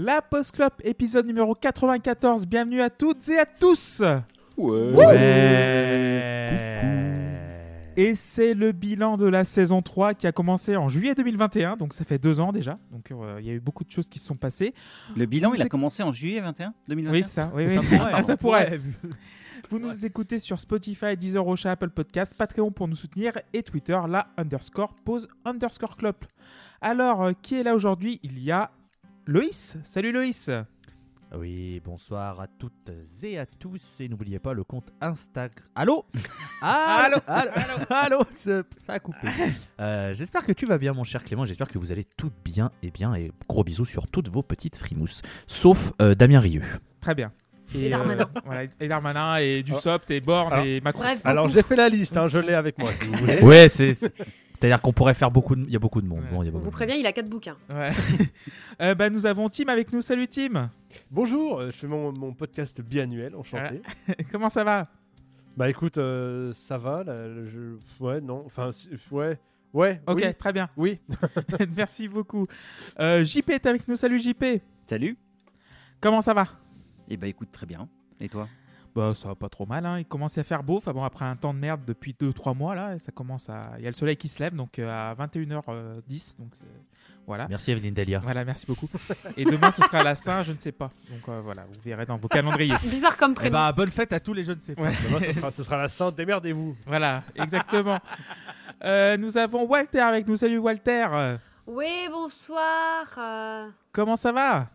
La Post Club, épisode numéro 94. Bienvenue à toutes et à tous. Et c'est le bilan de la saison 3 qui a commencé en juillet 2021, donc ça fait deux ans déjà. Donc euh, il y a eu beaucoup de choses qui se sont passées. Le bilan, il a commencé en juillet 21 2021 Oui, ça. Oui, oui. Ça pourrait, ça pourrait. Vous nous écoutez sur Spotify, Deezer, Ocha, Apple Podcast, Patreon pour nous soutenir et Twitter, la underscore pause underscore club. Alors, euh, qui est là aujourd'hui? Il y a Loïs. Salut Loïs. Oui, bonsoir à toutes et à tous. Et n'oubliez pas le compte Instagram. Allô Allô Allô Allô Ça ça a coupé. Euh, j'espère que tu vas bien, mon cher Clément. J'espère que vous allez toutes bien et bien. Et gros bisous sur toutes vos petites frimousses. Sauf euh, Damien Rieu. Très bien. Et Darmanin. voilà, et Darmanin, et Dussopt, et Borne, et Macron. Bref, Alors j'ai fait la liste, hein, je l'ai avec moi si vous voulez. Ouais, c'est. C'est- C'est-à-dire qu'on pourrait faire beaucoup de. Il y a beaucoup de monde. Ouais. Bon, il y a on beaucoup vous de prévient, il a quatre bouquins. Ouais. Euh, bah, nous avons Tim avec nous. Salut Tim. Bonjour, euh, je fais mon, mon podcast biannuel, enchanté. Comment ça va? Bah écoute, euh, ça va, là, je... ouais, non, enfin, ouais, ouais, Ok, oui, très bien. oui. Merci beaucoup. Euh, JP est avec nous. Salut JP. Salut. Comment ça va? Eh bah écoute, très bien. Et toi? Bah ça va pas trop mal, hein. il commence à faire beau, enfin bon après un temps de merde depuis 2-3 mois là, ça commence à... Il y a le soleil qui se lève donc euh, à 21h10, donc c'est- voilà. Merci Evelyne Delia. Voilà, merci beaucoup. Et demain ce sera la Saint, je ne sais pas. Donc euh, voilà, vous verrez dans vos calendriers. Bizarre comme Eh prénom. bah, bonne fête à tous les jeunes, c'est Ouais. Demain, ce, sera, ce sera la sainte, démerdez-vous. Voilà, exactement. Euh, nous avons Walter avec nous. Salut Walter. Euh, Oui, bonsoir. euh, Comment ça va?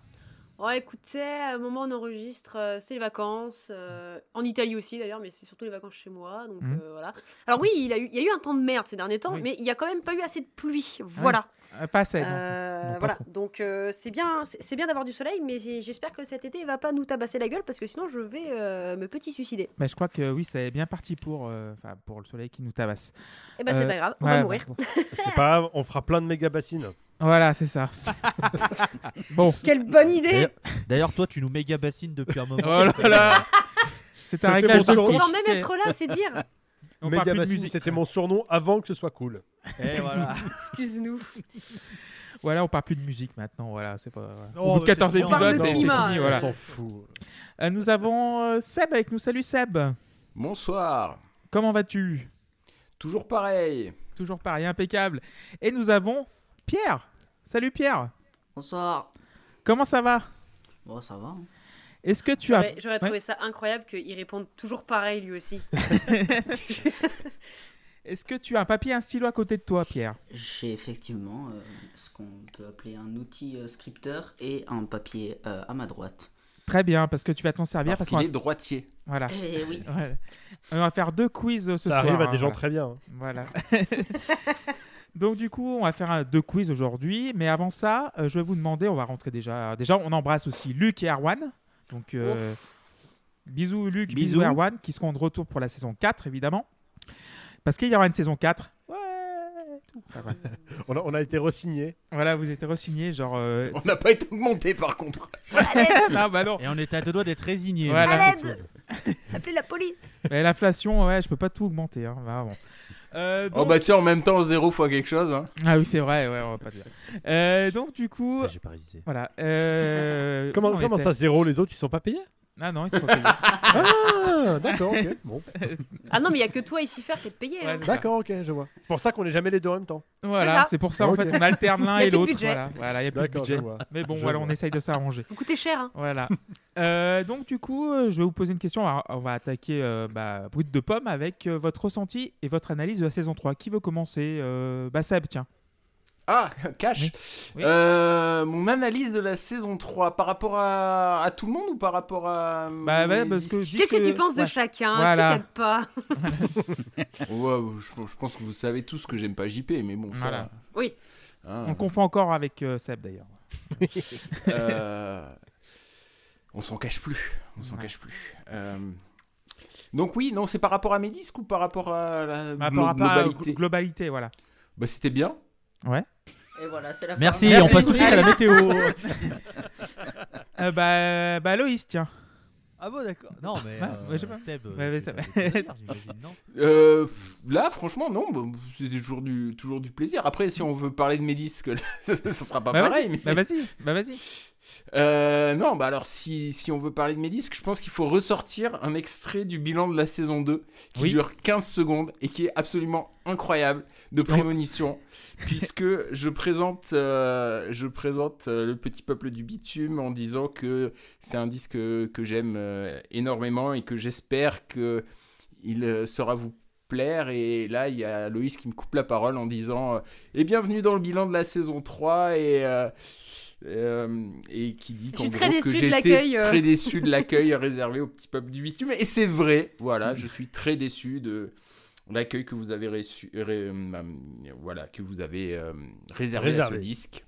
Oh, écoutez, au moment où on enregistre, euh, c'est les vacances. euh, en Italie aussi d'ailleurs, mais c'est surtout les vacances chez moi. Donc Mhm. euh, voilà. Alors oui, il, a eu, il y a eu un temps de merde ces derniers temps, Oui. mais il n'y a quand même pas eu assez de pluie. Voilà. Euh, Pas assez. non. Euh, Non, pas voilà. trop. Donc euh, c'est bien, c'est c'est bien d'avoir du soleil, mais j'ai- j'espère que cet été il va pas nous tabasser la gueule parce que sinon je vais euh, me petit suicider. Mais je crois que oui, c'est bien parti pour, euh, enfin, pour le soleil qui nous tabasse. Et ben c'est Euh, pas grave, on Ouais, va mourir. bon. C'est pas grave, on fera plein de méga bassines. Voilà, c'est ça. bon. Quelle bonne idée D'ailleurs- toi, tu nous méga bassines depuis un moment. Oh là là C'est un réglage de. Sans même être là, c'est dire. On parle méga plus de musique. c'était mon surnom avant que ce soit cool. Et voilà. Excuse-nous. Voilà, on parle plus de musique maintenant. Voilà, c'est pas. voilà. Oh, Au bout de mais 14 c'est- on parle épisodes, de c'est fini. euh, Voilà. On s'en fout. Euh, nous avons euh, Seb avec nous. Salut Seb. Bonsoir. Comment vas-tu? Toujours pareil. Toujours pareil, impeccable. Et nous avons Pierre. Salut Pierre. Bonsoir. Comment ça va? Bon, ça va. hein. Est-ce que tu as. J'aurais j'aurais trouvé ça incroyable qu'il réponde toujours pareil lui aussi. Est-ce que tu as un papier et un stylo à côté de toi, Pierre? J'ai effectivement euh, ce qu'on peut appeler un outil euh, scripteur et un papier euh, à ma droite. Très bien, parce que tu vas t'en servir. Parce Parce, qu'il qu'on est va... droitier. Voilà. Eh oui. Ouais. On va faire deux quiz euh, ce Ça soir. arrive à hein, des gens voilà. très bien. hein. Voilà. Donc du coup, on va faire un, deux quiz aujourd'hui, mais avant ça, euh, je vais vous demander, on va rentrer déjà. Déjà, on embrasse aussi Luc et Erwan. Donc euh, bisous Luc, bisous. Bisous. Erwan, qui seront de retour pour la saison 4 évidemment, parce qu'il y aura une saison 4. Ouais. tout. Enfin, voilà. On a, on a été re-signé. voilà, vous êtes re-signé, genre. euh, On n'a pas été augmenté par contre. non, bah non. Et on était à deux doigts d'être résignés. Voilà. Appelez la police. Mais L'inflation, ouais, je peux pas tout augmenter. Hein, vraiment. Euh, Oh bah tiens, en même temps, zéro fois quelque chose. Hein. Ah oui, c'est vrai, ouais, on va pas dire. Euh, donc du coup, Ah, J'ai pas révisé. voilà. euh, Comment, comment ça, zéro Les autres, ils sont pas payés? Ah non, ils sont pas payés. Ah, d'accord, ok. Bon, Ah non, mais il y a que toi ici faire qui est payé. Ouais, hein. c'est ça. d'accord, ok, je vois. C'est pour ça qu'on est jamais les deux en même temps. Voilà, ça. c'est pour ça en Ok. fait on alterne l'un Y a et plus de l'autre. budget. Voilà, voilà, il y a plus de D'accord, je budget. vois. Mais bon, Je voilà, vois. on essaye de s'arranger. Vous coûtez cher. Hein. Voilà. Euh, donc du coup, euh, je vais vous poser une question. On va, on va attaquer euh, bah, brut de pomme avec euh, votre ressenti et votre analyse de la saison 3. Qui veut commencer? Euh, Bah Seb, tiens. Ah, cash. Oui. Euh, mon analyse de la saison 3 par rapport à, à tout le monde ou par rapport à. Bah que dis Qu'est-ce que tu penses ouais. de chacun Voilà. Qui pas Ouais, je, je pense que vous savez tous que j'aime pas JP, mais bon, ça. Voilà. Oui. hein, On confond encore avec euh, Seb d'ailleurs. euh, on s'en cache plus. On s'en Ouais. cache plus. Euh, donc oui, non, c'est par rapport à mes disques ou par rapport à la Bah, glo- par rapport à globalité globalité, voilà. Bah c'était bien. Et voilà, c'est la fin. Merci, Merci. on passe tout de suite à la météo. Euh, bah, bah Loïs, tiens. Ah bon, d'accord. Non, mais. Ouais, euh, ouais, je sais pas. Seb, Ouais, ouais, c'est ça- pas des choses à dire, j'imagine, non Euh, pff, là, franchement, non, bah, c'est toujours du, toujours du plaisir. Après, si on veut parler de mes disques, ça, ça sera pas Bah pareil. vas-y, mais- bah vas-y, bah vas-y. Euh, non, bah alors si, si on veut parler de mes disques, je pense qu'il faut ressortir un extrait du bilan de la saison 2 qui Oui. dure 15 secondes et qui est absolument incroyable de prémonition puisque je présente, euh, je présente euh, le petit peuple du bitume en disant que c'est un disque que, j'aime euh, énormément et que j'espère que il saura vous plaire et là il y a Loïs qui me coupe la parole en disant et bienvenue dans le bilan de la saison 3 et euh, et qui dit Je qu'en suis gros très que l'accueil, euh. très déçu de l'accueil réservé au petit peuple du bitume et c'est vrai voilà je suis très déçu de l'accueil que vous avez reçu ré- euh, voilà que vous avez euh, réservé, à ce disque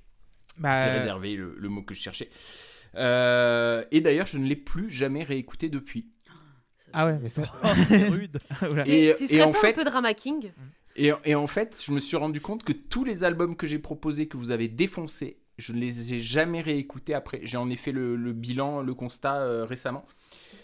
Bah, c'est réservé le, le mot que je cherchais Euh, et d'ailleurs je ne l'ai plus jamais réécouté depuis Ah ouais, mais ça. rude. Voilà. Et- tu et en fait- un peu drama king? Et, et en fait, je me suis rendu compte que tous les albums que j'ai proposés, que vous avez défoncés, je ne les ai jamais réécoutés après. J'ai en effet le, le bilan, le constat euh, récemment.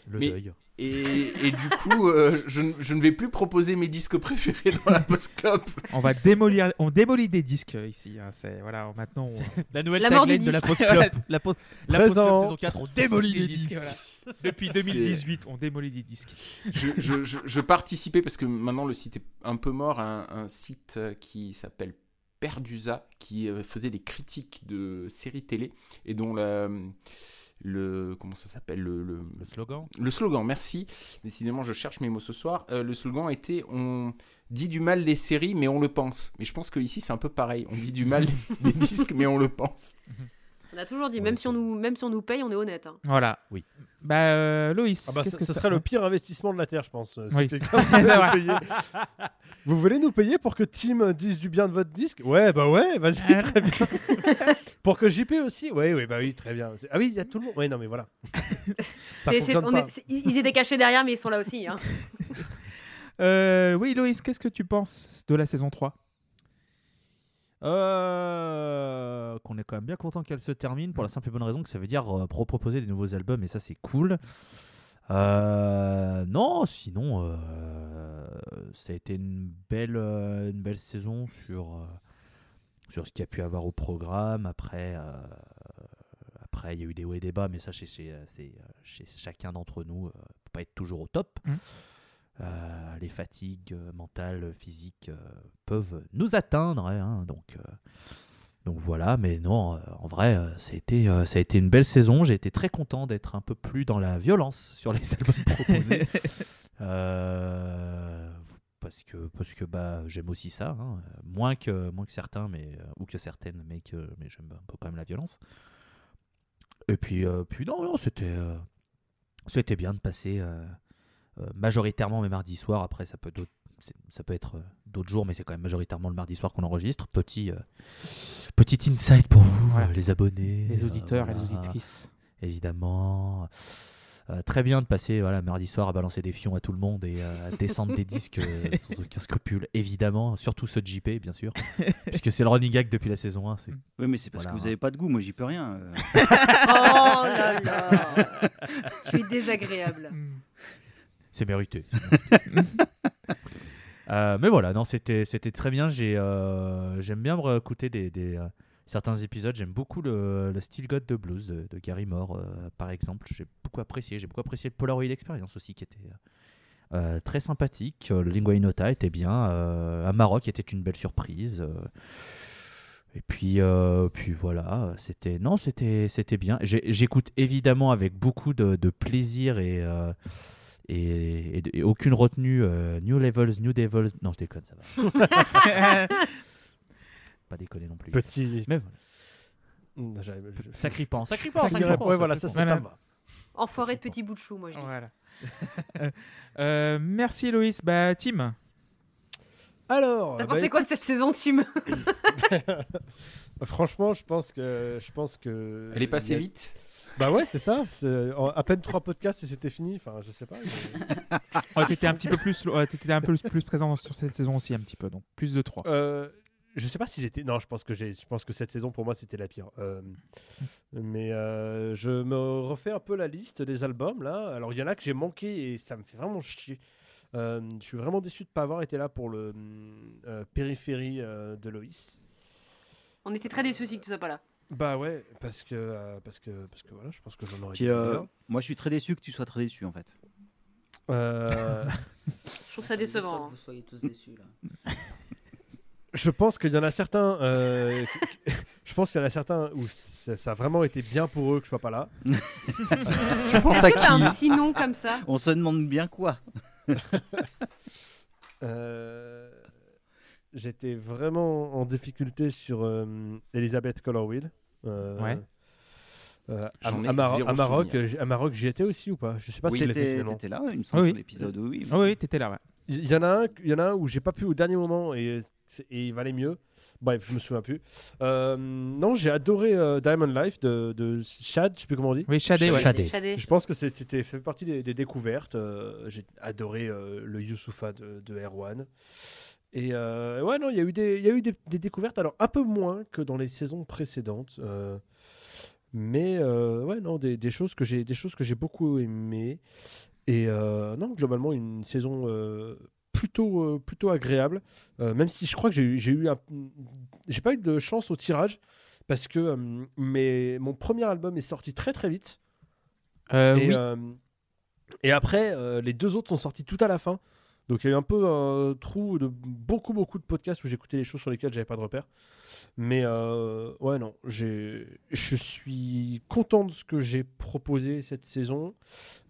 Le Mais- deuil. Et, et du coup, euh, je, ne- je ne vais plus proposer mes disques préférés dans la post-club. On va démolir, on démolit des disques euh, ici. hein, C'est voilà, maintenant. on- La nouvelle La tagline de la post-club. la post la Présent. saison 4, on démolit les disques. voilà. Depuis C'est- 2018, on démolit des disques. Je, je- je- je participais, parce que maintenant le site est un peu mort, à un, un site qui s'appelle Perdusa, qui euh, faisait des critiques de séries télé, et dont la, le... Comment ça s'appelle le- le, Le slogan Le slogan, merci. Décidément, je cherche mes mots ce soir. Euh, le slogan était on dit du mal des séries, mais on le pense. Mais je pense qu'ici, c'est un peu pareil. On dit du mal des disques, mais on le pense. On a toujours dit, Ouais, même, si on nous, même si on nous paye, on est honnête. hein. Voilà. Oui. Bah, euh, Loïs, Ah bah, qu'est-ce ce que ce ça- serait le pire investissement de la Terre, je pense. euh, si Oui. quelqu'un voulait C'est nous vrai. payer. Vous voulez nous payer pour que Tim dise du bien de votre disque? Ouais, bah ouais, vas-y, Ah. très bien. pour que JP aussi? Oui, oui, bah oui, très bien. C'est- Ah oui, il y a tout le monde. Oui, non, mais voilà. Ça C'est- c'est- fonctionne on pas. est- c'est- ils étaient cachés derrière, mais ils sont là aussi. hein. Euh, oui, Loïs, qu'est-ce que tu penses de la saison 3 Euh, qu'on est quand même bien content qu'elle se termine pour la simple et bonne raison que ça veut dire euh, proposer des nouveaux albums et ça c'est cool. Euh, non, sinon ça a été une belle, une belle saison sur, sur ce qu'il y a pu avoir au programme. Après, après il y a eu des hauts et des bas, mais ça chez, chez, c'est, chez chacun d'entre nous, peut pas être toujours au top. Mhm. Euh, les fatigues euh, mentales, physiques euh, peuvent nous atteindre, hein, donc, euh, donc voilà. Mais non, en vrai, ça, a été, ça a été une belle saison. J'ai été très content d'être un peu plus dans la violence sur les albums proposés. Euh, parce que, parce que bah, j'aime aussi ça, hein. moins, que, moins que certains, mais, ou que certaines, mais, que, mais j'aime un peu quand même la violence. Et puis, euh, puis non, non, c'était, euh, c'était bien de passer majoritairement mes mardis soirs. Après, ça peut, ça peut être euh, d'autres jours, mais c'est quand même majoritairement le mardi soir qu'on enregistre. Petit, euh, petit insight pour vous, Voilà. euh, les abonnés, Les euh, auditeurs et les auditrices. évidemment. Euh, très bien de passer voilà, mardi soir à balancer des fions à tout le monde et euh, à descendre des disques euh, sans aucun scrupule, évidemment. Surtout ceux de JP, bien sûr. puisque c'est le running gag depuis la saison 1. c'est- Oui, mais c'est parce Voilà. que vous avez pas de goût, moi j'y peux rien. euh. Oh là là Tu es désagréable. C'est mérité. Euh, mais voilà, non, c'était c'était très bien. J'ai euh, j'aime bien écouter des, des, euh, certains épisodes. J'aime beaucoup le, le Still God de Blues de, de Gary Moore, par exemple. J'ai beaucoup apprécié. J'ai beaucoup apprécié le Polaroid Experience aussi, qui était très sympathique. Le Lingua Inota était bien. Un Maroc était une belle surprise. et puis, euh, puis voilà, c'était non, c'était c'était bien. J'écoute évidemment avec beaucoup de, de plaisir et euh, et, et- et aucune retenue. euh, New Levels, New Devils. Non, je déconne, ça va. Pas déconner non plus. Petit. Mais voilà. Mm, j'avais- je- Sacripant, sacripant, Sacripant, sacripant. Ouais, voilà, ça, ça, ça Voilà. me va. Enfoiré de petit bout de chou, moi je dis. Voilà. Euh, euh, merci Loïs. Bah, Tim. Alors. T'as bah, pensé quoi de cette saison, Tim Franchement, je pense que. Je pense que Elle est passée il y a- vite. Bah ouais, c'est ça. c'est- à peine trois podcasts et c'était fini. Enfin, je sais pas. mais- Oh, t'étais un petit peu plus, ouais, t'étais un peu plus présent sur cette saison aussi, un petit peu. Donc, plus de 3. Euh, je sais pas si j'étais. Non, je pense que j'ai. Je pense que cette saison pour moi c'était la pire. Euh, mais euh, je me refais un peu la liste des albums là. Alors il y en a que j'ai manqué et ça me fait vraiment chier. Euh, je suis vraiment déçu de pas avoir été là pour le euh, périphérie euh, de Loïs. On était très déçus aussi que tu sois pas là. Bah ouais, parce que, euh, parce que, parce que voilà, je pense que j'en aurais Qui, dit euh, bien. moi, je suis très déçu que tu sois très déçu en fait. Euh, Je trouve ça décevant. Que hein. vous soyez tous déçus là. je pense qu'il y en a certains. euh, je pense qu'il y en a certains où ça, ça a vraiment été bien pour eux que je sois pas là. Tu penses à que t'as qui un petit nom comme ça? On se demande bien quoi. Euh, J'étais vraiment en difficulté sur euh, Elizabeth Colorwell. Euh, Ouais. euh, à, Maroc, à Maroc, j'y étais aussi ou pas? Je sais pas Oui, si T'étais là, il me semble, Oui. l'épisode. Oui, oui. Ah oui, t'étais là, ouais. Il y en a un, il y en a un où j'ai pas pu au dernier moment et, il valait mieux. Bref, je me souviens plus. Euh, non, j'ai adoré euh, Diamond Life de, de Chad, je sais plus comment on dit. Oui, Shadé, ouais. Shadé. Shadé. Je pense que c'était fait partie des, des découvertes. euh, j'ai adoré euh, le Youssoufa de, de Erwan. Et euh, ouais, non, il y a eu, des, y a eu des, des découvertes, alors un peu moins que dans les saisons précédentes. euh, mais euh, ouais, non, des, des choses que j'ai des choses que j'ai beaucoup aimées. Et non, globalement, une saison plutôt, plutôt agréable. Même si je crois que j'ai j'ai eu un. J'ai pas eu de chance au tirage. Parce que mes- mon premier album est sorti très très vite. Et, oui. et après, les deux autres sont sortis tout à la fin. Donc il y a eu un peu un trou de beaucoup, beaucoup de podcasts où j'écoutais les choses sur lesquelles j'avais pas de repères. Mais euh, ouais, non, je suis content de ce que j'ai proposé cette saison.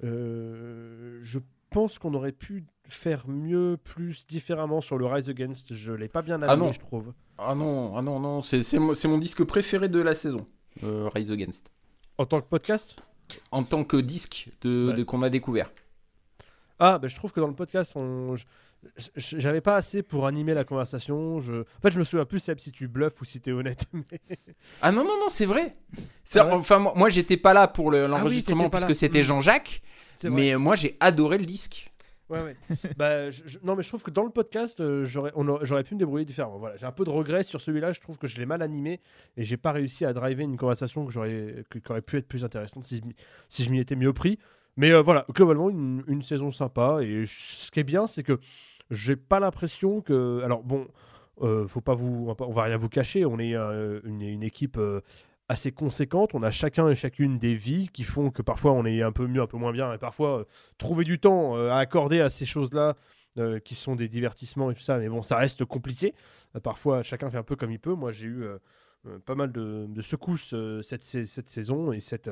Euh, je pense qu'on aurait pu faire mieux, plus différemment sur le Rise Against. Je l'ai pas bien Ah amené, non. je trouve. Ah non, ah non, non, c'est mon, mon disque préféré de la saison, euh, Rise Against. En tant que podcast? En tant que disque de, Ouais. de- qu'on a découvert. Ah, bah, je trouve que dans le podcast, on... j'avais pas assez pour animer la conversation. Je... En fait, je me souviens plus Seb, si tu bluffes ou si t'es honnête. mais- Ah non, non, non, c'est vrai. C'est- Ah Enfin, moi, j'étais pas là pour le- l'enregistrement t'étais pas parce là. que c'était Mm. Jean-Jacques, C'est vrai. mais moi j'ai adoré le disque. Ouais, ouais. bah, je- je- Non, mais je trouve que dans le podcast, euh, j'aurais on aurait- j'aurais pu me débrouiller différemment. Voilà, j'ai un peu de regret sur celui-là. Je trouve que je l'ai mal animé et j'ai pas réussi à driver une conversation que j'aurais que- qui aurait pu être plus intéressante si je m'y- si je m'y étais mieux pris. Mais euh, voilà, globalement, une, saison sympa. Et ce qui est bien, c'est que j'ai pas l'impression que. Alors, bon, euh, faut pas vous. on va rien vous cacher. On est euh, une, équipe. euh, assez conséquente, on a chacun et chacune des vies qui font que parfois on est un peu mieux, un peu moins bien, et parfois trouver du temps à accorder à ces choses-là qui sont des divertissements et tout ça, mais bon, ça reste compliqué. Parfois, chacun fait un peu comme il peut. Moi, j'ai eu pas mal de, secousses cette, cette saison et cette.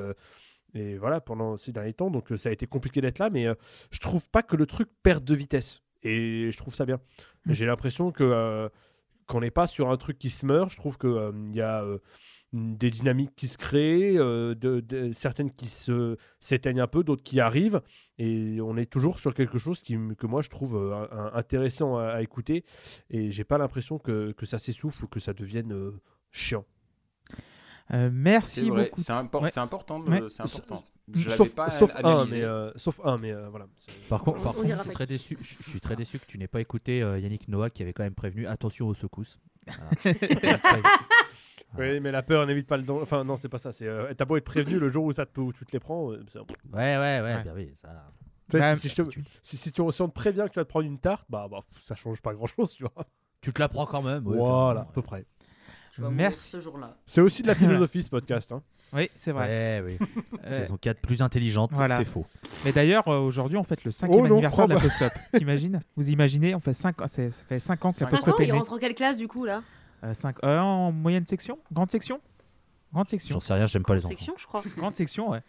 Et voilà, pendant ces derniers temps, donc euh, ça a été compliqué d'être là, mais euh, je trouve pas que le truc perde de vitesse. Et je trouve ça bien. Mm. J'ai l'impression que euh, qu'on n'est pas sur un truc qui se meurt. Je trouve qu'il y a des dynamiques qui se créent, euh, de, de- certaines qui se s'éteignent un peu, d'autres qui arrivent, et on est toujours sur quelque chose qui, que moi je trouve euh, un- intéressant à, à écouter, et j'ai pas l'impression que, que ça s'essouffle ou que ça devienne euh, chiant. Euh, merci beaucoup. c'est impor- Ouais. c'est important. de- Ouais. C'est important. S- Je l'avais Sauf, pas sauf un, analysé. mais euh, sauf un, mais euh, voilà. Par contre, par je suis très déçu. Je je suis très déçu que tu n'aies pas écouté euh, Yannick Noah qui avait quand même prévenu attention aux secousses. Voilà. Oui, mais la peur n'évite pas le danger. Enfin, non, c'est pas ça. C'est euh, t'as beau être prévenu le jour où ça te peut, où tu te les prends. euh, c'est- ouais, ouais, ouais, Ouais. bien oui, ça. Bah, si, si je te- si, si tu, si on te prévient que tu vas te prendre une tarte, bah, bah ça change pas grand chose, tu vois. Tu te la prends quand même. ouais, voilà, à peu près. Tu vas mourir Merci. ce jour-là. C'est aussi de la philosophie ce podcast. Hein. Oui, c'est vrai. Ouais, oui. Euh, Saison 4 plus intelligente, Voilà. c'est faux. mais d'ailleurs, euh, aujourd'hui, on fête le cinquième Oh non, anniversaire de la crois Postcop. T'imagines Vous imaginez On fait 5 ça fait 5 ans que la Cinq 5 ans, est il née. rentre en quelle classe du coup là Euh, cinq- euh, en moyenne section Grande section Grande section. J'en sais rien, j'aime pas les enfants. Section, je crois. Grande section, ouais.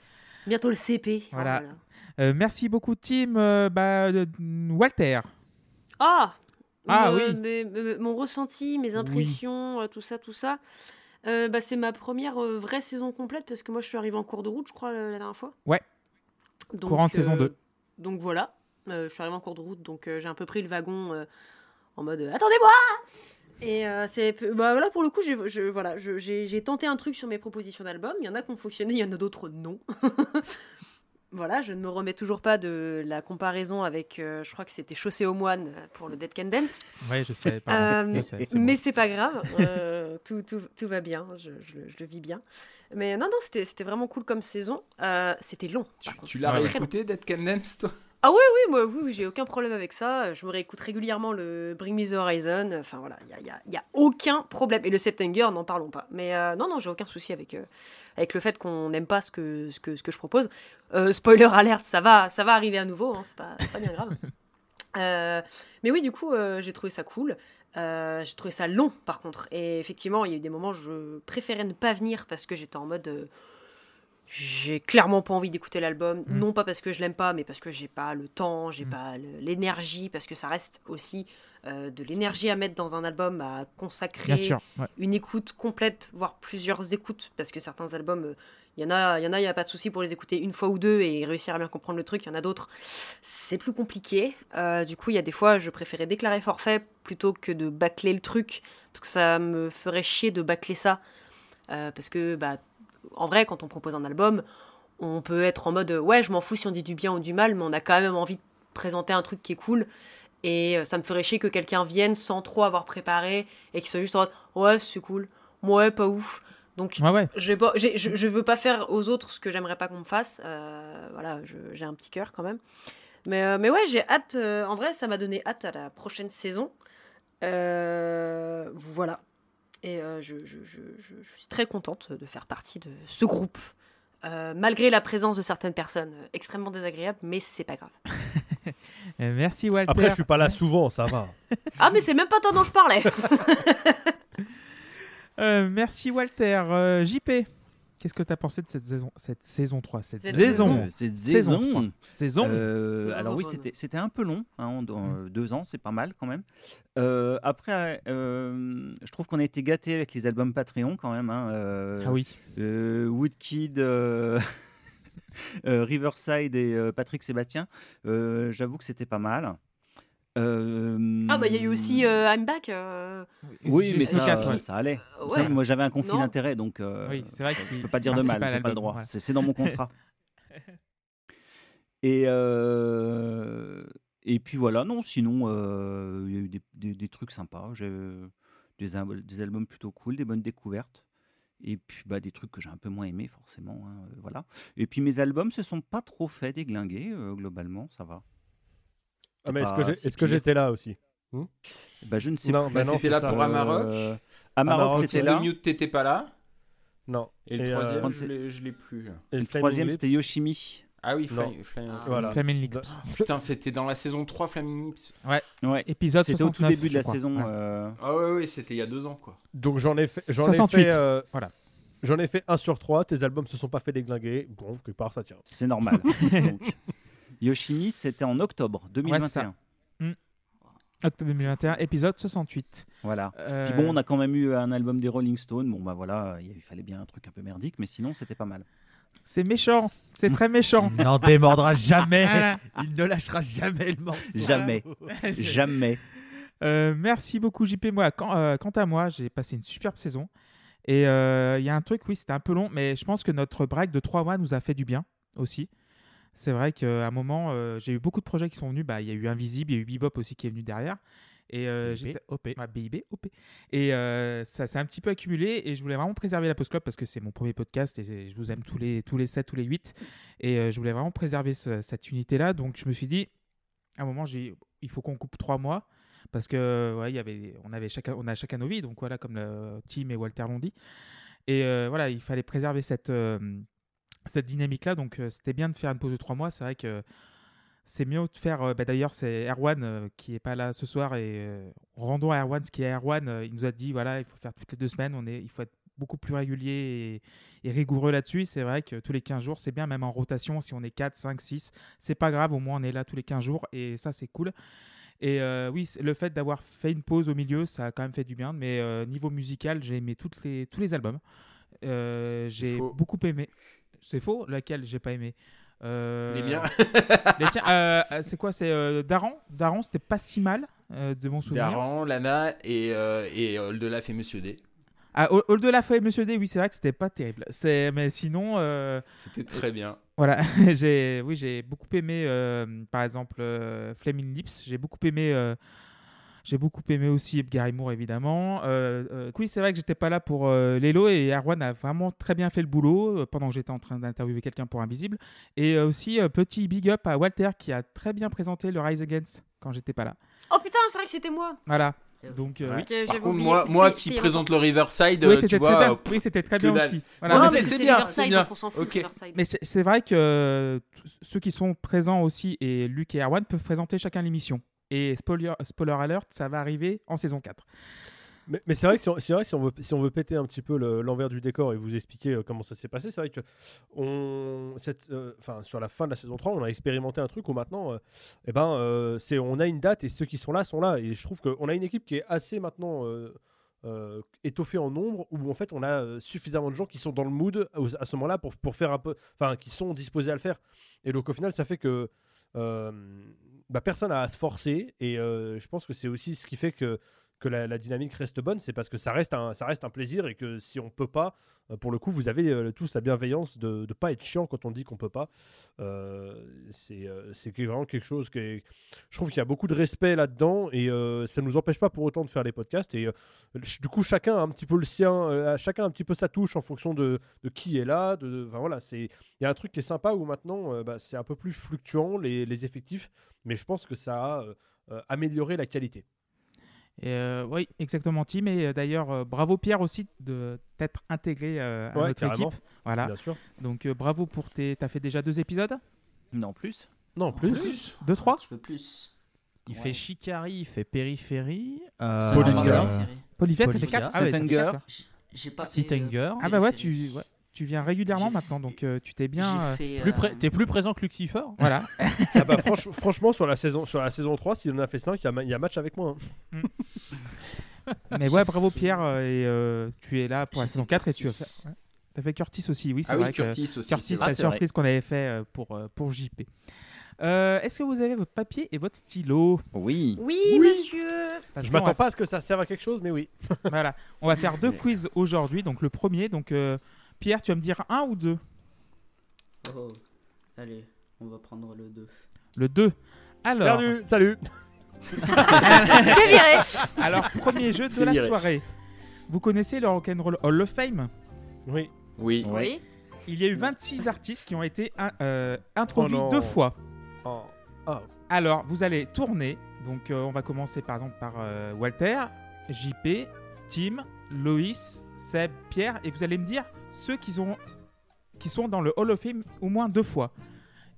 Bientôt le CP. Oh Voilà. là là. Euh, merci beaucoup, Tim. Euh, bah, euh, Walter. Ah Ah, Me- oui. mes- me- mon ressenti, mes impressions, euh, tout ça, tout ça. Euh, bah, c'est ma première euh, vraie saison complète parce que moi je suis arrivée en cours de route, je crois, la, la dernière fois. Ouais. Donc, Courant de saison euh, 2. Donc voilà, Euh, je suis arrivée en cours de route, donc euh, j'ai un peu pris le wagon euh, en mode euh, attendez-moi Et euh, c'est bah voilà pour le coup j'ai je- voilà je- j'ai j'ai tenté un truc sur mes propositions d'album. Il y en a qui ont fonctionné, il y en a d'autres non. voilà, je ne me remets toujours pas de la comparaison avec, euh, je crois que c'était Chaussée aux moines pour le Dead Can Dance. Ouais, je sais. pardon. Euh, Je sais, c'est mais bon. c'est pas grave, euh, tout, tout, tout va bien, je, je le- je le vis bien. Mais non, non, c'était c'était vraiment cool comme saison. Euh, c'était long. Tu, par contre, tu c'était l'as réécouté, Dead Can Dance, toi? Ah oui, oui, moi, oui, oui, j'ai aucun problème avec ça. Je me réécoute régulièrement le Bring Me the Horizon. Enfin voilà, il n'y a, y a- y a aucun problème. Et le Septenger, n'en parlons pas. Mais euh, non, non, j'ai aucun souci avec, euh, avec le fait qu'on n'aime pas ce que, ce, que, ce que je propose. Euh, spoiler alerte, ça va, ça va arriver à nouveau, hein, c'est pas, pas bien grave. Mais oui, du coup, j'ai trouvé ça cool. J'ai trouvé ça long, par contre. Et effectivement, il y a eu des moments où je préférais ne pas venir parce que j'étais en mode. Euh, j'ai clairement pas envie d'écouter l'album, Mm. non pas parce que je l'aime pas, mais parce que j'ai pas le temps, j'ai Mm. pas l'énergie, parce que ça reste aussi euh, de l'énergie à mettre dans un album, à consacrer Bien sûr. ouais. une écoute complète, voire plusieurs écoutes, parce que certains albums, euh, il y en a, il y en a, il y a pas de souci pour les écouter une fois ou deux et réussir à bien comprendre le truc. Il y en a d'autres, c'est plus compliqué. Euh, du coup, il y a des fois, je préférais déclarer forfait plutôt que de bâcler le truc, parce que ça me ferait chier de bâcler ça, Euh, parce que, bah, en vrai, quand on propose un album, on peut être en mode, ouais, je m'en fous si on dit du bien ou du mal, mais on a quand même envie de présenter un truc qui est cool. Et euh, ça me ferait chier que quelqu'un vienne sans trop avoir préparé et qu'il soit juste en mode ouais c'est cool, ouais pas ouf. Donc Ouais, ouais. je, vais pas- j'ai- je, je veux pas faire aux autres ce que j'aimerais pas qu'on me fasse. Euh, voilà, j'ai un petit cœur quand même. Mais, euh, mais ouais, j'ai hâte. euh, en vrai, ça m'a donné hâte à la prochaine saison. Voilà. Et euh, je, je- je- je- je suis très contente de faire partie de ce groupe. Euh, malgré la présence de certaines personnes euh, extrêmement désagréables, mais c'est pas grave. Merci Walter. Après, je suis pas là souvent, ça va. Ah, mais c'est même pas toi dont je parlais! Euh, merci Walter. Euh, JP, qu'est-ce que tu as pensé de cette saison, cette saison 3 Cette Cette saison Cette Saison saison. Saison Euh, alors oui, c'était un peu long, hein, en- en, euh, deux ans, c'est pas mal quand même. Euh, après, euh, je trouve qu'on a été gâté avec les albums Patreon quand même. hein, euh, Ah oui. euh, Woodkid, euh, euh, Riverside et euh, Patrick Sébastien. Euh, J'avoue que c'était pas mal. Euh, Ah, bah, il y a eu aussi euh, I'm Back. euh, Oui, mais ça, ouais. ça allait. savez, moi j'avais un conflit d'intérêt, donc euh, Oui, vrai je peux pas dire de mal, j'ai pas le droit. voilà. C'est dans mon contrat. et euh, et puis voilà, non, sinon euh, il y a eu des, des- des trucs sympas, j'ai des, al- des albums plutôt cool, des bonnes découvertes. Et puis bah, des trucs que j'ai un peu moins aimés forcément, hein, voilà. Et puis mes albums se sont pas trop fait déglinguer euh, globalement, ça va. Ah, mais est-ce pas que si j'étais là aussi Bah je ne sais Non, plus. bah non, t'étais là ça, pour Amarok euh, Amarok, Amarok, t'étais C'est là. le Mute, t'étais pas là. Non. Et le Et, troisième, euh, je l'ai- plus. Et Le Flaming troisième c'était Yoshimi. Ah oui, Fly- Ah. Voilà. Flaming Lips. Putain, c'était dans la saison 3, Flaming Lips. Ouais. Épisode C'était au tout 69, début de la saison. Ouais. euh, Ah ouais, ouais, c'était il y a deux ans, quoi. Donc j'en ai fait, j'en ai 68. fait, euh, Voilà. j'en ai fait un sur trois. Tes albums se sont pas fait déglinguer. Bon, quelque part ça tient. C'est normal. Donc, Yoshimi, c'était en octobre 2021. Octobre 2021, épisode 68. voilà. Euh, Puis bon, on a quand même eu un album des Rolling Stones. Bon, bah voilà, il fallait bien un truc un peu merdique, mais sinon, c'était pas mal. C'est méchant. C'est très méchant. Il n'en démordra jamais. Il ne lâchera jamais le morceau. Jamais. Jamais. Euh, merci beaucoup JP. Moi, quand- euh, quant à moi, j'ai passé une superbe saison. Et euh, il y a un truc, oui, c'était un peu long, mais je pense que notre break de 3 mois nous a fait du bien aussi. C'est vrai qu'à un moment, euh, j'ai eu beaucoup de projets qui sont venus. Bah, Il y a eu Invisible, il y a eu Bebop aussi qui est venu derrière. Et euh, BIB, j'étais- OP. Ouais, BIB, OP. Et euh, ça s'est un petit peu accumulé et je voulais vraiment préserver la Post Club parce que c'est mon premier podcast et je vous aime tous les, tous les 7, tous les 8. Et je voulais vraiment préserver ce- cette unité-là. Donc je me suis dit, à un moment, j'ai il faut qu'on coupe 3 mois parce que ouais, il y avait, on, avait chacun, on a chacun nos vies. Donc voilà, comme le, Tim et Walter l'ont dit. Et euh, voilà, il fallait préserver cette, euh, cette dynamique-là. Donc euh, c'était bien de faire une pause de 3 mois. C'est vrai que c'est mieux de faire. euh, bah, D'ailleurs, c'est Erwan euh, qui est pas là ce soir et rendons à Erwan ce qui est Erwan. il nous a dit voilà, il faut faire toutes les deux semaines. On est, il faut être beaucoup plus régulier et, et rigoureux là-dessus. C'est vrai que tous les 15 jours, c'est bien, même en rotation, si on est 4, 5, 6, c'est pas grave, au moins on est là tous les 15 jours et ça, c'est cool. Et euh, oui, le fait d'avoir fait une pause au milieu, ça a quand même fait du bien. Mais euh, niveau musical, j'ai aimé toutes les, tous les albums. Euh, j'ai beaucoup aimé. C'est faux Laquelle j'ai pas aimé Euh, Les miens. les tiens, euh, euh, c'est quoi C'est euh, Daran Daran, c'était pas si mal euh, de mon souvenir. Daran, Lana et, et Oldelaf et Monsieur D. Ah, la feuille, Monsieur D, oui, c'est vrai que c'était pas terrible. Mais sinon, C'était très bien. voilà, j'ai, oui, j'ai beaucoup aimé, par exemple, Flaming Lips. J'ai beaucoup aimé J'ai beaucoup aimé aussi Gary Moore, évidemment. Euh, euh, oui, c'est vrai que j'étais pas là pour euh, Lelo et Arwan a vraiment très bien fait le boulot euh, pendant que j'étais en train d'interviewer quelqu'un pour Invisible. Et euh, aussi, euh, petit big up à Walter qui a très bien présenté le Rise Against quand j'étais pas là. Oh putain, c'est vrai que c'était moi. Voilà. Donc, euh, oui. Par contre, moi, moi qui présente le Riverside, Oui, tu très vois, bien. euh, Oui, c'était très bien aussi. Voilà, Non, mais c'est- bien, Riverside, c'est bien. donc on s'en fout Riverside. Mais c'est vrai que ceux qui sont présents aussi, et Luc et Erwan, peuvent présenter chacun l'émission. Et spoiler, alert, ça va arriver en saison 4. Mais, c'est vrai que si on, veut, péter un petit peu le- l'envers du décor et vous expliquer euh, comment ça s'est passé, c'est vrai que euh, sur la fin de la saison 3, on a expérimenté un truc où maintenant, euh, eh ben, on a une date et ceux qui sont là sont là. Et je trouve qu'on a une équipe qui est assez maintenant étoffée en nombre où en fait on a suffisamment de gens qui sont dans le mood à ce moment-là pour, faire un peu, enfin, qui sont disposés à le faire. Et donc au final, ça fait que bah, personne à se forcer et euh, je pense que c'est aussi ce qui fait que que la, dynamique reste bonne, c'est parce que ça reste un, ça reste un plaisir et que si on peut pas, euh, pour le coup, vous avez euh, tous la bienveillance de ne pas être chiant quand on dit qu'on peut pas. Euh, c'est euh, vraiment quelque chose que je trouve qu'il y a beaucoup de respect là-dedans et euh, ça nous empêche pas pour autant de faire les podcasts. Et du coup, chacun a un petit peu le sien, chacun a un petit peu sa touche en fonction de, de qui est là. De, de- voilà, il y a un truc qui est sympa où maintenant, bah, c'est un peu plus fluctuant les, les effectifs, mais je pense que ça a amélioré la qualité. Et, euh, oui, exactement, Tim. Et euh, d'ailleurs, euh, bravo Pierre aussi de t'être intégré euh, à Ouais, notre carrément. équipe. Voilà. Bien sûr. Donc euh, bravo pour tes. T'as fait déjà deux épisodes? Non, plus. Non, plus. Deux, trois? Un petit peu plus. Il Ouais. fait Chicari, il fait Périphérie. préférée. Polyphia, ça fait Polyphia. quatre. Ah ouais, J'ai pas fait. Sittinger. Ah bah ouais, tu, ouais, tu viens régulièrement maintenant, donc euh, tu t'es bien. euh, fait. Plus euh, T'es plus présent que Lucifer Voilà. Ah bah, franch- franchement, sur la saison, sur la saison 3, s'il en a fait 5, il y a, ma- il y a match avec moi. hein. Mais ouais, bravo Pierre. Et euh, tu es là pour la saison fait 4 et tu as fait. ouais. T'as fait Curtis aussi, oui, c'est Ah vrai oui, que Curtis aussi. Curtis, c'est la vrai. surprise qu'on avait fait pour, pour JP. Euh, Est-ce que vous avez votre papier et votre stylo? Oui. Oui, monsieur. Parce Je m'attends va- pas à ce que ça serve à quelque chose, mais oui. Voilà, on va faire deux quiz aujourd'hui. Donc le premier, donc euh, Pierre, tu vas me dire un ou deux Oh. Allez, on va prendre le 2. Le 2. Alors, Perdu, salut. T'es viré. alors premier jeu de la viré. soirée. Vous connaissez le Rock'n'Roll Hall of Fame? Oui. Oui. Oui. Il y a eu 26 artistes qui ont été euh, introduits Oh deux fois. Oh. Alors, vous allez tourner. Donc, euh, on va commencer par exemple par euh, Walter, JP, Tim, Loïs, Seb, Pierre. Et vous allez me dire ceux qui, ont, qui sont dans le Hall of Fame au moins deux fois.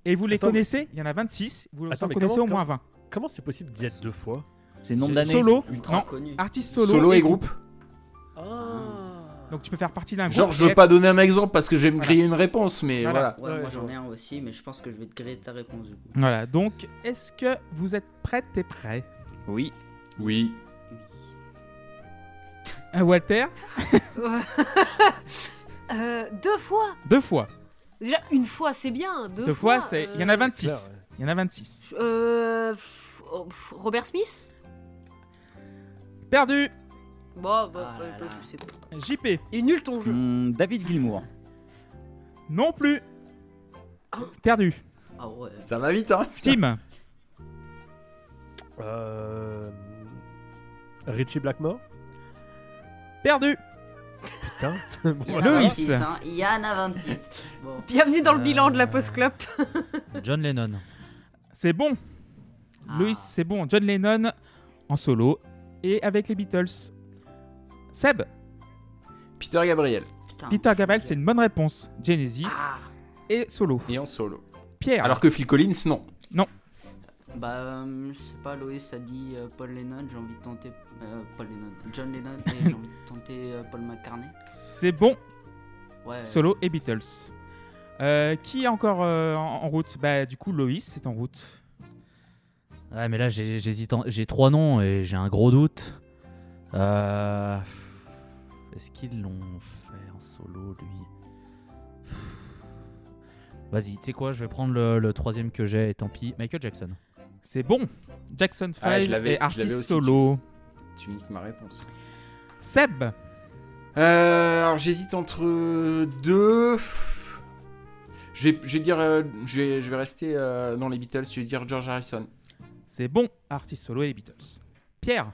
Et vous les Attends, connaissez, il y en a 26. Vous Attends, en mais connaissez comment- au moins 20. Comment c'est possible d'y être deux fois? C'est le nombre d'années. Solo, Ultra non, connu. artiste solo, Solo, et groupe. Donc, tu peux faire partie d'un groupe. Genre, je et veux pas donner un exemple parce que je vais me Voilà. griller une réponse, mais Voilà. voilà. Ouais, Ouais, moi je j'en ai un aussi, mais je pense que je vais te griller ta réponse du coup. Voilà, donc est-ce que vous êtes prêtes et prêts? Oui. Oui. Oui. Euh, Walter Euh, deux fois. Deux fois. Déjà, une fois, c'est bien. Deux, Deux fois, c'est- il y en a euh, 26. Claire, ouais. Il y en a 26. Euh, pff, oh, pff, Robert Smith Perdu Bon, bah, Ah là bah, là. je sais pas. JP Il est nul ton jeu. Hmm, David Gilmour. Non plus Perdu. Ah ouais. Ça va vite, hein. Tim Euh... Richie Blackmore Perdu Putain. 26, hein. Il y en a 26. Bon. Bienvenue dans le Euh, bilan de la post-clop. John Lennon. C'est bon Ah. Loïs, c'est bon. John Lennon en solo et avec les Beatles. Seb Peter Gabriel. Putain. Peter Gabriel, c'est une bonne réponse. Genesis Ah. et solo. Et en solo. Pierre Alors que Phil Collins, non. Bah, euh, je sais pas, Loïs a dit euh, Paul Lennon, j'ai envie de tenter. euh, Paul Lennon. John Lennon, et j'ai envie de tenter euh, Paul McCartney. c'est bon. Ouais. Solo et Beatles. Euh, qui est encore euh, en, route? Bah du coup Loïs c'est en route. Ouais, mais là, j'ai- j'hésite. J'ai trois noms et j'ai un gros doute. Euh... Est-ce qu'ils l'ont fait en solo, lui? Vas-y, tu sais quoi, je vais prendre le, le troisième que j'ai et tant pis. Michael Jackson. C'est bon. Jackson 5 Ah, et artiste aussi, solo. Tu niques ma réponse. Seb Euh, alors j'hésite entre deux. Je vais, je vais dire, euh, je vais, je vais rester euh, dans les Beatles. Je vais dire George Harrison. C'est bon. Artiste solo et les Beatles. Pierre.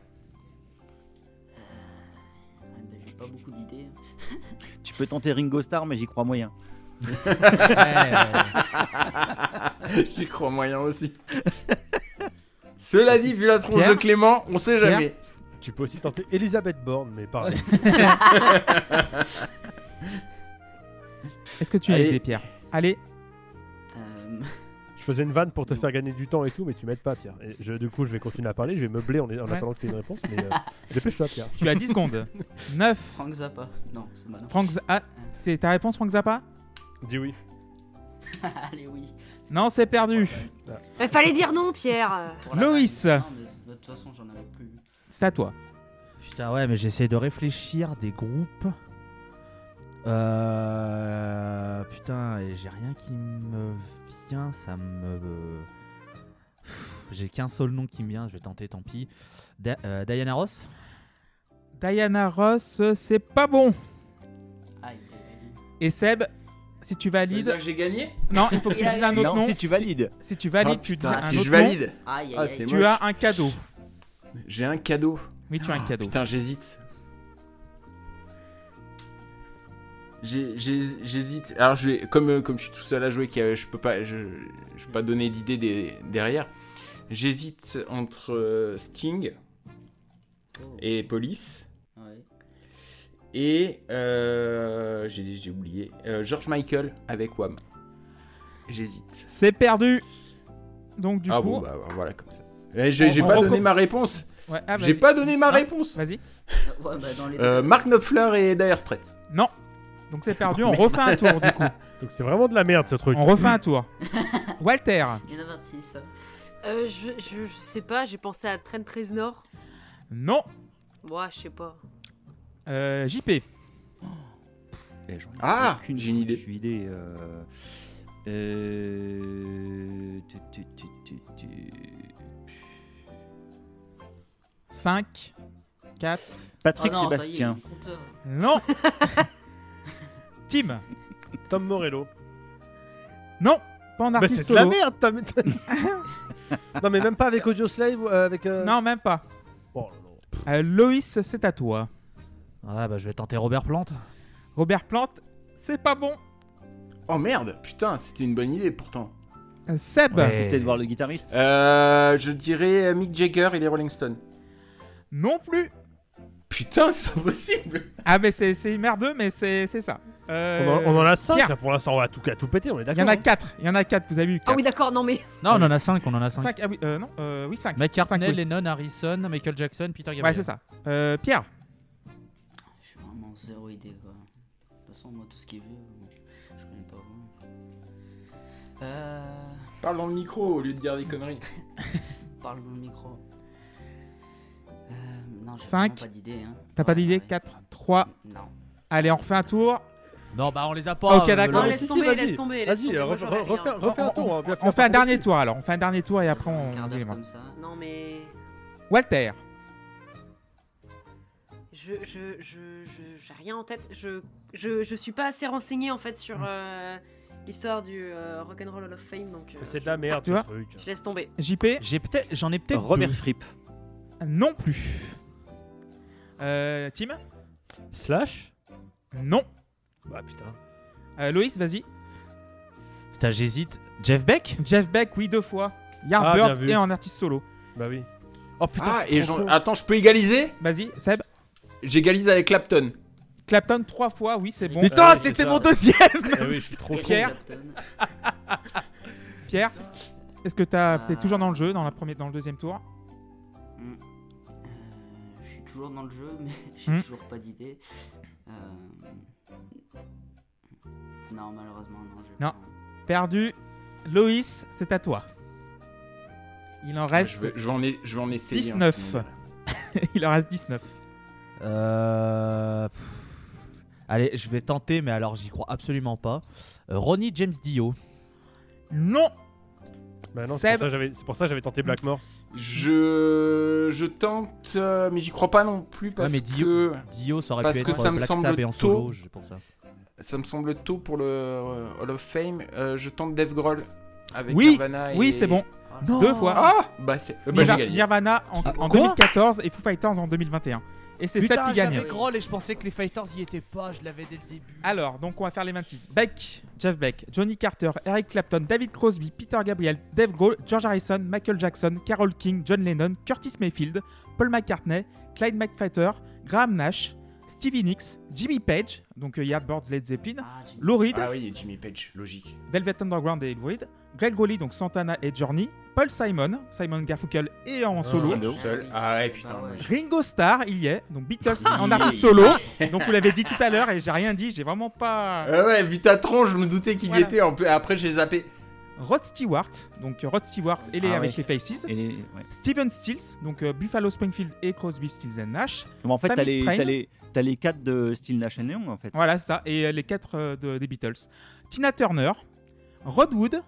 Bah, J'ai pas beaucoup d'idées. Tu peux tenter Ringo Starr, mais j'y crois moyen. J'y crois moyen aussi. Cela dit, vu la tronche Pierre de Clément, on sait Pierre jamais. Tu peux aussi tenter Elisabeth Borne, mais pareil. Est-ce que tu as Allez. aidé Pierre Allez, Euh, Je faisais une vanne pour te faire gagner du temps et tout, mais tu m'aides pas, Pierre. Et je, du coup, je vais continuer à parler, je vais meubler en, en Ouais. attendant que tu aies une réponse, mais euh, dépêche-toi, Pierre. tu as 10 secondes. 9. Frank Zappa. Non, c'est pas non. Frank Z- ah, c'est ta réponse, Frank Zappa? Dis oui. Allez, oui. Non, c'est perdu. Il fallait dire non, Pierre. Pour la Loïs. vanne. Non, mais de toute façon, j'en avais plus. C'est à toi. Putain, ouais, mais j'essaie de réfléchir des groupes. Euh. Putain, et j'ai rien qui me vient, ça me. J'ai qu'un seul nom qui me vient, je vais tenter, tant pis. Da- euh, Diana Ross Diana Ross, c'est pas bon. Aïe, aïe, aïe. Et Seb, si tu Ça veut valides. dire que j'ai gagné Non, il faut que tu dises un autre Non, nom. si tu valides. Si, si tu valides, Ah, tu dis putain, un si autre je nom. valide, Aïe, aïe, Ah, aïe. Tu moche. as un cadeau. j'ai un cadeau. Oui, tu as un cadeau. Putain, j'hésite. J'hésite. Alors, je vais, comme, euh, comme je suis tout seul à jouer, je peux pas, je, je peux pas donner d'idée derrière. J'hésite entre euh, Sting et Police. Et euh, j'ai oublié euh, George Michael avec Wham. J'hésite. C'est perdu. Donc, du ah coup. bon, bah voilà comme ça. Eh, J'ai On- pas on donné ma réponse. Ouais, ah, J'ai pas donné ma réponse. Vas-y. Ouais, bah, Euh, Mark Knopfler et Dire Straits. Non. Donc, c'est perdu. On refait un tour, du coup. Donc c'est vraiment de la merde ce truc. On refait un tour. Walter. Il y en a 26. Euh, je, je, je sais pas, j'ai pensé à Trent Reznor. Non. Moi, je sais pas. Euh, JP. Eh, j'en ai Ah, aucune j'ai une idée. foutue idée. euh, euh, tu- tu- tu- tu- tu- 5, 4. Patrick oh non, Sébastien. Ça y est, compteur. Non. Tim. Tom Morello. Non. Pas en Bah artiste c'est de la solo. merde, Tom. non mais même pas avec Audio Slave ou euh, avec. euh, Non, même pas. Bon, non. Euh, Loïs, c'est à toi. Ouais, bah je vais tenter Robert Plante. Robert Plante, c'est pas bon. Oh merde, putain, c'était une bonne idée pourtant. Euh, Seb. Ouais. Peut-être voir le guitariste. Euh, je dirais Mick Jagger et les Rolling Stones. Non plus. Putain, c'est pas possible. Ah, mais c'est c'est merdeux, mais c'est c'est ça. Euh, On, en, on en a 5 Pierre. pour l'instant, on va tout, péter, on est Il d'accord. y en a hein. 4. Il y en a 4. Vous avez eu 4. Ah oui, d'accord, non mais. Non, on en a 5, on en a 5. 5. Ah oui, euh, non. Euh, oui, 5. McCartney, Cinq, oui. Lennon, Harrison, Michael Jackson, Peter Gabriel. Ouais, c'est ça. Euh, Pierre. Zéro idée quoi. De toute façon, moi, tout ce qui est vieux, bon, je connais pas vraiment. Euh. Parle dans le micro au lieu de dire des conneries. Parle dans le micro. Euh, non, j'ai Cinq. vraiment pas d'idée. Hein. T'as pas d'idée? ouais. 4, 3. Non. Allez, on refait un tour. Non, bah on les a pas. Ok, d'accord. Non, Si, laisse si, tomber, vas-y. laisse tomber. laisse Vas-y, tomber, euh, refais un tour. hein, bien On faire fait un dernier tour alors. On fait un dernier tour et après Un on. quart on d'heure dit- comme ça. Non mais. Walter. Je, je, je, je- j'ai rien en tête. Je, je, je suis pas assez renseigné en fait sur euh, l'histoire du euh, Rock'n'Roll Hall of Fame, donc euh, C'est de la merde Tu ce vois truc. je laisse tomber. JP. J'ai peut-être, j'en ai peut-être. Deux. Fripp. Non plus. Euh, Tim? Slash? Non. Bah putain. Euh, Loïs, vas-y. Putain, j'hésite. Jeff Beck? Jeff Beck, oui, deux fois. Ah, bien vu. et en artiste solo. Bah oui. Oh putain. Ah, je suis et trop j'en- con. attends, je peux égaliser? Vas-y, Seb. J'égalise avec Clapton. Clapton, trois fois, oui, c'est bon. Putain, Ah oui, c'est c'était mon deuxième Eh oui, je suis trop. Pierre. Clapton. Pierre, est-ce que t'as- t'es Ah. toujours dans le jeu, dans, la première, dans le deuxième tour? Hmm. Euh, je suis toujours dans le jeu, mais j'ai Hmm. toujours pas d'idée. Euh, Non, malheureusement, non. Non. pas- Perdu. Loïs, c'est à toi. Il en reste, Je vais, je vais en, e- je vais en essayer. 19. hein, sinon. il en reste 19. Euh... pff. Allez, je vais tenter, mais alors j'y crois absolument pas. Euh, Ronnie James Dio. Non. Bah non, c'est Seb. pour ça que j'avais- c'est pour ça que j'avais tenté Blackmore. Je, je tente, euh, mais j'y crois pas non plus parce Ouais, mais Dio- que Dio, ça aurait Parce pu que être ça me Black semble Sabbath et en tôt. solo, c'est pour ça. ça me semble tôt pour le euh, Hall of Fame. Euh, je tente Dave Grohl Avec Oui, Nirvana Oui, et- c'est bon. Deux fois. Ah Bah, c'est... bah, j'ai Nirva- gagné. Nirvana en, Ah, en quoi 2014 et Foo Fighters en 2021. Et c'est Seth Putain, qui gagne. j'avais Groll et je pensais que les Fighters y étaient pas, je l'avais dès le début. Alors, donc on va faire les 26. Beck, Jeff Beck, Johnny Carter, Eric Clapton, David Crosby, Peter Gabriel, Dave Grohl, George Harrison, Michael Jackson, Carole King, John Lennon, Curtis Mayfield, Paul McCartney, Clyde McPhatter, Graham Nash, Stevie Nicks, Jimmy Page, donc euh, Yardbirds, Led Zeppelin, Ah, Lou Reed, Ah oui, Jimmy Page, logique. Velvet Underground et Lou Reed, Greg Rowley, donc Santana et Journey, Paul Simon, Simon Garfunkel et en solo. Seul. Ah ouais, putain. Ouais. moi, j'ai- Ringo Starr, il y est, donc Beatles en artiste solo. Donc vous l'avez dit tout à l'heure et j'ai rien dit, j'ai vraiment pas. Ah ouais, vu ta tronche, je me doutais qu'il Voilà. y était. en peu- Après, j'ai zappé. Rod Stewart, donc Rod Stewart et les Ah avec ouais. les Faces. Et les- ouais. Steven Stills, donc euh, Buffalo Springfield et Crosby, Stills and Nash. Bon, en fait, t'as les, t'as les, quatre de Style Nash and Young, en fait. Voilà ça, et euh, les quatre euh, de- des Beatles. Tina Turner, Rod Wood,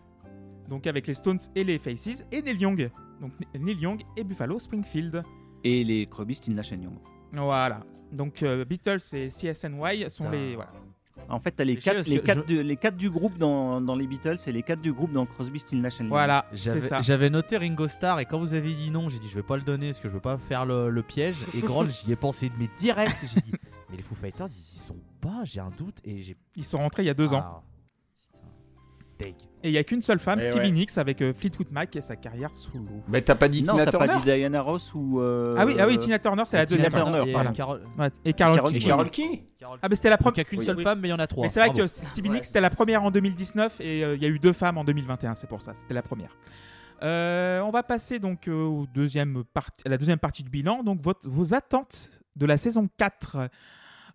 donc avec les Stones et les Faces, et Neil Young, donc Neil Young et Buffalo Springfield. Et les Crosby, Style Nash and Young. Voilà. Donc euh, Beatles et CSNY sont Putain. les. Voilà. En fait, t'as les sais, quatre, les, quatre je- les quatre du groupe dans, dans les Beatles et les quatre du groupe dans Crosby, Style Nash and Young. Voilà, c'est J'avais ça. j'avais noté Ringo Starr et quand vous avez dit non, j'ai dit je vais pas le donner parce que je veux pas faire le, le piège. Et Groll, j'y ai pensé mais direct. J'ai dit mais les Foo Fighters ils y sont pas, j'ai un doute et j'ai. Ils sont rentrés il y a deux ans. Ah, putain. Et il y a qu'une seule femme, Eh Stevie ouais. Nicks, avec euh, Fleetwood Mac et sa carrière solo. Mais t'as pas dit Non, Tina Turner pas dit Diana Ross ou. euh, Ah oui, ah oui, Tina Turner, c'est la Tina deuxième. Turner, et, voilà. Carol- Ouais, et Carole Carole King. Carole King Ah, mais c'était la première. il y a qu'une Oui, seule oui. femme, mais il y en a trois. Mais c'est vrai que Stevie Ouais, Nicks, c'était la première en 2019 et euh, il y a eu deux femmes en 2021, c'est pour ça, c'était la première. Euh, on va passer donc euh, au deuxième à la deuxième partie du bilan, donc votre- vos attentes de la saison 4.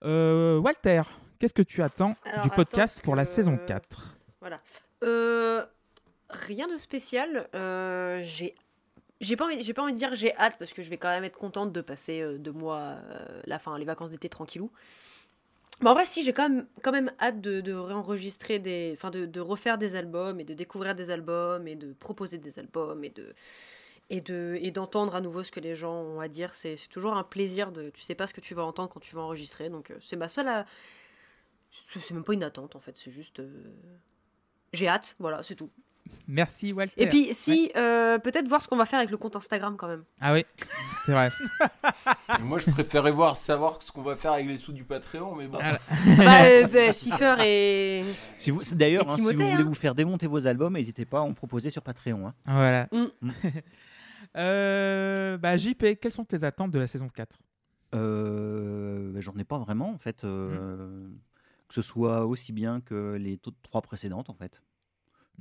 Euh, Walter, qu'est-ce que tu attends Alors, du podcast attends, pour la saison 4 Voilà. Euh, rien de spécial. Euh, j'ai j'ai pas envie, j'ai pas envie de dire j'ai hâte parce que je vais quand même être contente de passer euh, deux mois la fin, les vacances d'été tranquillou. Mais en vrai, si j'ai quand même, quand même hâte de, réenregistrer des, enfin de, refaire des albums et de découvrir des albums et de proposer des albums et de et de et d'entendre à nouveau ce que les gens ont à dire. C'est toujours un plaisir de, tu sais pas ce que tu vas entendre quand tu vas enregistrer. Donc c'est ma seule, c'est même pas une attente en fait. C'est juste, j'ai hâte. Voilà, c'est tout. Merci Walter. Et puis, si, euh, peut-être voir ce qu'on va faire avec le compte Instagram quand même. Ah oui, c'est vrai. Moi, je préférais voir, savoir ce qu'on va faire avec les sous du Patreon, mais bon. Ah, bah, euh, bah, Cipher et. Si vous, D'ailleurs, hein, si vous voulez hein. vous faire démonter vos albums, n'hésitez pas à en proposer sur Patreon. hein. Voilà. Mm. Mm. Euh, bah, JP, quelles sont tes attentes de la saison 4 Euh, ben, J'en ai pas vraiment, en fait. euh, Que ce soit aussi bien que les trois précédentes, en fait.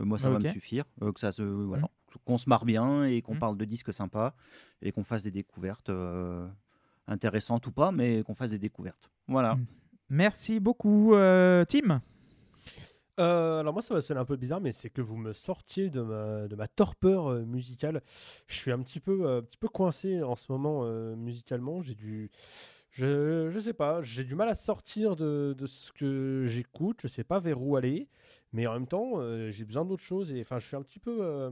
Euh, moi, ça va Ok. me suffire. euh, que ça se, voilà, qu'on se marre bien et qu'on Mm. parle de disques sympas et qu'on fasse des découvertes euh, intéressantes ou pas, mais qu'on fasse des découvertes. Voilà. Mm. Merci beaucoup, euh, Tim. Euh, alors moi ça va sonner un peu bizarre mais c'est que vous me sortiez de ma, de ma torpeur euh, musicale. Je suis un petit peu, euh, un petit peu coincé en ce moment euh, musicalement. J'ai du... Je, je sais pas, j'ai du mal à sortir de, de ce que j'écoute. Je sais pas vers où aller. Mais en même temps euh, j'ai besoin d'autre chose. Et enfin je suis un petit peu... euh,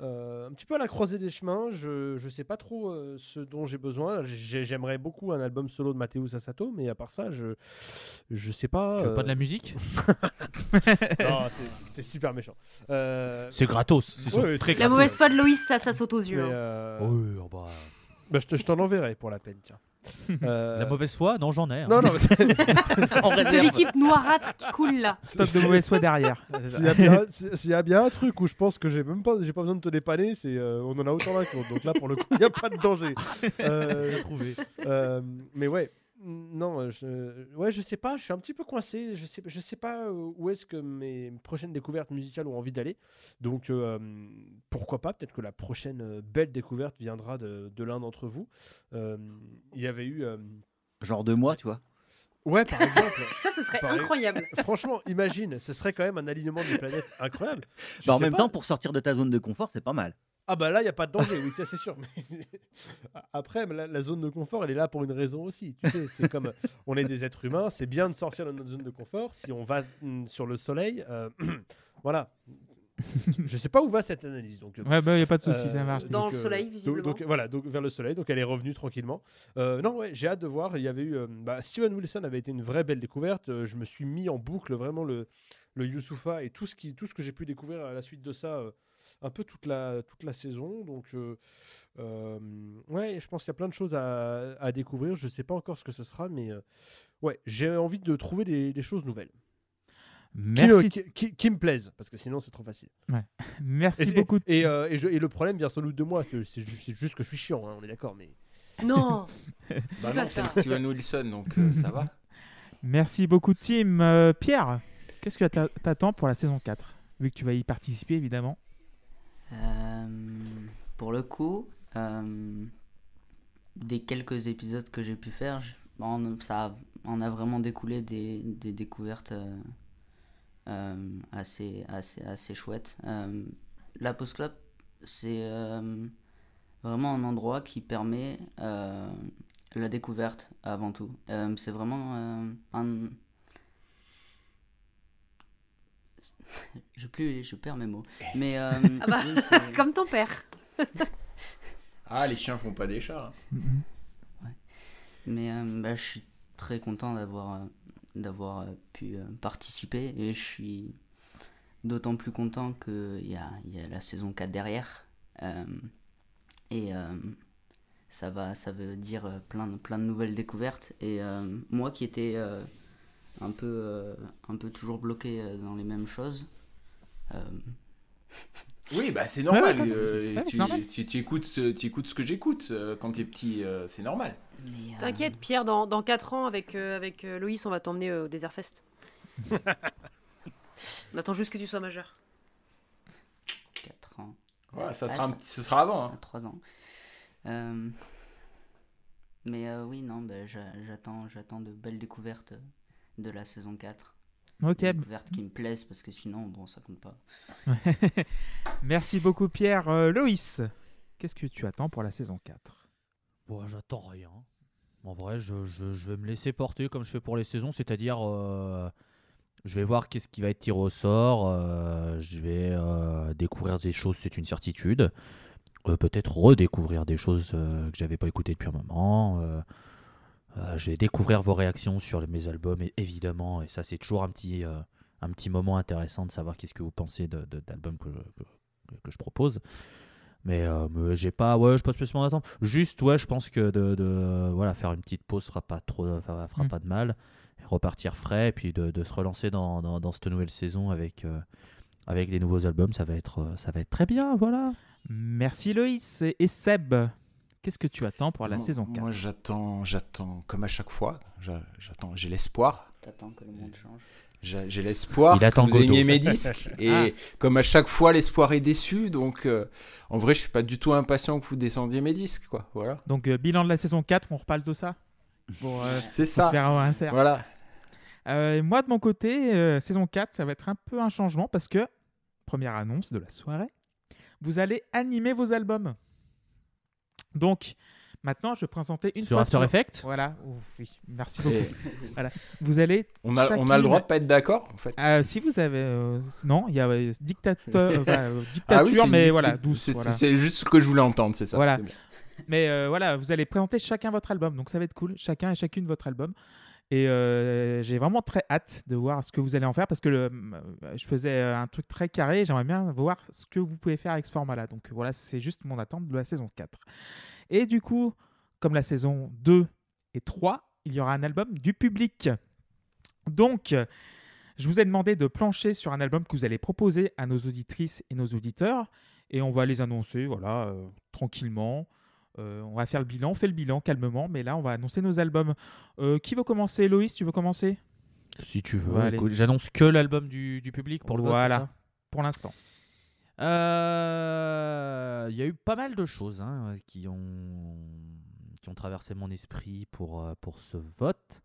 euh, un petit peu à la croisée des chemins, je ne sais pas trop euh, ce dont j'ai besoin. J'ai- J'aimerais beaucoup un album solo de Matteo Sassato, mais à part ça, je je sais pas. Tu veux pas de la musique non, c'est- c'était super méchant. Euh, C'est gratos, c'est Ouais, très La mauvaise foi de Loïs, ça, ça saute aux yeux. hein. euh, Oui, oh bah. bah, je te- je t'en enverrai pour la peine, tiens. Euh, La mauvaise foi Non, j'en ai. hein. Non, non, En C'est ce liquide noirâtre qui coule là. Top de mauvaise foi derrière. S'il y, a bien- s'il s'il y a bien un truc où je pense que j'ai même pas, j'ai pas besoin de te dépanner, c'est euh, on en a autant d'un compte. Donc là, pour le coup, il n'y a pas de danger. Euh, trouvé. Euh, mais ouais, non, je, ouais, je sais pas, je suis un petit peu coincé. Je sais, je sais pas où est-ce que mes prochaines découvertes musicales ont envie d'aller. Donc euh, pourquoi pas Peut-être que la prochaine euh, belle découverte viendra de, de l'un d'entre vous. Euh, Il y avait eu, euh, Genre de moi, tu vois. ouais, par exemple. Ça, ce serait Pareil. incroyable. Franchement, imagine, ce serait quand même un alignement des planètes incroyable. Bah, en même pas. temps, pour sortir de ta zone de confort, c'est pas mal. Ah bah là, il n'y a pas de danger, oui, ça c'est sûr. Mais Après, la, la zone de confort, elle est là pour une raison aussi. Tu sais, c'est comme, on est des êtres humains, c'est bien de sortir de notre zone de confort. Si on va mm, sur le soleil, euh, voilà. Je sais pas où va cette analyse. Donc, Ouais, bah, y a pas de souci, euh, ça marche. Dans donc, le euh, soleil, donc- visiblement. Donc, voilà, donc vers le soleil. Donc elle est revenue tranquillement. Euh, non, ouais, j'ai hâte de voir. Il y avait eu, euh, bah, Steven Wilson avait été une vraie belle découverte. Euh, je me suis mis en boucle vraiment le le Youssoufa et tout ce, qui, tout ce que j'ai pu découvrir à la suite de ça, euh, un peu toute la, toute la saison. Donc, euh, euh, ouais, je pense qu'il y a plein de choses à, à découvrir. Je sais pas encore ce que ce sera, mais euh, ouais, j'ai envie de trouver des, des choses nouvelles. Qui, Merci, me- qui, qui- qui me plaisent, parce que sinon c'est trop facile. merci Et, beaucoup. et, euh, et je- et le problème vient sans doute de moi, c'est c'est ju- c'est juste que je suis chiant, hein, on est d'accord, mais. Non Bah non, c'est Steven Wilson, donc euh, ça va. Merci beaucoup, Tim. Euh, Pierre, qu'est-ce que t'a- t'attends pour la saison 4 Vu que tu vas y participer, évidemment. Euh, pour le coup, euh, des quelques épisodes que j'ai pu faire, on, ça on a vraiment découlé des, découvertes euh, assez, assez, assez chouettes. Euh, la Post Club, c'est vraiment un endroit qui permet la découverte avant tout. C'est vraiment un. Je, plus, je perds mes mots. Mais euh, Ah bah, oui, Comme ton père. Ah, les chiens font pas des chats. hein. Mais euh, bah, je suis très content d'avoir euh, d'avoir euh, pu euh, participer et je suis d'autant plus content qu'il y a, il y a la saison 4 derrière. Euh, et euh, ça, va, ça veut dire plein, de- plein de nouvelles découvertes. Et euh, moi qui étais euh, un, peu, euh, un peu toujours bloqué euh, dans les mêmes choses, euh, Oui, bah c'est normal. Ouais, ouais, euh, ouais, tu, c'est normal. tu- tu écoutes, tu écoutes ce que j'écoute euh, quand t'es petit, euh, c'est normal. euh, T'inquiète, Pierre, dans, dans 4 ans, avec, euh, avec euh, Loïs, on va t'emmener euh, au Desert Fest. on attend juste que tu sois majeur. 4 ans. Ouais, ça Ah, sera, un ça- petit- sera avant. à hein. 3 ans. Euh, mais euh, oui, non, bah, j'a- j'attends, j'attends de belles découvertes de la saison 4. Ok, Des découvertes qui me plaisent parce que sinon, bon, ça compte pas. merci beaucoup, Pierre. Euh, Loïs, qu'est-ce que tu attends pour la saison 4 Bon, j'attends rien. En vrai, je, je- je vais me laisser porter comme je fais pour les saisons, c'est-à-dire euh, je vais voir qu'est-ce qui va être tiré au sort, euh, je vais euh, découvrir des choses, c'est une certitude. Euh, Peut-être redécouvrir des choses euh, que j'avais pas écoutées depuis un moment. Euh, euh, je vais découvrir vos réactions sur mes albums, évidemment, et ça c'est toujours un petit, euh, un petit moment intéressant de savoir qu'est-ce que vous pensez de, de- d'albums que, je- que- que je propose. Mais, euh, mais j'ai pas, ouais, je pas spécialement d'attente. Juste, ouais, je pense que de, de- voilà, faire une petite pause fera pas trop, fera, fera Mm. pas de mal. Et repartir frais, et puis de, se relancer dans, dans, dans cette nouvelle saison avec, euh, avec des nouveaux albums, ça va être, euh, ça va être très bien, voilà. Merci, Loïs. Et Seb, qu'est-ce que tu attends pour la Moi- saison 4 Moi, j'attends, j'attends, comme à chaque fois, j'a- j'attends, j'ai l'espoir. T'attends que le monde change. J'ai l'espoir Il que vous aimiez mes disques. Et Ah. comme à chaque fois, l'espoir est déçu. Donc, euh, en vrai, je suis pas du tout impatient que vous descendiez mes disques. Quoi. Voilà. Donc, euh, bilan de la saison 4, on reparle de ça euh, C'est ça. faire un insert. Voilà. Euh, moi, de mon côté, euh, saison 4, ça va être un peu un changement parce que, première annonce de la soirée, vous allez animer vos albums. Donc, maintenant, je vais présenter une Sur fois After Effects Voilà, Oh, oui, merci beaucoup. Et Vous allez. on, a, on a le droit de pas être d'accord, en fait. Euh, si vous avez. euh, non, il y a euh, dictateur, enfin, Ah dictature, oui, mais une- voilà, douce. C'est voilà. juste ce que je voulais entendre, c'est ça. Voilà. Mais euh, voilà, vous allez présenter chacun votre album, donc ça va être cool, chacun et chacune votre album. Et euh, j'ai vraiment très hâte de voir ce que vous allez en faire parce que euh, je faisais euh, un truc très carré, j'aimerais bien voir ce que vous pouvez faire avec ce format-là. Donc voilà, c'est juste mon attente de la saison 4. Et du coup, comme la saison 2 et 3, il y aura un album du public. Donc, je vous ai demandé de plancher sur un album que vous allez proposer à nos auditrices et nos auditeurs. Et on va les annoncer, voilà, tranquillement. Euh, on va faire le bilan, on fait le bilan calmement, mais là, on va annoncer nos albums. Euh, qui veut commencer? Loïs, tu veux commencer? Si tu veux. Ouais, J'annonce que l'album du, du public pour le vote, Voilà. c'est ça Pour l'instant. Euh, Il y a eu pas mal de choses hein, qui, ont, qui ont traversé mon esprit pour, pour ce vote.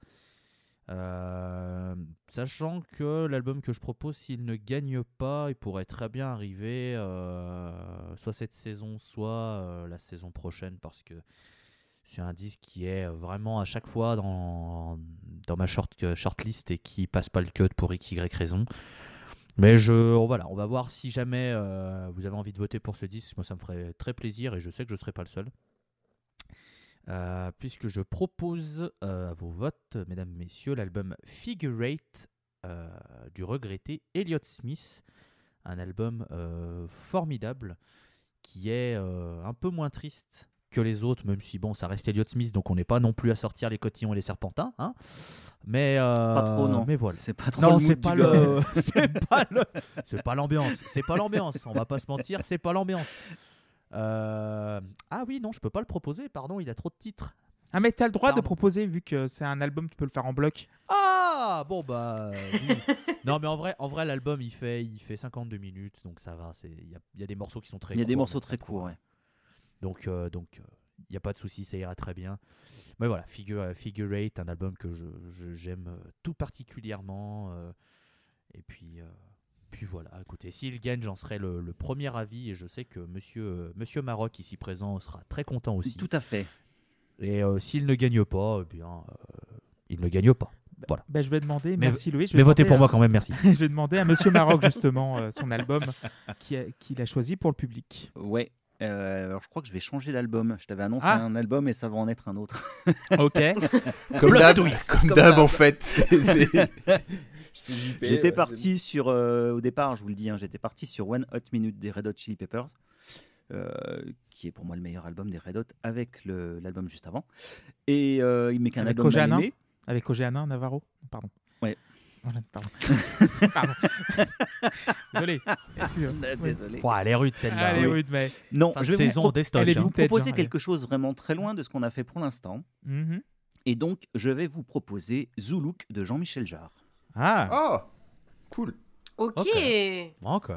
Euh, sachant que l'album que je propose, s'il ne gagne pas, il pourrait très bien arriver euh, soit cette saison, soit euh, la saison prochaine, parce que c'est un disque qui est vraiment à chaque fois dans, ma short, shortlist et qui passe pas le cut pour x, y raison. Mais je, voilà, on va voir si jamais vous avez envie de voter pour ce disque. Moi, ça me ferait très plaisir et je sais que je ne serai pas le seul. Euh, puisque je propose euh, à vos votes, mesdames, messieurs, l'album Figure Eight du regretté Elliott Smith, un album euh, formidable qui est un peu moins triste que les autres, même si bon, ça reste Elliott Smith, donc on n'est pas non plus à sortir les cotillons et les serpentins, hein. Mais euh, Pas trop, non. Mais voilà. C'est pas trop Non, c'est pas le, c'est pas le, c'est pas l'ambiance, c'est pas l'ambiance. On va pas se mentir, c'est pas l'ambiance. Euh, Ah oui, non, je peux pas le proposer. Pardon, il a trop de titres. Ah, mais t'as le droit de proposer vu que c'est un album, tu peux le faire en bloc. Ah bon bah. oui. non mais en vrai, en vrai l'album il fait, il fait 52 minutes, donc ça va. C'est, il y a, il y a des morceaux qui sont très. Il y a des morceaux très courts, ouais. Donc euh, donc euh, il n'y a pas de souci, ça ira très bien. Mais voilà, Figure Figure Eight, un album que je, je- j'aime tout particulièrement. euh, et puis. euh, puis voilà, écoutez, s'il gagne, j'en serai le, le premier avis et je sais que monsieur, euh, monsieur Maroc, ici présent, sera très content aussi. Tout à fait. Et euh, s'il ne gagne pas, eh bien, euh, il ne gagne pas. Voilà. Bah, je vais demander, Mais- merci Louis. je vais Mais votez pour à- moi quand même, merci. je vais demander à Monsieur Maroc justement euh, son album a- qu'il a choisi pour le public. Ouais. Euh, alors je crois que je vais changer d'album. Je t'avais annoncé Ah. un album et ça va en être un autre. Ok. Comme d'hab, en fait. JP, J'étais parti sur, euh, au départ, je vous le dis, hein, j'étais parti sur One Hot Minute des Red Hot Chili Peppers, euh, qui est pour moi le meilleur album des Red Hot avec l'album juste avant. Et euh, il met qu'un Avec album Hanin aimé. Avec Roger Hanin, Navarro Pardon. Ouais. Voilà, Pardon. Pardon. Désolé. Excusez-moi. Euh, Désolé. Ouah, elle est rude celle-là. Rude, mais. Non, je vais saison vous, pro- des stocks, elle est hein. vous proposer hein, quelque chose vraiment très loin de ce qu'on a fait pour l'instant. Mhm. Et donc, je vais vous proposer Zoulouk de Jean-Michel Jarre. Ah, Oh, cool. Ok. Ok. Ok.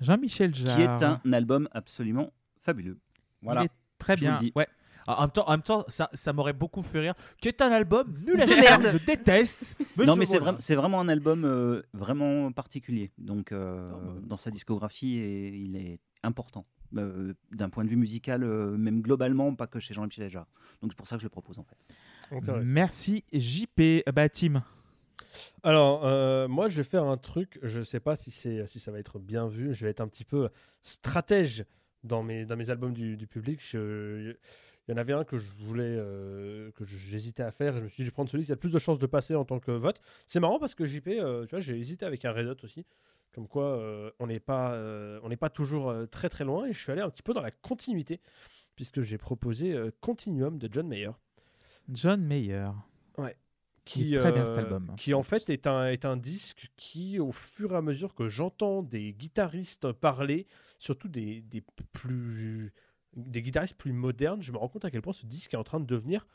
Jean-Michel Jarre. qui est un album absolument fabuleux. Voilà. Il est très Je vous bien. le dis. Ouais. Ah, En même temps, en même temps ça, ça m'aurait beaucoup fait rire. Qui est un album nul à chier. Je déteste. non, mais c'est vraiment, c'est vraiment un album euh, vraiment particulier. Donc, euh, Ah bah. dans sa discographie, et il est important. euh, D'un point de vue musical, euh, même globalement, pas que chez Jean-Michel Jarre. Donc, c'est pour ça que je le propose en fait. Merci JP. Bah, Tim. Alors, euh, moi, je vais faire un truc. Je sais pas si, si ça va être bien vu. Je vais être un petit peu stratège dans mes, dans mes albums du, du public. Je- il y en avait un que je voulais, euh, que j'hésitais à faire. Et je me suis dit, je vais prendre celui qui a le plus de chances de passer en tant que vote. C'est marrant parce que JP, euh, tu vois, j'ai hésité avec un Red Hot aussi. Comme quoi, euh, on n'est pas, on n'est pas toujours très très loin. Et je suis allé un petit peu dans la continuité puisque j'ai proposé Continuum de John Mayer. John Mayer. Qui, est très bien, cet euh, album. qui en fait est un, est un disque qui, au fur et à mesure que j'entends des guitaristes parler, surtout des, des plus des guitaristes plus modernes, je me rends compte à quel point ce disque est en train de devenir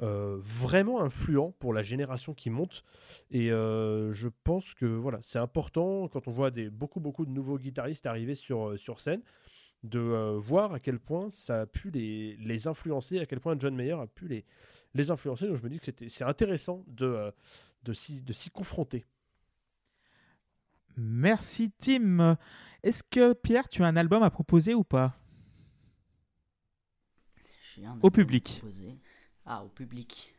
euh, vraiment influent pour la génération qui monte. Et euh, je pense que voilà, c'est important quand on voit des, beaucoup, beaucoup de nouveaux guitaristes arriver sur, sur scène de euh, voir à quel point ça a pu les, les influencer, à quel point John Mayer a pu les, les influencer. Donc je me dis que c'était- c'est intéressant de, euh, de s'y de s'y confronter. Merci Tim. Est-ce que Pierre, tu as un album à proposer ou pas? Au public. Ah, au public.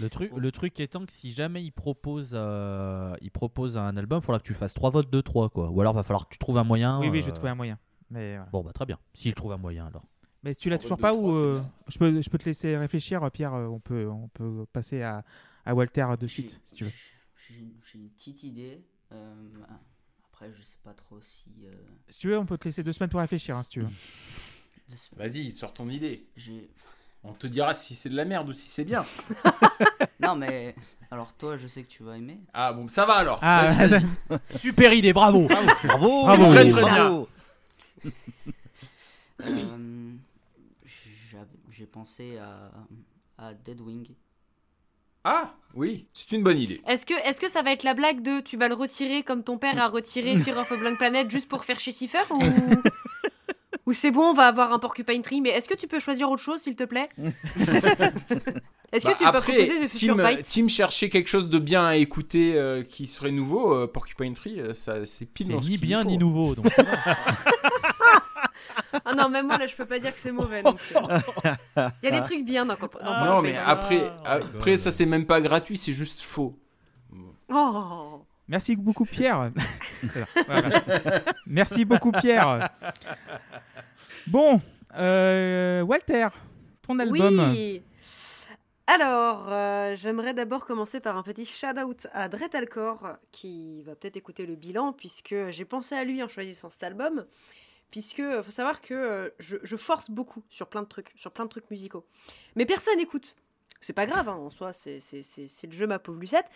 Le truc, le truc étant que si jamais il propose, euh, il propose un album, il faudra que tu fasses 3 votes de 3 quoi. Ou alors va falloir que tu trouves un moyen. Oui, oui, je vais euh, trouver un moyen. Mais, voilà. Bon bah très bien. S'il trouve un moyen alors. Mais tu l'as toujours pas ou euh, je, peux, je peux te laisser réfléchir, Pierre. euh, On peut, on peut passer à, à Walter de suite, si tu veux. J'ai une- j'ai une petite idée. euh, après, je sais pas trop si. euh, Si tu veux, on peut te laisser deux semaines pour réfléchir, hein, si tu veux. Vas-y, sors ton idée. On te dira si c'est de la merde ou si c'est bien. Non, mais. Alors, toi, je sais que tu vas aimer. Ah bon, ça va alors. Ah, Vas-y, vas-y. Super idée, bravo. Bravo, Bravo. Très, très bravo. Euh, J'ai pensé à, à Deadwing. Ah oui, c'est une bonne idée. Est-ce que, est que ça va être la blague de tu vas le retirer comme ton père a retiré Fear of a Blank Planet juste pour faire chez Cipher ou... ou c'est bon, on va avoir un Porcupine Tree Mais est-ce que tu peux choisir autre chose, s'il te plaît? Est-ce que Bah, tu peux après, proposer The Future Tim, Bites? Tim cherchait quelque chose de bien à écouter euh, qui serait nouveau. euh, Porcupine Tree, euh, ça, c'est pile dans ce ni bien faut. ni nouveau. Donc. Ah non, même moi là, je peux pas dire que c'est mauvais. plus. Il y a des trucs bien dans, dans Ah, non, mais après, après ça c'est même pas gratuit, c'est juste faux. Oh. Merci beaucoup, Pierre. Voilà. Merci beaucoup, Pierre. Bon, euh, Walter, ton album. Oui. Alors, euh, j'aimerais d'abord commencer par un petit shout-out à Dretalcor, qui va peut-être écouter le bilan, puisque j'ai pensé à lui en choisissant cet album. Puisque euh, faut savoir que euh, je, je force beaucoup sur plein de trucs, sur plein de trucs musicaux. Mais personne n'écoute. C'est pas grave, hein, en soi, c'est c'est- c'est- c'est le jeu, ma pauvre Lucette.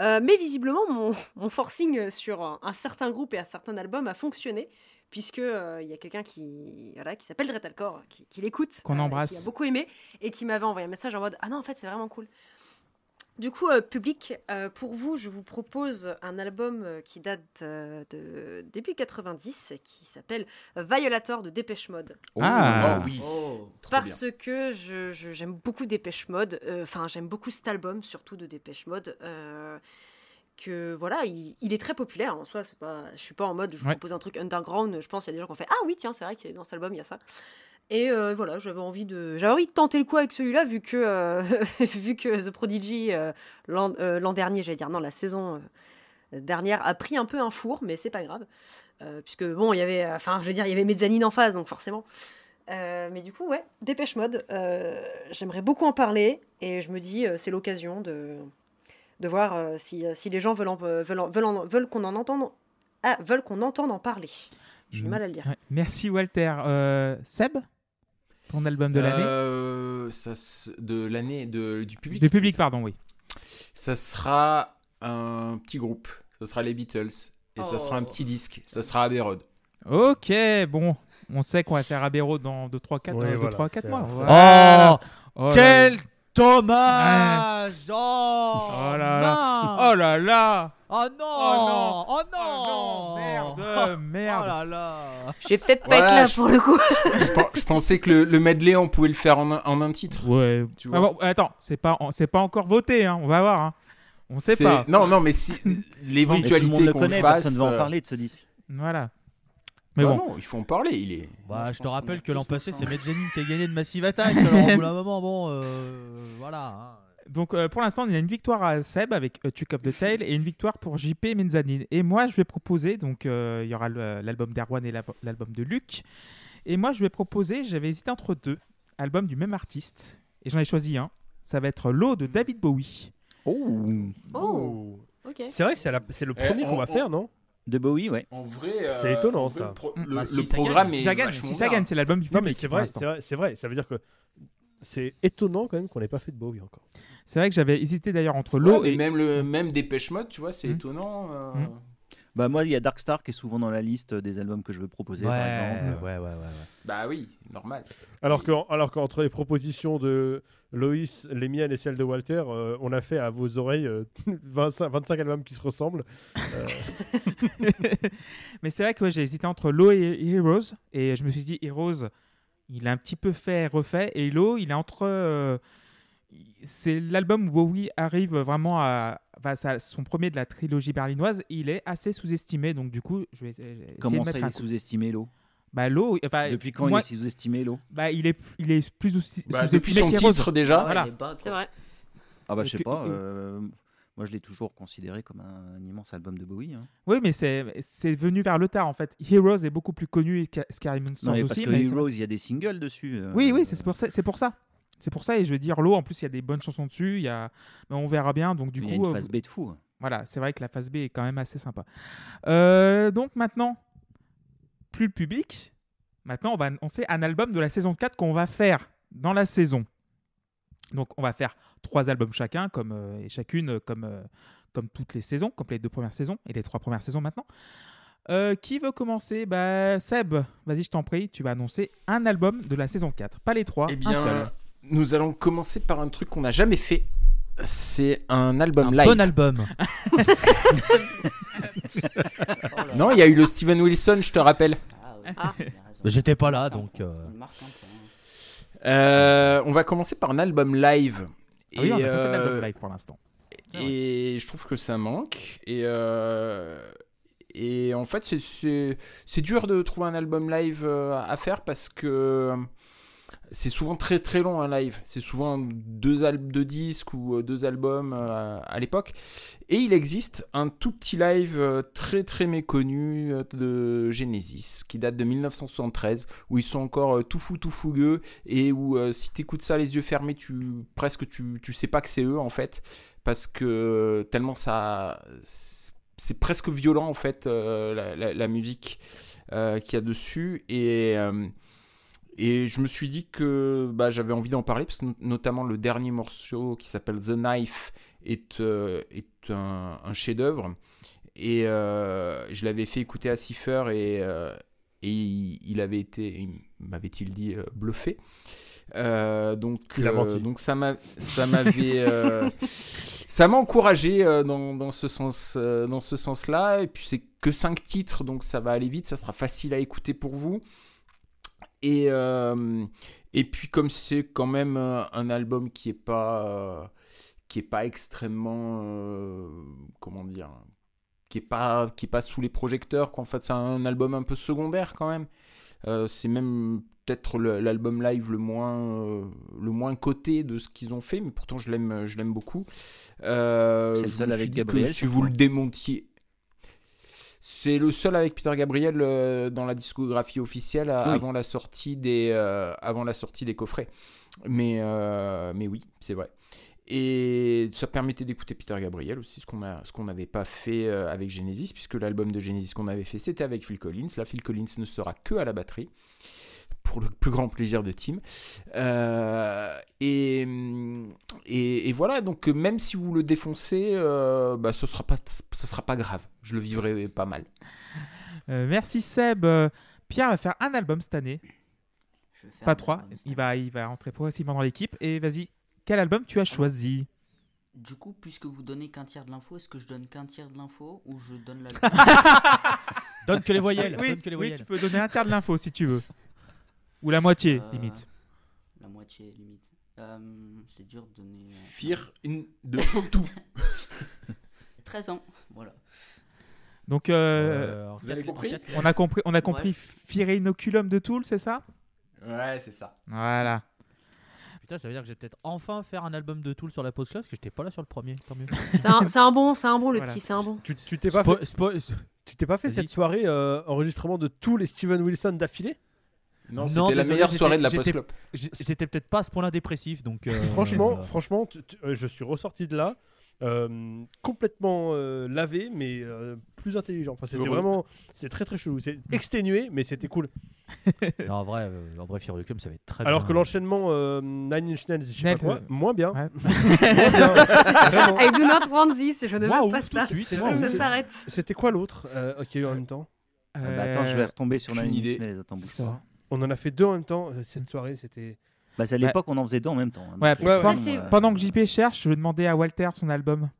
Euh, mais visiblement, mon, mon forcing sur un, un certain groupe et un certain album a fonctionné, puisque euh, il y a quelqu'un qui, voilà, qui s'appelle Dretalcor, qui, qui l'écoute, Qu'on euh, embrasse. qui a beaucoup aimé, et qui m'avait envoyé un message en mode Ah non, en fait, c'est vraiment cool. Du coup, euh, public, euh, pour vous, je vous propose un album euh, qui date euh, de début 90 et qui s'appelle Violator de Dépêche Mode. Oh, Ah. oh oui. Oh. Bien. Parce que je- je- j'aime beaucoup Dépêche Mode, euh, enfin j'aime beaucoup cet album, surtout de Dépêche Mode. euh, que voilà, il, il est très populaire en soi. C'est pas, je suis pas en mode je vous Ouais. propose un truc underground. Je pense qu'il y a des gens qui ont fait ah oui tiens c'est vrai que dans cet album il y a ça. Et euh, voilà, j'avais envie de, j'avais envie de tenter le coup avec celui-là vu que euh, vu que The Prodigy euh, l'an l'an dernier, j'allais dire non la saison dernière a pris un peu un four, mais c'est pas grave. Puisque bon, il y avait, enfin, je veux dire, il y avait Mezzanine en face, donc forcément. Mais du coup, ouais, Dépêche Mode, j'aimerais beaucoup en parler et je me dis, c'est l'occasion de, de voir si, si les gens veulent, en- veulent, en- veulent, en- veulent qu'on en entende, ah, veulent qu'on entende en parler. J'ai Mm. mal à le dire. Merci Walter. Euh, Seb, ton album de l'année Euh, ça de l'année de, du public. Du public, pardon, oui. Ça sera un petit groupe. Ça sera les Beatles. Et ça sera un Oh. petit disque. Ça sera Abbey Road. Ok, bon. On sait qu'on va faire Abbey Road dans 2-3-4 Ouais, voilà, 3, 4 c'est- mois. c'est- Voilà. Oh, Oh là quel dommage Oh, Oh là là. Oh là là Oh non Oh Oh non Oh non Merde Merde Oh là là Je vais peut-être pas Voilà, être là je- pour le coup. je, pen- je pensais que le, le medley, on pouvait le faire en un, en un titre. Ouais. Tu vois. Ah bon, attends, c'est pas, c'est pas encore voté, hein. on va voir. Hein. On sait pas. Non, non, mais si l'éventualité qu'on connaît, le fasse. personne ne va en euh, parler de ce disque. Voilà. Mais bah bon. non, il faut en parler. Il est. Bah, je je te rappelle que l'an passé, c'est. Mezzanine qui a gagné de Massive Attack. Alors, au bout d'un moment, bon, euh, voilà. hein. Donc euh, pour l'instant, il y a une victoire à Seb avec A Tuck of the Tail et une victoire pour JP et Mezzanine. Et moi, je vais proposer, donc euh, il y aura le- l'album d'Erwan et la- l'album de Luc. Et moi, je vais proposer, j'avais hésité entre deux albums du même artiste. Et j'en ai choisi un. Ça va être L'eau de David Bowie. Oh Oh, ok. C'est vrai que c'est le Eh, premier on- qu'on va on- faire, non? De Bowie, ouais. En vrai, euh, C'est étonnant, en vrai, ça. Le, pro- le- Bah, le si ça programme gagne, est Si ça gagne, vachement si ça bien. gagne, c'est l'album du public. Non, mais vrai, c'est vrai, c'est vrai. Ça veut dire que c'est étonnant quand même qu'on n'ait pas fait de Bowie encore. C'est vrai que j'avais hésité d'ailleurs entre L'eau et. même le même Dépêche Mode, tu vois, c'est Mm. étonnant. euh, Mm. Bah moi, il y a Dark Star qui est souvent dans la liste des albums que je veux proposer, Ouais, par exemple. ouais, ouais, ouais. Bah oui, normal. Alors que, alors qu'entre les propositions de Loïs, les miennes et celles de Walter, euh, on a fait à vos oreilles euh, 25, 25 albums qui se ressemblent. Euh, Mais c'est vrai que ouais, j'ai hésité entre Low et Heroes. Et je me suis dit, Heroes, il a un petit peu fait et refait. Et Low, il est entre. euh, c'est l'album où Bowie arrive vraiment à. Son premier de la trilogie berlinoise. Il est assez sous-estimé. Donc, du coup, je vais essayer, essayer Comment de ça, mettre il un est sous-estimé, l'eau Bah, Low. Enfin, Depuis quand moi, il est sous-estimé, l'eau bah, il, est, il est plus aussi- Bah, depuis sous-estimé son qu'Heroes. titre déjà. Voilà. il est bas, quoi. C'est vrai. Ah bah Parce je sais que- pas, euh, moi je l'ai toujours considéré comme un, immense album de Bowie. hein. Oui, mais c'est venu vers le tard en fait. Heroes est beaucoup plus connu et Sca- Scary Monsters mais parce aussi. que mais Heroes, il y a des singles dessus. euh, Oui, oui, c'est pour ça. C'est pour ça. C'est pour ça. Et je veux dire, l'eau, en plus, il y a des bonnes chansons dessus. Il y a... mais on verra bien. Donc, du Il coup, y a une euh, phase B de fou. voilà, c'est vrai que la phase B est quand même assez sympa. Euh, donc, maintenant, plus le public. Maintenant, on va annoncer un album de la saison 4 qu'on va faire dans la saison. Donc, on va faire trois albums chacun, comme, euh, et chacune comme, euh, comme toutes les saisons, comme les deux premières saisons et les trois premières saisons maintenant. Euh, qui veut commencer? Bah, Seb, vas-y, je t'en prie, tu vas annoncer un album de la saison 4. Pas les trois, Eh un bien, seul. nous allons commencer par un truc qu'on n'a jamais fait. C'est un album Un live. bon album. non, il y a eu le Steven Wilson, je te rappelle. Ah, oui, Ah. j'étais pas là, donc, euh. Euh, on va commencer par un album live. Ah oui, on a Et, pas fait euh, d'album live pour l'instant. Et je trouve que ça manque. Et, euh, et en fait, c'est- c'est c'est dur de trouver un album live euh, à faire parce que c'est souvent très très long un live. C'est souvent deux, disques ou euh, deux albums euh, à l'époque. Et il existe un tout petit live euh, très très méconnu de Genesis qui date de 1973 où ils sont encore tout fous tout fougueux et où si t'écoutes ça les yeux fermés, tu presque tu, tu sais pas que c'est eux en fait parce que tellement ça c'est presque violent en fait la, la- musique qu'il y a dessus et et je me suis dit que bah, j'avais envie d'en parler parce que no- notamment le dernier morceau qui s'appelle The Knife est, euh, est un, un chef-d'œuvre et euh, je l'avais fait écouter à Cipher et, euh, et il, il avait été, il m'avait-il dit, bluffé. Donc, donc ça m'a, ça m'avait, ça m'a encouragé dans, dans ce sens, dans ce sens-là. Et puis c'est que cinq titres, donc ça va aller vite, ça sera facile à écouter pour vous. Et euh, et puis comme c'est quand même euh, un album qui est pas, euh, qui est pas extrêmement, euh, comment dire, qui est pas, qui est pas sous les projecteurs. Quoi. En fait, c'est un album un peu secondaire quand même. C'est même peut-être l'album live le moins, le moins coté de ce qu'ils ont fait, mais pourtant je l'aime, je l'aime beaucoup. C'est le seul avec Gabriel, Si vous le démontiez. C'est le seul avec Peter Gabriel euh, dans la discographie officielle à- Oui. avant la sortie des euh, avant la sortie des coffrets. Mais euh, mais oui, c'est vrai. Et ça permettait d'écouter Peter Gabriel aussi, ce qu'on n'avait pas fait avec Genesis, puisque l'album de Genesis qu'on avait fait, c'était avec Phil Collins. Là, Phil Collins ne sera que à la batterie, pour le plus grand plaisir de Tim. Euh, et, et, et voilà, donc euh, même si vous le défoncez, euh, bah, ce sera pas ce sera pas grave. Je le vivrai pas mal. Euh, merci Seb. Pierre va faire un album cette année, Je vais faire pas trois. album, Il va, il va rentrer progressivement dans l'équipe. Et vas-y, quel album tu as choisi Du coup, puisque vous donnez qu'un tiers de l'info, est-ce que je donne qu'un tiers de l'info ou je donne l'album Donne que les voyelles. oui, donne que les oui, voyelles. tu peux donner un tiers de l'info si tu veux. Ou la moitié, Euh, limite. La moitié, limite. Euh, c'est dur de donner. euh, Fear in de tout. 13 ans, voilà. Donc, euh, Euh, vous avez compris on a compris, on a Ouais. compris Fear Inoculum de Tool, c'est ça? Ouais, c'est ça. Voilà. Putain, ça veut dire que j'ai peut-être enfin faire un album de Tool sur la post parce que j'étais pas là sur le premier. Tant mieux. C'est un, bon, c'est un bon le Voilà. petit, c'est un bon. Tu t'es pas fait, spo- tu t'es pas fait Vas-y. cette soirée euh, enregistrement de tous les Steven Wilson d'affilée? Non, Non, c'était la désolé, meilleure soirée de la j'étais- post-club. J'ai- J'étais peut-être pas à ce point-là dépressif, donc. euh, Franchement, franchement, tu- tu- euh, je suis ressorti de là euh, complètement euh, lavé, mais euh, plus intelligent. Enfin, c'était Heureux. vraiment, c'est très très chelou. C'est exténué, mais c'était cool. non, en vrai, euh, en vrai, Fear of the Club, ça va être très Alors bien. que l'enchaînement euh, Nine Inch Nails, je sais Nails, pas quoi, euh, moins bien. Ouais. Moins bien. Vraiment. I do not want this, je ne Waouh, veux pas tout ça. suite, waouh. Ça s'arrête. C'était quoi l'autre euh, qui a eu en même temps Ah bah attends, je vais retomber sur aucune Nine Inch. Nails, attends, bouge ça pas. On en a fait deux en même temps. euh, Cette soirée, c'était. Bah, c'est à Ouais. l'époque, on en faisait deux en même temps. hein. Ouais, Donc, ouais, euh, ouais. Ça, c'est- Pendant que JP cherche, je vais demander à Walter son album.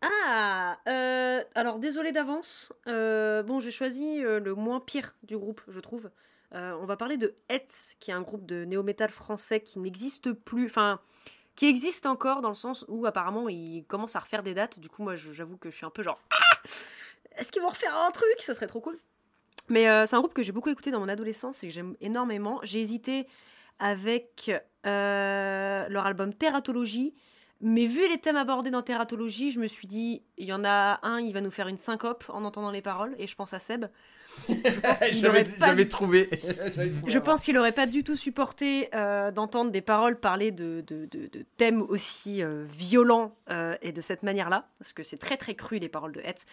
Ah, euh, alors désolé d'avance. Euh, bon, j'ai choisi euh, le moins pire du groupe, je trouve. Euh, on va parler de Hetz, qui est un groupe de néo-metal français qui n'existe plus, enfin, qui existe encore dans le sens où apparemment ils commencent à refaire des dates. Du coup, moi, je- j'avoue que je suis un peu genre, ah est-ce qu'ils vont refaire un truc? Ce serait trop cool. Mais euh, c'est un groupe que j'ai beaucoup écouté dans mon adolescence et que j'aime énormément. J'ai hésité avec euh, leur album Teratologie. Mais vu les thèmes abordés dans Teratologie, je me suis dit, il y en a un, il va nous faire une syncope en entendant les paroles, et je pense à Seb. J'avais trouvé. Je pense qu'il aurait pas du tout supporté euh, d'entendre des paroles parler de, de, de- de thèmes aussi euh, violents euh, et de cette manière-là, parce que c'est très très cru les paroles de Hetz.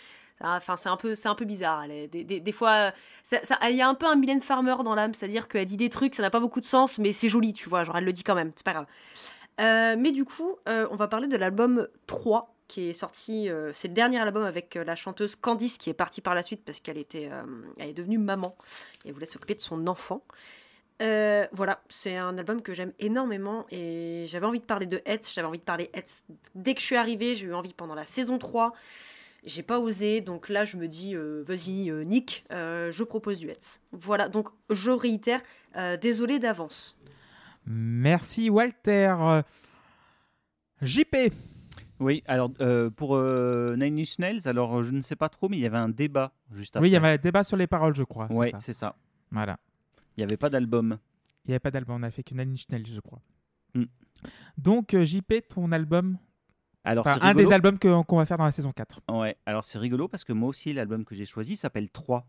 Enfin, c'est un peu, c'est un peu bizarre. Des, des- des fois, ça- ça- il y a un peu un Mylène Farmer dans l'âme, c'est-à-dire qu'elle dit des trucs, ça n'a pas beaucoup de sens, mais c'est joli, tu vois. Genre, elle le dit quand même, c'est pas grave. Euh, mais du coup, euh, on va parler de l'album 3 qui est sorti. euh, c'est le dernier album avec euh, la chanteuse Candice qui est partie par la suite parce qu'elle était, elle est devenue maman et voulait s'occuper de son enfant. Voilà, c'est un album que j'aime énormément et j'avais envie de parler de Hetz, j'avais envie de parler Hetz dès que je suis arrivée, j'ai eu envie pendant la saison 3, j'ai pas osé, donc là je me dis vas-y Nick, je propose du Hetz. Voilà, donc je réitère, désolé d'avance. Merci Walter. JP. Oui, alors euh, pour euh, Nine Inch Nails, alors je ne sais pas trop, mais il y avait un débat juste après. Oui, il y avait un débat sur les paroles, je crois. c'est ça. c'est ça. Voilà. Il n'y avait pas d'album. Il n'y avait pas d'album, on a fait que Nine Inch Nails, je crois. Mm. Donc, euh, JP, ton album, Alors, enfin, un des albums qu'on va faire dans la saison 4. Ouais, alors c'est rigolo parce que moi aussi, l'album que j'ai choisi s'appelle 3.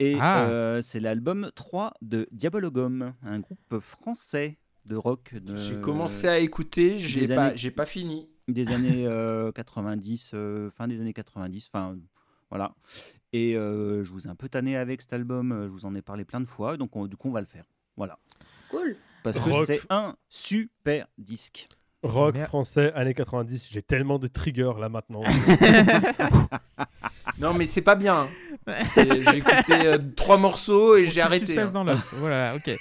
Et Ah. euh, c'est l'album 3 de Diabologum, un groupe français de rock de- J'ai commencé à écouter, j'ai pas, années- j'ai pas fini. des années euh, 90, euh, fin des années 90, enfin voilà. Et euh, je vous ai un peu tanné avec cet album, euh, je vous en ai parlé plein de fois, donc on- du coup on va le faire. Voilà. Cool. Parce que Rock. c'est un super disque. Rock Merde. français, années 90. J'ai tellement de triggers là maintenant. Non, mais c'est pas bien. J'ai écouté euh, trois morceaux et j'ai arrêté. suspense hein. dans l'œuf. voilà, ok.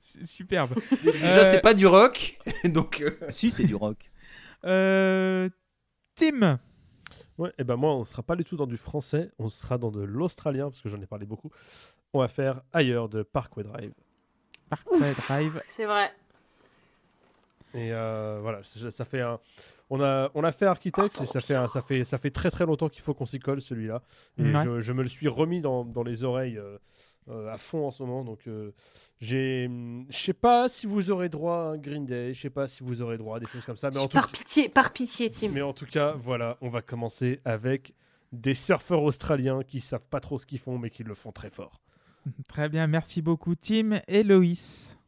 C'est Superbe. Déjà, Euh, c'est pas du rock, donc. euh, si, c'est du rock. Euh, Tim, Ouais, et ben moi, on sera pas du tout dans du français, on sera dans de l'australien, parce que j'en ai parlé beaucoup. On va faire ailleurs de Parkway Drive. Parkway Drive. C'est vrai. Et euh, voilà, c'est- ça fait un. On a, on a fait Architect et ça fait, un- ça, fait, ça fait très très longtemps qu'il faut qu'on s'y colle celui-là. Et Ouais. je, je me le suis remis dans, dans les oreilles euh, euh, à fond en ce moment. Donc euh, j'ai. Je sais pas si vous aurez droit à un Green Day, je sais pas si vous aurez droit à des choses comme ça. Mais en, tout, Par pitié, par pitié, Tim. mais en tout cas, voilà, on va commencer avec des surfeurs australiens qui savent pas trop ce qu'ils font mais qui le font très fort. Très bien, merci beaucoup, Tim. Et Loïs.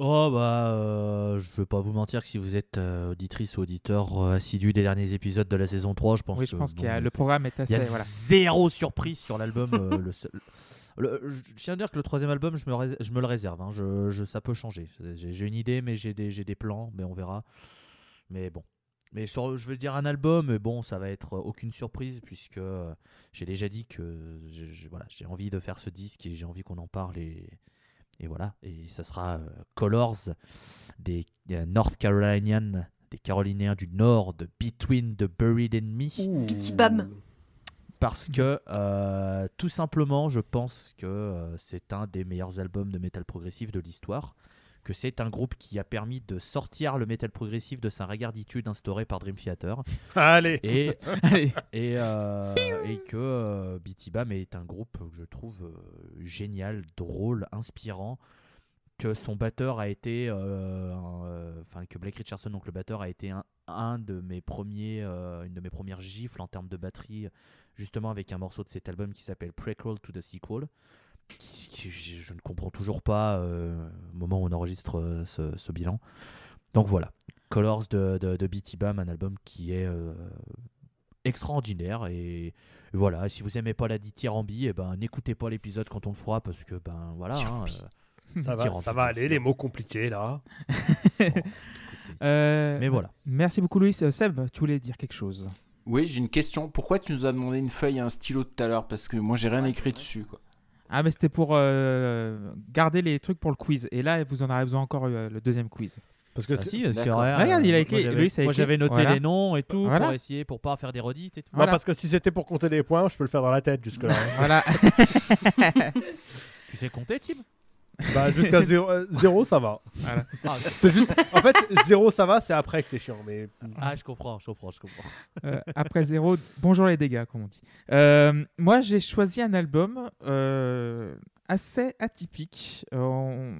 Oh bah, euh, je vais pas vous mentir que si vous êtes euh, auditrice ou auditeur euh, assidu des derniers épisodes de la saison 3, je pense Oui, que je pense qu'il y bon, a, le programme est il assez. y a Voilà. zéro surprise sur l'album. euh, le seul- le- je tiens à dire que le troisième album, je me, je me le réserve. hein, je, je- ça peut changer. J'ai j'ai une idée, mais j'ai des, j'ai des plans, mais on verra. Mais bon. Mais sur, je veux dire un album, mais bon, ça va être aucune surprise puisque j'ai déjà dit que je- voilà, j'ai envie de faire ce disque et j'ai envie qu'on en parle et, et voilà. Et ce sera euh, Colors des euh, North Carolinians, des Caroliniens du Nord, de Between the Buried and Me Petit bam. parce que euh, tout simplement je pense que euh, c'est un des meilleurs albums de métal progressif de l'histoire que c'est un groupe qui a permis de sortir le métal progressif de sa regarditude instaurée par Dream Theater. Allez. Et, et, euh, et que euh, est un groupe que je trouve euh, génial, drôle, inspirant que son batteur a été euh, enfin que Blake Richardson donc le batteur a été un, un de mes premiers une de mes premières gifles en termes de batterie justement avec un morceau de cet album qui s'appelle Prequel to the Sequel qui, qui- je, je ne comprends toujours pas euh, au moment où on enregistre euh, ce, ce bilan donc voilà Colors de, de, de BT Bam, un album qui est euh, extraordinaire et voilà. Si vous aimez pas la dithyrambi, et ben n'écoutez pas l'épisode quand on le fera parce que ben voilà. hein, euh, Ça va, ça va aller, les mots compliqués là. bon. Euh, Mais voilà. Merci beaucoup. Euh, Seb, tu voulais dire quelque chose? Oui, j'ai une question. Pourquoi tu nous as demandé une feuille et un stylo tout à l'heure? Parce que moi, j'ai rien Ouais, écrit dessus. Quoi. Ah, mais c'était pour euh, garder les trucs pour le quiz. Et là, vous en avez besoin encore euh, le deuxième quiz. Parce que Ah c'est- si, parce que, Regarde, il a écrit- Moi j'avais, moi, noté voilà. les noms et tout Voilà. pour essayer pour pas faire des redites et tout. Non, Voilà. parce que si c'était pour compter les points, je peux le faire dans la tête jusque-là. hein. Voilà. Tu sais compter, Tim? Bah, jusqu'à 0, ça va. Voilà. ah, C'est juste. En fait, 0, ça va, c'est après que c'est chiant. Mais ah, je comprends, je comprends, je comprends. Euh, après zéro, bonjour les dégâts, comme on dit. Euh, moi, j'ai choisi un album euh, assez atypique. Euh, on-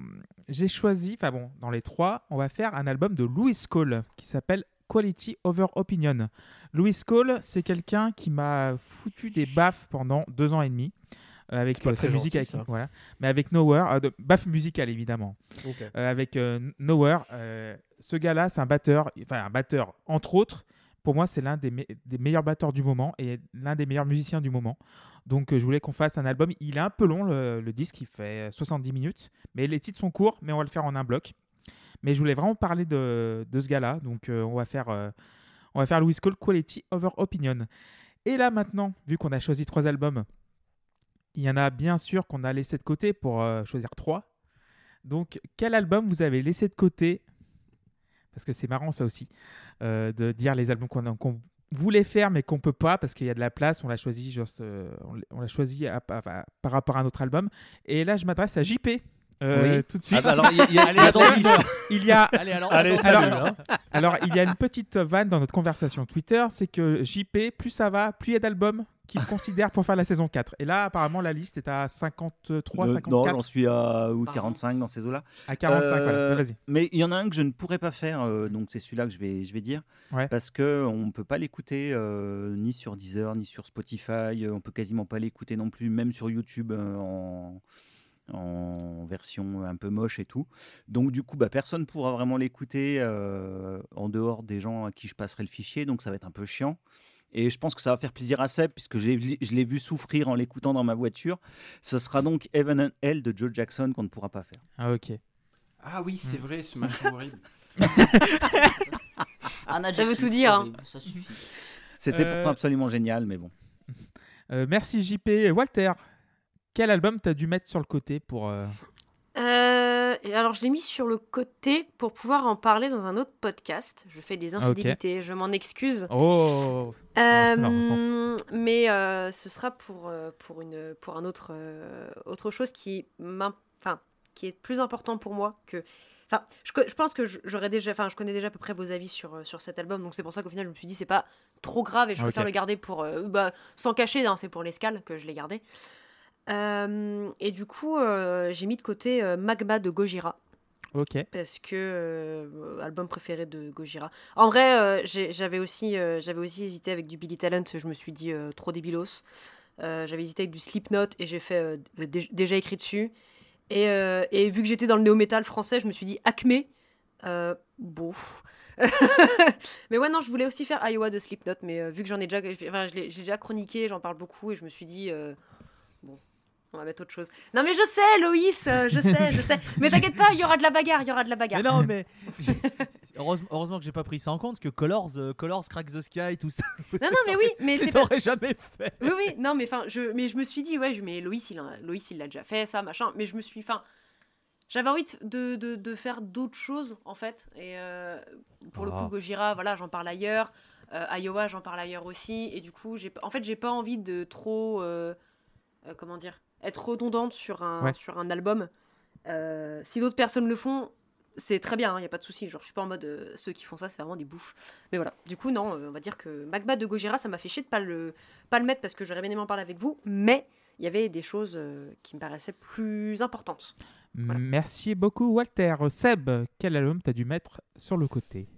J'ai choisi, enfin bon, dans les trois, on va faire un album de Louis Cole qui s'appelle Quality Over Opinion. Louis Cole, c'est quelqu'un qui m'a foutu des baffes pendant deux ans et demi. Euh, avec pas euh, très sa musique, gentil, avec, ça. voilà, mais avec Nowhere, euh, de, baffes musicales évidemment. avec Nowhere. ce gars-là, c'est un batteur, enfin un batteur, entre autres. Pour moi, c'est l'un des, me- des meilleurs batteurs du moment et l'un des meilleurs musiciens du moment. Donc, je voulais qu'on fasse un album. Il est un peu long, le, le disque, il fait 70 minutes. Mais les titres sont courts, mais on va le faire en un bloc. Mais je voulais vraiment parler de, de ce gars-là. Donc, euh, on va faire, euh, on va faire Louis Cole Quality Over Opinion. Et là, maintenant, vu qu'on a choisi trois albums, il y en a bien sûr qu'on a laissé de côté pour euh, choisir trois. Donc, quel album vous avez laissé de côté Parce que c'est marrant ça aussi, euh, de dire les albums qu'on voulait faire mais qu'on peut pas parce qu'il y a de la place. On l'a choisi, juste, euh, on l'a- choisi à- à- à- par rapport à un autre album. Et là, je m'adresse à JP. Oui. Tout de suite. Ah bah alors, il y a, il y Allez, alors, Allez, attends, salut. alors- hein. alors, il y a une petite vanne dans notre conversation Twitter, c'est que JP, plus ça va, plus il y a d'albums, qu'il considère pour faire la saison 4. Et là, apparemment, la liste est à 53, Euh, non, 54, j'en suis à ou Pardon. 45 dans ces eaux-là. à 45. voilà. Euh, Vas-y. Mais il y en a un que je ne pourrais pas faire, euh, donc c'est celui-là que je vais, je vais dire. Ouais. Parce qu'on ne peut pas l'écouter euh, ni sur Deezer, ni sur Spotify. on peut quasiment pas l'écouter non plus, même sur YouTube euh, en, en version un peu moche et tout. Donc du coup, bah, personne ne pourra vraiment l'écouter euh, en dehors des gens à qui je passerai le fichier. Donc ça va être un peu chiant. Et je pense que ça va faire plaisir à Seb, puisque je l'ai vu souffrir en l'écoutant dans ma voiture. Ce sera donc Heaven and Hell de Joe Jackson qu'on ne pourra pas faire. Ah, ok. Ah oui, c'est Hmm. vrai, ce machin horrible. Un Ça veut tout dire, hein. Ça suffit. C'était Euh, pourtant absolument génial, mais bon. Euh, merci JP. Walter, quel album t'as dû mettre sur le côté pour. euh, Euh, alors, je l'ai mis sur le côté pour pouvoir en parler dans un autre podcast. Je fais des Ah, infidélités, je m'en excuse. Oh Euh, non, je mais euh, ce sera pour, euh, pour, une, pour un autre, euh, autre chose qui, enfin, qui est plus important pour moi que. Enfin, je, je pense que je- j'aurais déjà, enfin, je connais déjà à peu près vos avis sur, euh, sur cet album, donc c'est pour ça qu'au final, je me suis dit, c'est pas trop grave et je Ok. préfère le garder pour, euh, bah, sans cacher, hein, c'est pour l'escale que je l'ai gardé. Euh, et du coup, euh, j'ai mis de côté euh, Magma de Gojira Ok. parce que album préféré de Gojira. En vrai, j'avais aussi, j'avais aussi hésité avec du Billy Talent. Je me suis dit trop débilos. J'avais hésité avec du Slipknot et j'ai fait dé- déjà écrit dessus. Et, et vu que j'étais dans le néo-metal français, je me suis dit Acme. Bon. mais ouais, non, je voulais aussi faire Iowa de Slipknot, mais vu que j'en ai déjà, enfin, j'ai déjà chroniqué, j'en parle beaucoup et je me suis dit. bon. On va mettre autre chose. Non mais je sais, Loïs, euh, je sais, je sais. Mais t'inquiète pas, il y aura de la bagarre, il y aura de la bagarre. Mais non, mais heureusement, heureusement que j'ai pas pris ça en compte, que Colors, euh, Colors, Crack the Sky, tout ça. Non, non, mais oui, mais c'est pas... jamais fait. Oui, oui, non, mais enfin, je, mais je me suis dit, ouais, je- mais Loïs, il, a- Loïs, il l'a déjà fait, ça, machin. Mais je me suis, enfin, j'avais envie de, de, de faire d'autres choses, en fait. Et euh, pour le coup, Gojira, voilà, j'en parle ailleurs. Euh, Iowa, j'en parle ailleurs aussi. Et du coup, j'ai, en fait, j'ai pas envie de trop, comment dire, être redondante sur un, Ouais. sur un album. Euh, si d'autres personnes le font, c'est très bien, il n'y a pas de souci. Genre, je suis pas en mode euh, ceux qui font ça, c'est vraiment des bouffes. Mais voilà, du coup, non, euh, on va dire que Magma de Gojira, ça m'a fait chier de pas le, pas le mettre parce que j'aurais bien aimé en parler avec vous, mais il y avait des choses euh, qui me paraissaient plus importantes. Voilà. Merci beaucoup, Walter. Seb, quel album t'as dû mettre sur le côté?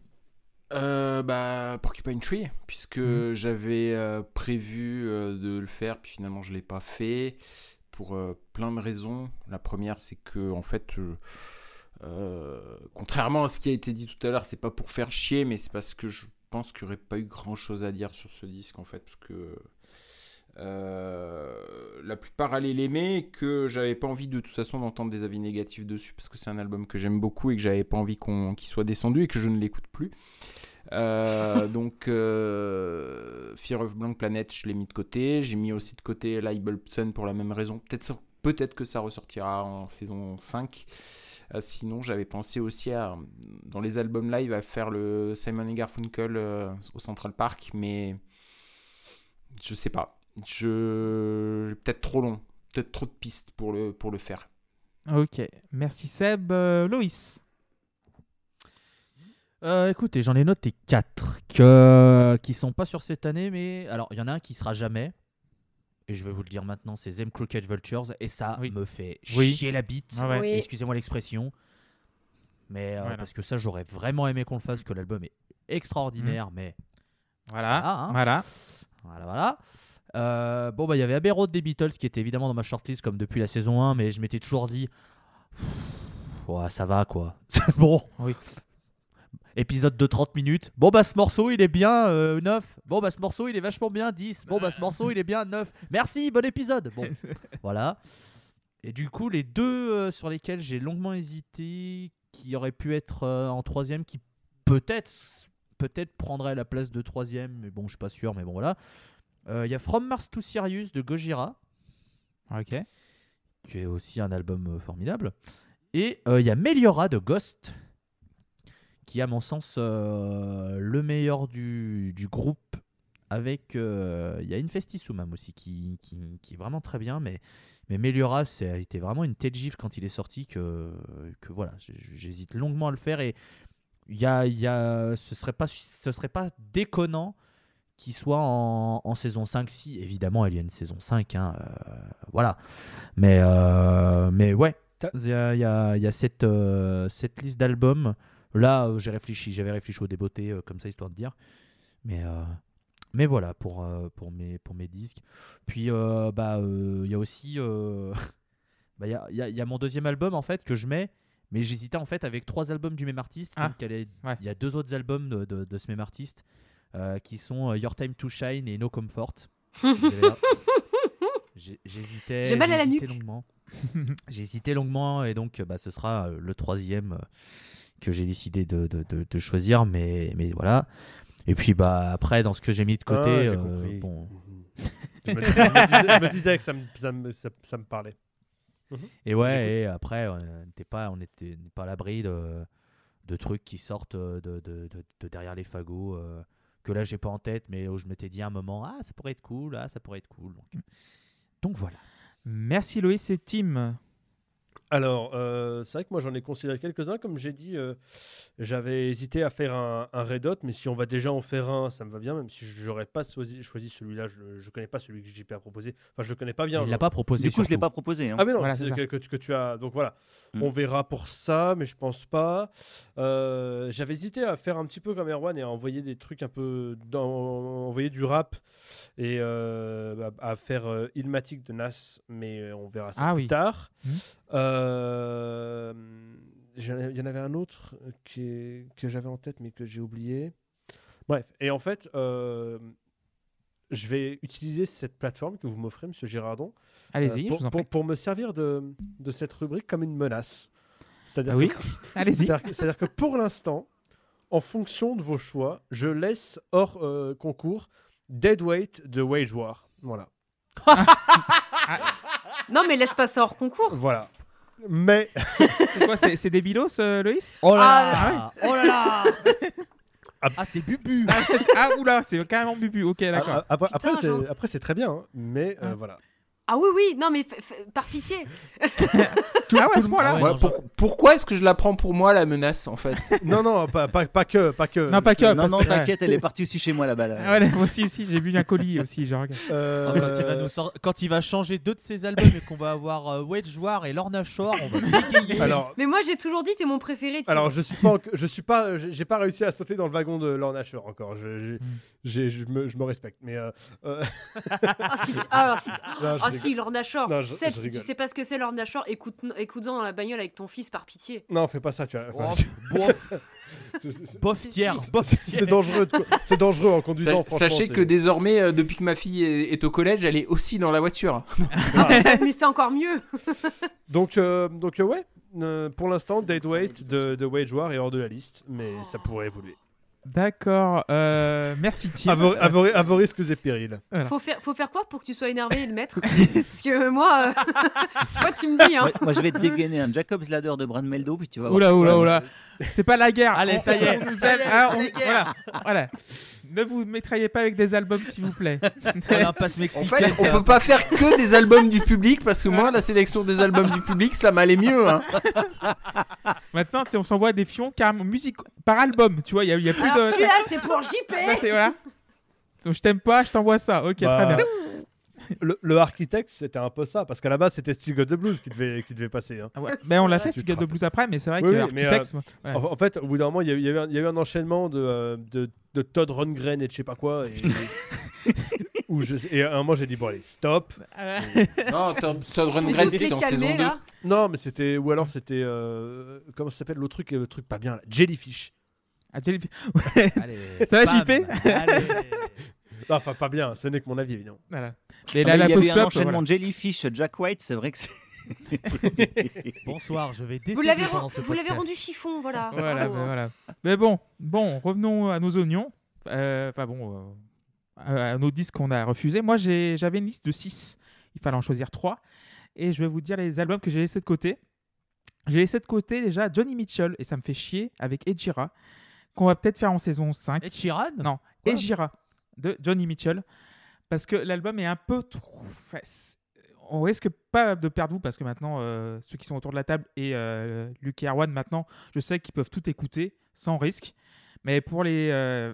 Euh, bah, Porcupine Tree, puisque Mhm. j'avais euh, prévu euh, de le faire, puis finalement je l'ai pas fait pour euh, plein de raisons. La première, c'est que en fait, euh, euh, contrairement à ce qui a été dit tout à l'heure, c'est pas pour faire chier, mais c'est parce que je pense qu'il n'y aurait pas eu grand chose à dire sur ce disque en fait, parce que la plupart allaient l'aimer que j'avais pas envie de toute façon d'entendre des avis négatifs dessus parce que c'est un album que j'aime beaucoup et que j'avais pas envie qu'on qu'il soit descendu et que je ne l'écoute plus. Euh, donc euh, Fear of Blank Planet, je l'ai mis de côté. J'ai mis aussi de côté Libelton pour la même raison. Peut-être que ça ressortira en saison 5. Euh, sinon, j'avais pensé aussi à, dans les albums live, à faire le Simon et Garfunkel au Central Park, mais je sais pas. Je peut-être trop long, peut-être trop de pistes pour le pour le faire. Ok, merci Seb. Loïs Euh, écoutez, j'en ai noté 4 que... qui sont pas sur cette année, mais alors il y en a un qui sera jamais. Et je vais vous le dire maintenant, c'est Them Crooked Vultures. Et ça Oui. me fait Oui. chier la bite. Ah ouais. Oui. Excusez-moi l'expression. Mais euh, Voilà. parce que ça, j'aurais vraiment aimé qu'on le fasse, que l'album est extraordinaire. Mais Voilà, Voilà, hein. voilà. voilà, voilà. Euh, bon, bah, il y avait Abbey Road des Beatles qui était évidemment dans ma shortlist comme depuis la saison 1, mais je m'étais toujours dit, ouais, ça va quoi. C'est bon. Oui. Épisode de 30 minutes. Bon, bah, ce morceau il est bien euh, 9. Bon, bah, ce morceau il est vachement bien 10. Bon, bah, ce morceau il est bien 9. Merci, bon épisode. Bon, voilà. Et du coup, les deux euh, sur lesquels j'ai longuement hésité, qui auraient pu être euh, en troisième, qui peut-être peut-être prendraient la place de troisième, mais bon, je suis pas sûr, mais bon, voilà. Euh, Il y a From Mars to Sirius de Gojira, Ok. qui est aussi un album formidable. Et il y a Meliora de Ghost, qui est à mon sens euh, le meilleur du, du groupe. Avec, euh, il y a Infestisumam aussi qui, qui, qui est vraiment très bien, mais, mais Meliora, ça a été vraiment une tête gifle quand il est sorti que, que voilà, j'hésite longuement à le faire et y a, y a, ce serait pas, ce serait pas déconnant qui soit en, en saison 5, si évidemment il y a une saison 5, hein, euh, voilà. Mais, euh, mais ouais, il y a, y a- y a cette, euh, cette liste d'albums. Là, euh, j'ai réfléchi, j'avais réfléchi au débeauté, euh, comme ça, histoire de dire. Mais, euh, mais voilà, pour, pour, mes, pour mes disques. Puis, euh, bah, il y a aussi. euh, bah, il y, a, il y a- il y a mon deuxième album, en fait, que je mets. Mais j'hésitais en fait avec trois albums du même artiste. Ah, il y a les- ouais. il y a deux autres albums de, de- de ce même artiste euh, qui sont Your Time to Shine et No Comfort. J'hésitais. J'ai mal à la j'hésitais nuque. longuement. Hésité longuement et donc bah, ce sera le troisième que j'ai décidé de, de- de- de choisir. Mais, mais voilà. Et puis bah après dans ce que j'ai mis de côté, Ah, j'ai euh, bon. Je me, je me disais, je me disais que ça me, ça me- ça- ça me parlait. Et ouais, et après, on n'était pas, on était pas à l'abri de, de trucs qui sortent euh, de, de, de- de derrière les fagots, euh, que là j'ai pas en tête, mais où je m'étais dit à un moment, ah ça pourrait être cool, ah ça pourrait être cool. Donc, donc voilà. Merci Loïs et Tim. Alors, euh, c'est vrai que moi j'en ai considéré quelques-uns. Comme j'ai dit, euh, j'avais hésité à faire un, un Red Hot, mais si on va déjà en faire un, ça me va bien, même si j'aurais pas choisi, choisi celui-là. Je, je connais pas celui que JP a proposé. Enfin, je le connais pas bien. Il l'a pas proposé. Du coup, je l'ai surtout. pas proposé. hein. Ah mais non, Voilà, c'est que, que tu- que tu as. Donc voilà, Mm. on verra pour ça, mais je pense pas. Euh, J'avais hésité à faire un petit peu comme Erwan et à envoyer des trucs un peu, dans, envoyer du rap et euh, à, à faire euh, Ilmatic de Nas, mais on verra ça Ah plus oui. tard. Mm. Euh, Il y en avait un autre qui est- que j'avais en tête mais que j'ai oublié. Bref, et en fait, euh, je vais utiliser cette plateforme que vous m'offrez, Monsieur Girardon, Allez-y, euh, je pour, vous en pour- prie. pour me servir de, de cette rubrique comme une menace. C'est-à-dire Ah oui que- Allez-y. c'est-à-dire que, c'est-à-dire que pour l'instant, en fonction de vos choix, je laisse hors euh, concours Deadweight de Wage War. Voilà. Non, mais laisse pas ça hors concours. Voilà. Mais C'est quoi C'est des bilos, euh, Loïs? Oh là Ah, là Oh là là Ah c'est Bubu ah, c'est- ah, oula, c'est carrément bubu. Ok, d'accord. après, Putain, après, c'est, j'en- après, c'est très bien. hein. Mais euh, Ah. voilà. Ah oui, oui, non, mais par pitié. Tout, ah ouais, Ah ouais, Ouais, non, pour- pourquoi est-ce que je la prends pour moi, la menace, en fait? Non, non, pas, pas, pas que. Pas que Non, pas que. Non, non, que- t'inquiète, elle est partie aussi chez moi là-bas. là. Ah ouais, moi aussi, aussi j'ai vu un colis aussi. Je regarde. Euh, Oh, quand, il va nous sor- quand il va changer deux de ses albums et qu'on va avoir euh, Wedge War et Lorna Shore, on va. Alors, Mais moi, j'ai toujours dit, t'es mon préféré. Alors je suis pas, je suis pas, j'ai pas réussi à sauter dans le wagon de Lorna Shore encore. Je, Hmm. j'ai- je, me, je me respecte. Mais euh, Ah, si, tu- ah, alors, si, tu- Non, je ah. Si, Lorna Shore. Non, je- Seb, je si tu rigole. sais pas ce que c'est Lorna Shore, écoute, écoute-en dans la bagnole avec ton fils par pitié. non, fais pas ça. Tu vois. Enfin, c'est- bof tiers, c'est- bof c'est- tiers. c'est dangereux. de C'est dangereux en conduisant. Franchement, Sachez c'est- que désormais, euh, depuis que ma fille est, est au collège, elle est aussi dans la voiture. mais c'est encore mieux. Donc, euh, donc euh, ouais. euh, pour l'instant, C'est bon, ça Deadweight de, de Wage War est hors de la liste, mais ça pourrait évoluer. D'accord. euh, merci, Tim. À vos, à vos- à vos risques et périls. Faut faire, faut faire quoi pour que tu sois énervé et le mettre Parce que moi, euh, moi, tu me dis, hein. Moi, moi, je vais te dégainer un Jacob's Ladder de Brad Meldo, puis tu vas voir. Oula, oula, oula. C'est pas la guerre. Allez, On- ça y est. on nous aime. Ah, on-. Voilà. voilà. Ne vous métraillez pas avec des albums, s'il vous plaît. Un passe En mexicain. fait, on peut pas faire que des albums du public parce que moi, la sélection des albums du public, ça m'allait mieux. Hein. Maintenant, on s'envoie des fions carrément musique par album. Tu vois, il y, a- il y a plus Alors de. celui-là, c'est pour JP. Là, c'est- voilà. Donc, je t'aime pas, je t'envoie ça. Ok, Bah, très bien. Le, le Architect, c'était un peu ça, parce qu'à la base, c'était Still Got the Blues qui devait, qui devait passer. hein. Ah ouais. Ben, on l'a fait, Gars de rappelles. Blues après, mais c'est vrai Oui, que oui, mais, Architects, ouais. En, en fait, au bout d'un moment, il y, a eu- il y y a eu un enchaînement de, euh, de, de Todd Rundgren et de je sais pas quoi. Et, où je, et à un moment, j'ai dit, bon, allez, stop. Non, Todd Rundgren, c'était en saison 2. là. Non, mais c'était. Ou alors, c'était. euh, comment ça s'appelle l'autre truc, le truc pas bien là Jellyfish. Ah, Jelly- Allez, Ça va. JP Allez. Non, Enfin, pas bien, ce n'est que mon avis, évidemment. Voilà. Mais Ah, là, mais la il y avait un enchaînement voilà. de Jellyfish, Jack White, c'est vrai que c'est. Bonsoir, je vais décider Vous l'avez, rendu chiffon, voilà. Voilà, ben voilà. Mais bon, bon, revenons à nos oignons. Euh, Enfin bon, euh, à nos disques qu'on a refusés. Moi, j'ai- j'avais une liste de 6. Il fallait en choisir 3. Et je vais vous dire les albums que j'ai laissés de côté. J'ai laissé de côté déjà Johnny Mitchell, et ça me fait chier, avec Ejira, qu'on va peut-être faire en saison 5. Ed Sheeran? Non, Ejira, de Johnny Mitchell. Parce que l'album est un peu trop... on risque pas de perdre vous parce que maintenant, euh, ceux qui sont autour de la table et euh, Luc et Erwan, maintenant, je sais qu'ils peuvent tout écouter sans risque. Mais pour les, euh,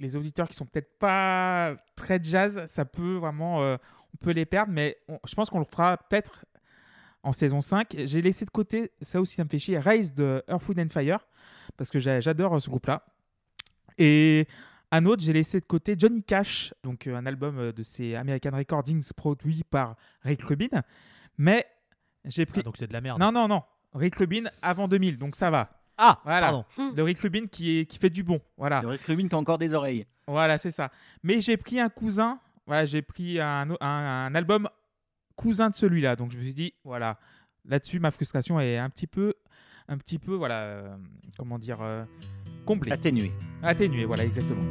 les auditeurs qui sont peut-être pas très jazz, ça peut vraiment, euh, on peut les perdre, mais je pense qu'on le fera peut-être en saison 5. J'ai laissé de côté, ça aussi ça me fait chier, Rise de Earth, Wind and Fire, parce que j'a- j'adore ce groupe-là. Et un autre, j'ai laissé de côté Johnny Cash, donc euh, un album euh, de ces American Recordings produit par Rick Rubin. Mais j'ai pris. Ah, donc c'est de la merde. non, non, non. Rick Rubin avant 2000, donc ça va. Ah, Voilà. pardon. Le Rick Rubin qui, est, qui fait du bon. Voilà. Le Rick Rubin qui a encore des oreilles. Voilà, c'est ça. Mais j'ai pris un cousin. Voilà, j'ai pris un, un- un album cousin de celui-là. Donc je me suis dit, voilà, là-dessus, ma frustration est un petit peu, un petit peu, voilà, euh, comment dire, euh, comblée. Atténué. Atténuée, voilà, exactement.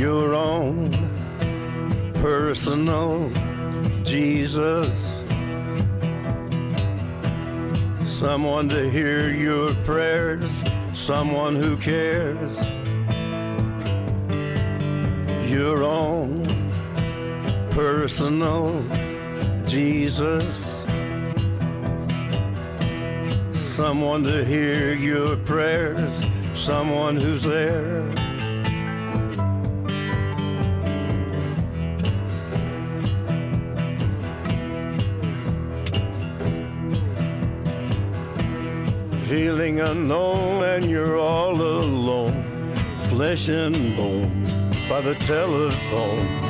your own personal Jesus. Someone to hear your prayers, someone who cares. Your own personal Jesus. Someone to hear your prayers, someone who's there. feeling unknown and you're all alone. Flesh and bone by the telephone.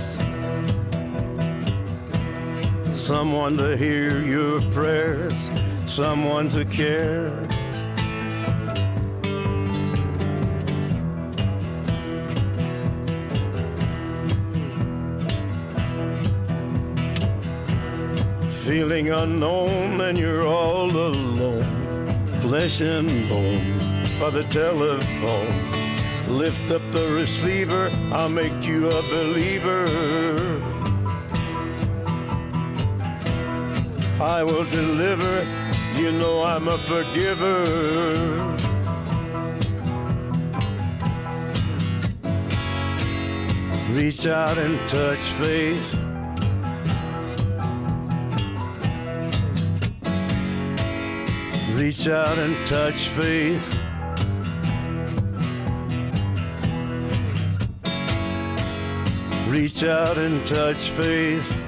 Someone to hear your prayers, someone to care. Feeling unknown and you're all alone, flesh and bone by the telephone. Lift up the receiver, I'll make you a believer. I will deliver, you know I'm a forgiver. Reach out and touch faith. Reach out and touch faith. Reach out and touch faith.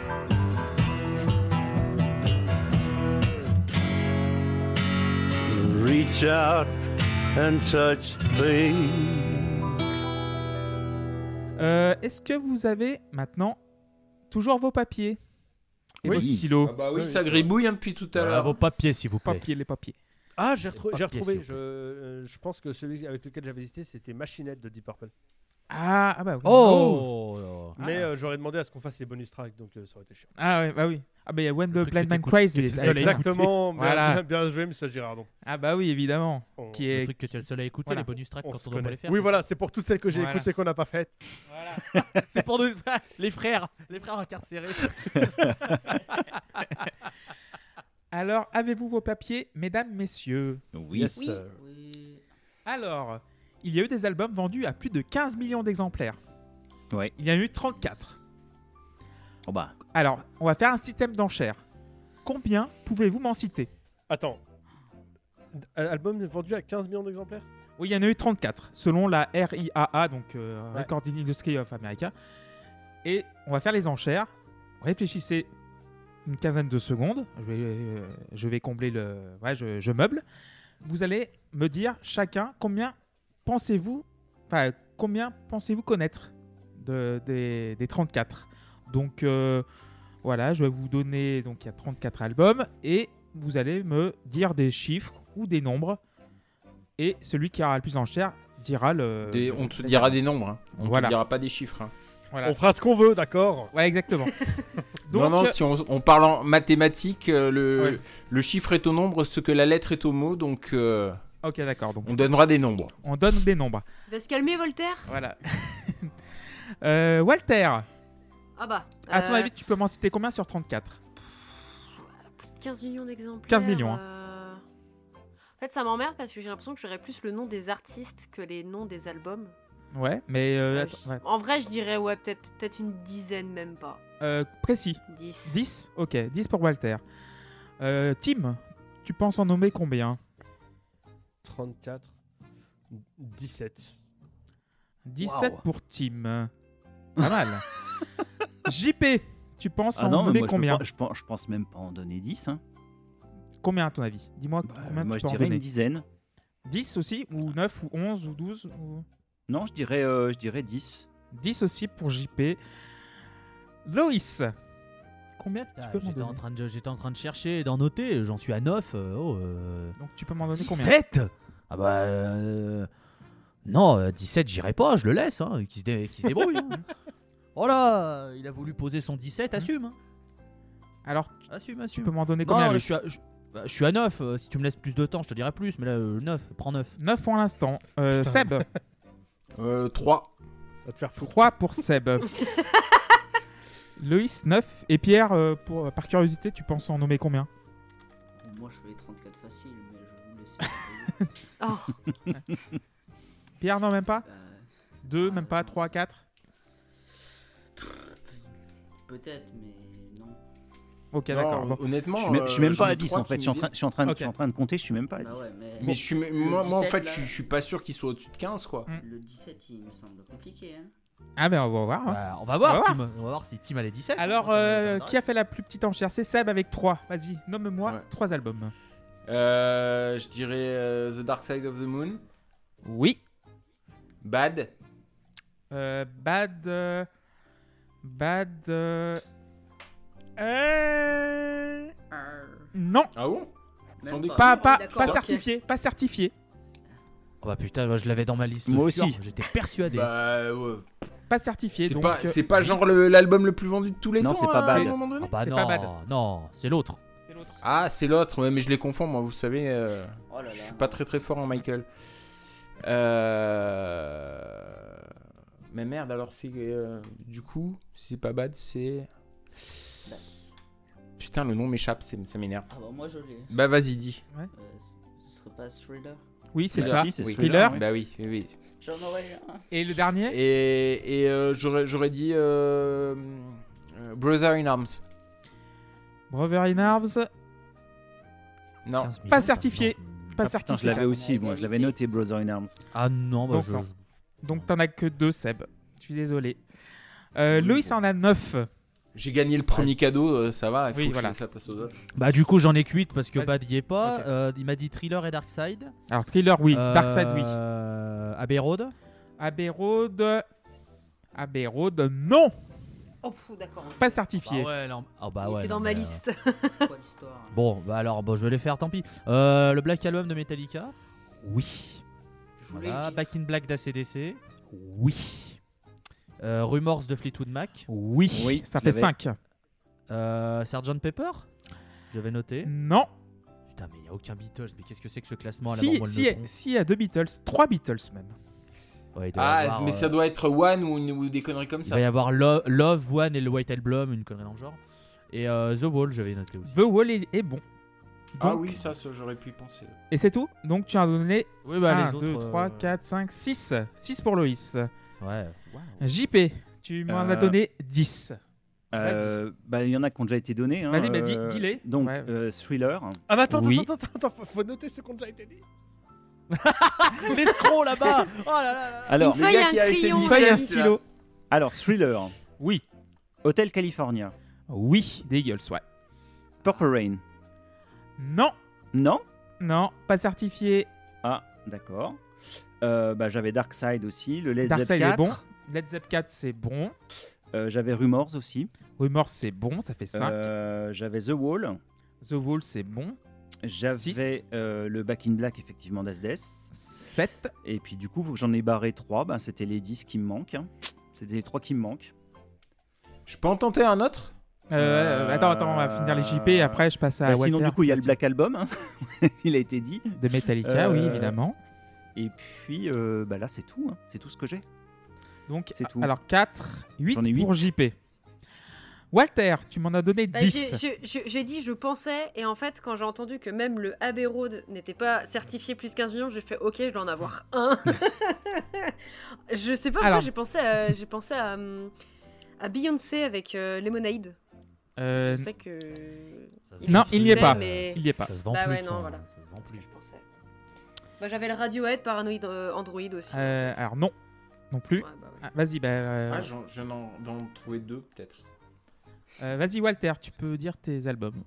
Reach out and touch faith. Euh, Est-ce que vous avez maintenant toujours vos papiers et Oui. vos stylos Ah bah oui, Oui, ça gribouille hein, depuis tout à Voilà, l'heure. vos papiers, s'il vous plaît. Papiers, les papiers. Ah, j'ai retrouvé. Je, euh, je pense que celui avec lequel j'avais hésité, c'était Machinette de Deep Purple. Ah, ah bah oui. Oh, Mais Ah. euh, j'aurais demandé à ce qu'on fasse les bonus tracks, donc euh, ça aurait été chiant. Ah ouais, bah oui. Ah bah il y a When Le the Blind Man Cries. il est- t'es le avec- seul à écouter. Exactement. Bien, Voilà. bien, bien joué, Monsieur Girardon. Ah bah oui, évidemment. On, Qui Le est... truc que tu es le seul à écouter, Voilà. les bonus tracks on quand on doit connaît. les faire. Oui, c'est voilà, c'est pour toutes celles que j'ai Voilà. écoutées qu'on n'a pas faites. C'est pour nous, les frères, les frères incarcérés. Alors, avez-vous vos papiers, mesdames, messieurs? Oui. Yes, Oui. sir. Oui. Alors, il y a eu des albums vendus à plus de 15 millions d'exemplaires. Ouais. Il y en a eu 34. Oh bah, Alors, on va faire un système d'enchères. Combien pouvez-vous m'en citer? Attends. Un album vendu à 15 millions d'exemplaires? Oui, il y en a eu 34, selon la RIAA, donc euh, Ouais. Recording Industry of America. Et on va faire les enchères. Réfléchissez une quinzaine de secondes. Je vais, euh, je vais combler le. Ouais, je, je meuble. Vous allez me dire chacun combien pensez-vous. Enfin, combien pensez-vous connaître de, des, des 34. Donc, euh, voilà, je vais vous donner. Donc, il y a 34 albums. Et vous allez me dire des chiffres ou des nombres. Et celui qui aura le plus en chair dira le. Des- on te dira des nombres. hein. On Voilà. te dira pas des chiffres. hein. Voilà. On fera ce qu'on veut, d'accord? Ouais, exactement. non, Donc, non, euh, si on, on parle en mathématiques, euh, le, Ouais. le chiffre est au nombre, ce que la lettre est au mot, donc euh, Ok, d'accord. Donc, on donnera des nombres. on donne des nombres. Va se calmer, Voltaire? Voilà. Euh, Walter, Ah bah. à ton euh, avis, tu peux m'en citer combien sur 34 15 millions d'exemplaires. 15 millions, hein. euh, En fait, ça m'emmerde parce que j'ai l'impression que j'aurais plus le nom des artistes que les noms des albums. Ouais, mais euh, Euh, attends, je- ouais. En vrai, je dirais, ouais, peut-être peut une dizaine, même pas. Euh, précis. 10. 10 Ok, 10 pour Walter. Euh, Tim, tu penses en nommer combien? 34, 17. 17 Waouh. pour Tim. Pas mal. JP, tu penses Ah en non, moi, peux combien je, pense, je pense même pas en donner 10. hein. Combien à ton avis? Dis-moi Bah, combien moi, tu je peux en dirais donner une dizaine. 10 aussi Ou 9 ou 11 ou 12 ou... Non, je dirais, euh, je dirais 10. 10 aussi pour JP. Loïs, combien tu Ah, J'étais en, donner train de- j'étais en train de chercher, d'en noter, j'en suis à 9. euh, oh, euh, Donc tu peux m'en donner combien? 17 Ah bah. euh, Non, euh, 17, j'irai pas, je le laisse, hein, qui se, dé- qui se débrouille. hein. Oh là, il a voulu poser son 17, assume. hein. Alors, Assume, tu assume. peux m'en donner Non, combien je suis à, je, bah, je suis à 9. euh, si tu me laisses plus de temps, je te dirai plus. Mais là, euh, 9, prends 9. 9 pour l'instant. Euh, Putain. Seb, Euh, 3. Va te faire foutre. 3 pour Seb. Loïs, 9. Et Pierre, euh, pour, par curiosité, tu penses en nommer combien? Moi, je fais 34 facile, mais je vous laisse. Oh, Pierre, non, même pas? Bah, 2, même pas 3, 4 Peut-être, mais non. Ok, Non, d'accord. Bon. Honnêtement, Je suis même, je suis euh, même pas à 10 trois en fait. Je suis en train, je suis en train, de- Ok. je suis en train de compter, je suis même pas à 10. Bah ouais, mais, Mais je suis, moi, moi, en 17, fait, là. je, je suis pas sûr qu'il soit au-dessus de 15, quoi. Mm. le 17, il me semble compliqué. Hein. Ah, ben on va voir. hein. Bah, on va voir, On va Tim. On va voir si Tim a les 17. Alors, euh, qui a fait la plus petite enchère? C'est Seb avec 3. Vas-y, nomme-moi Ouais. 3 albums. Euh, je dirais euh, The Dark Side of the Moon, Oui. Bad, Euh, bad. euh, bad. euh, euh, Non, Ah bon? Même pas. pas, pas, d'accord, pas ok. certifié. Pas certifié. Oh bah putain, moi, je l'avais dans ma liste. Moi sûre, aussi. J'étais persuadé. Bah ouais. Pas certifié. C'est donc, pas, euh, c'est pas genre le- l'album le plus vendu de tous les Non, temps c'est pas hein, Bad. à un moment donné Ah bah c'est non, pas bad. non, c'est l'autre. c'est l'autre. Ah, c'est l'autre, ouais, mais je les confonds, moi, vous savez. euh, Oh là là. je suis pas très très fort en Michael. Euh... Mais merde, alors c'est. euh, Du coup, si c'est pas bad, c'est. Putain, le nom m'échappe, c'est- ça m'énerve. Ah bah moi je l'ai. Bah vas-y, dis. Euh, ce serait pas Thriller Oui, c'est Thriller, ça. si, c'est Oui. Thriller. oui. Bah oui, oui, oui. J'en aurais un. Et le dernier? Et, et euh, j'aurais, j'aurais dit euh, euh, Brother in Arms. Brother in Arms. Non. 15 millions, Pas certifié. Pas Ah, putain, je certifié. l'avais aussi, moi je l'avais noté Brother in Arms. Ah non, bah Donc, je. non. Donc t'en as que 2, Seb. Je suis désolé. Euh, Oui, Loïs bon. en a 9. J'ai gagné le premier cadeau, euh, ça va, il faut Oui, que voilà. je laisse la place aux autres. Bah du coup j'en ai que 8 parce que. Bad y est pas. Euh, il m'a dit Thriller et Darkside. Alors, Thriller, oui. Euh, Darkseid, oui. Abbey Road. Abbey Road. Abbey Road, non. Oh, d'accord. Pas certifié. Bah ouais, non. Ah bah Il ouais. était non, dans ma mais, euh, liste. C'est quoi l'histoire? Hein Bon, bah alors bon, je vais les faire, tant pis. Euh, le Black Album de Metallica. Oui. Je Voilà. Back in Black d'ACDC. Oui. Euh, Rumors de Fleetwood Mac. Oui. Oui, ça je fait l'avais. 5. Euh, Sgt Pepper. Je vais noter. Non. Putain, mais il n'y a aucun Beatles. Mais qu'est-ce que c'est que ce classement à la Si, si, il y a deux Beatles. Trois Beatles même. Ouais, il doit y Ah, avoir, mais euh, ça doit être One ou, ou des conneries comme Il ça. va y avoir Lo- Love, One et le White Album, une connerie dans le genre. Et euh, The Wall, je vais noter aussi. The Wall est, est bon. Ah oui, ça, ça, j'aurais pu y penser. Et c'est tout Donc tu as donné Oui, bah 1, les 2, autres. 3, euh, 4, 5, 6. 6 pour Loïs. Ouais. JP, tu m'en as Euh, donné 10. Euh, bah, il y en a qui ont déjà été donnés. hein, Vas-y, bah, dis- euh, dis-les. Donc, Ouais. euh, Thriller. Ah, mais attends, Oui. attends, attends, attends, faut, faut noter ce qu'on a déjà été dit. L'escroc là-bas Oh là là là Alors, Une feuille, gars un qui a avec ses crayon. Une feuille un stylo. alors, Thriller. Oui. Hotel California. Oui, des Eagles, ouais. Purple Rain. Non, Non non, pas certifié. Ah, d'accord. Euh, bah, j'avais Dark Side aussi, le Led Dark Zepp Side est 4. bon. Led Zepp 4, c'est bon. Euh, j'avais Rumors aussi. Rumors, c'est bon, ça fait 5. Euh, j'avais The Wall. The Wall, c'est bon. J'avais euh, le Back in Black, effectivement, d'Asdes. 7. Et puis du coup, faut que j'en ai barré 3. Bah, C'était les 10 qui me manquent. hein. C'était les 3 qui me manquent. Je peux en tenter un autre? Euh, attends, attends, on va finir les JP et après je passe à Bah, sinon, du coup, il y a le Black Album. hein. il a été dit. de Metallica, oui, Euh, évidemment. Et puis, euh, bah, là, c'est tout. hein. C'est tout ce que j'ai. Donc, c'est tout. alors 4, 8 J'en ai pour JP. Walter, tu m'en as donné Bah, 10. j'ai- dit je pensais et en fait quand j'ai entendu que même le Abbey Road n'était pas certifié plus 15 millions j'ai fait ok je dois en avoir un. je sais pas pourquoi Alors. j'ai pensé à, j'ai pensé à, hum, à Beyoncé avec euh, Lemonade. Euh, Je sais que Non, il n'y est pas. mais- Il n'y est pas. Ça se vend Bah plus. ouais, non, voilà. Ça se vend plus. je pensais. Bah, j'avais le Radiohead Paranoid euh, Android aussi. Euh, alors non, non plus. Ouais, bah ouais. Ah, Vas-y, bah, euh, Ah, j'en- je viens d'en trouver deux, peut-être. euh, vas-y Walter, tu peux dire tes albums.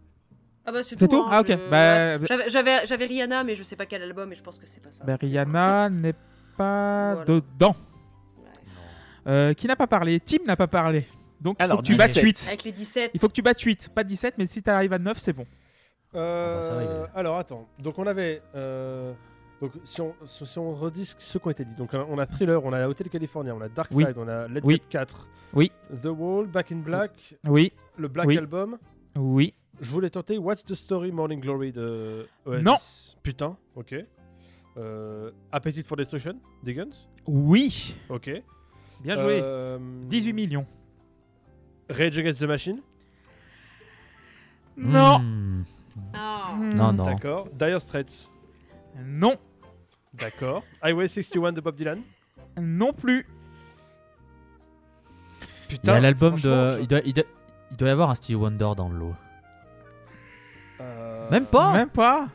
Ah bah c'est C'est tout. tout hein, Ah, ok. je- Bah. J'avais- Rihanna mais je sais pas quel album et je pense que c'est pas ça. Bah, Rihanna n'est pas Voilà. dedans. Ouais. Euh, qui n'a pas parlé? Tim n'a pas parlé. Donc Alors, il faut que tu battes 17. 8. Avec les 17. Il faut que tu battes 8, pas 17, mais si tu arrives à 9, c'est bon. Euh, Ah bah, ça va, il est- Alors attends, donc on avait. euh, Donc si on, si si on redit ce qui ont été dit, donc on a Thriller, on a Hotel California, on a Dark Oui. Side, on a Led Oui. Zepp 4, Oui. The Wall, Back in Black, Oui, le Black Oui. Album. oui. Je voulais tenter What's the Story Morning Glory de Oasis. Non. Putain, ok. Euh, Appetite for Destruction, des Guns. Oui. Ok. Bien joué. Euh, 18 millions. Rage Against the Machine. Non. Hmm. Ah. Non, non. D'accord. Dire Straits. Non. D'accord. Highway 61 de Bob Dylan. Non plus. Il y Putain. a l'album de. Il doit, il, doit, il doit y avoir un Stevie Wonder dans le lot. Euh, Même pas Même pas.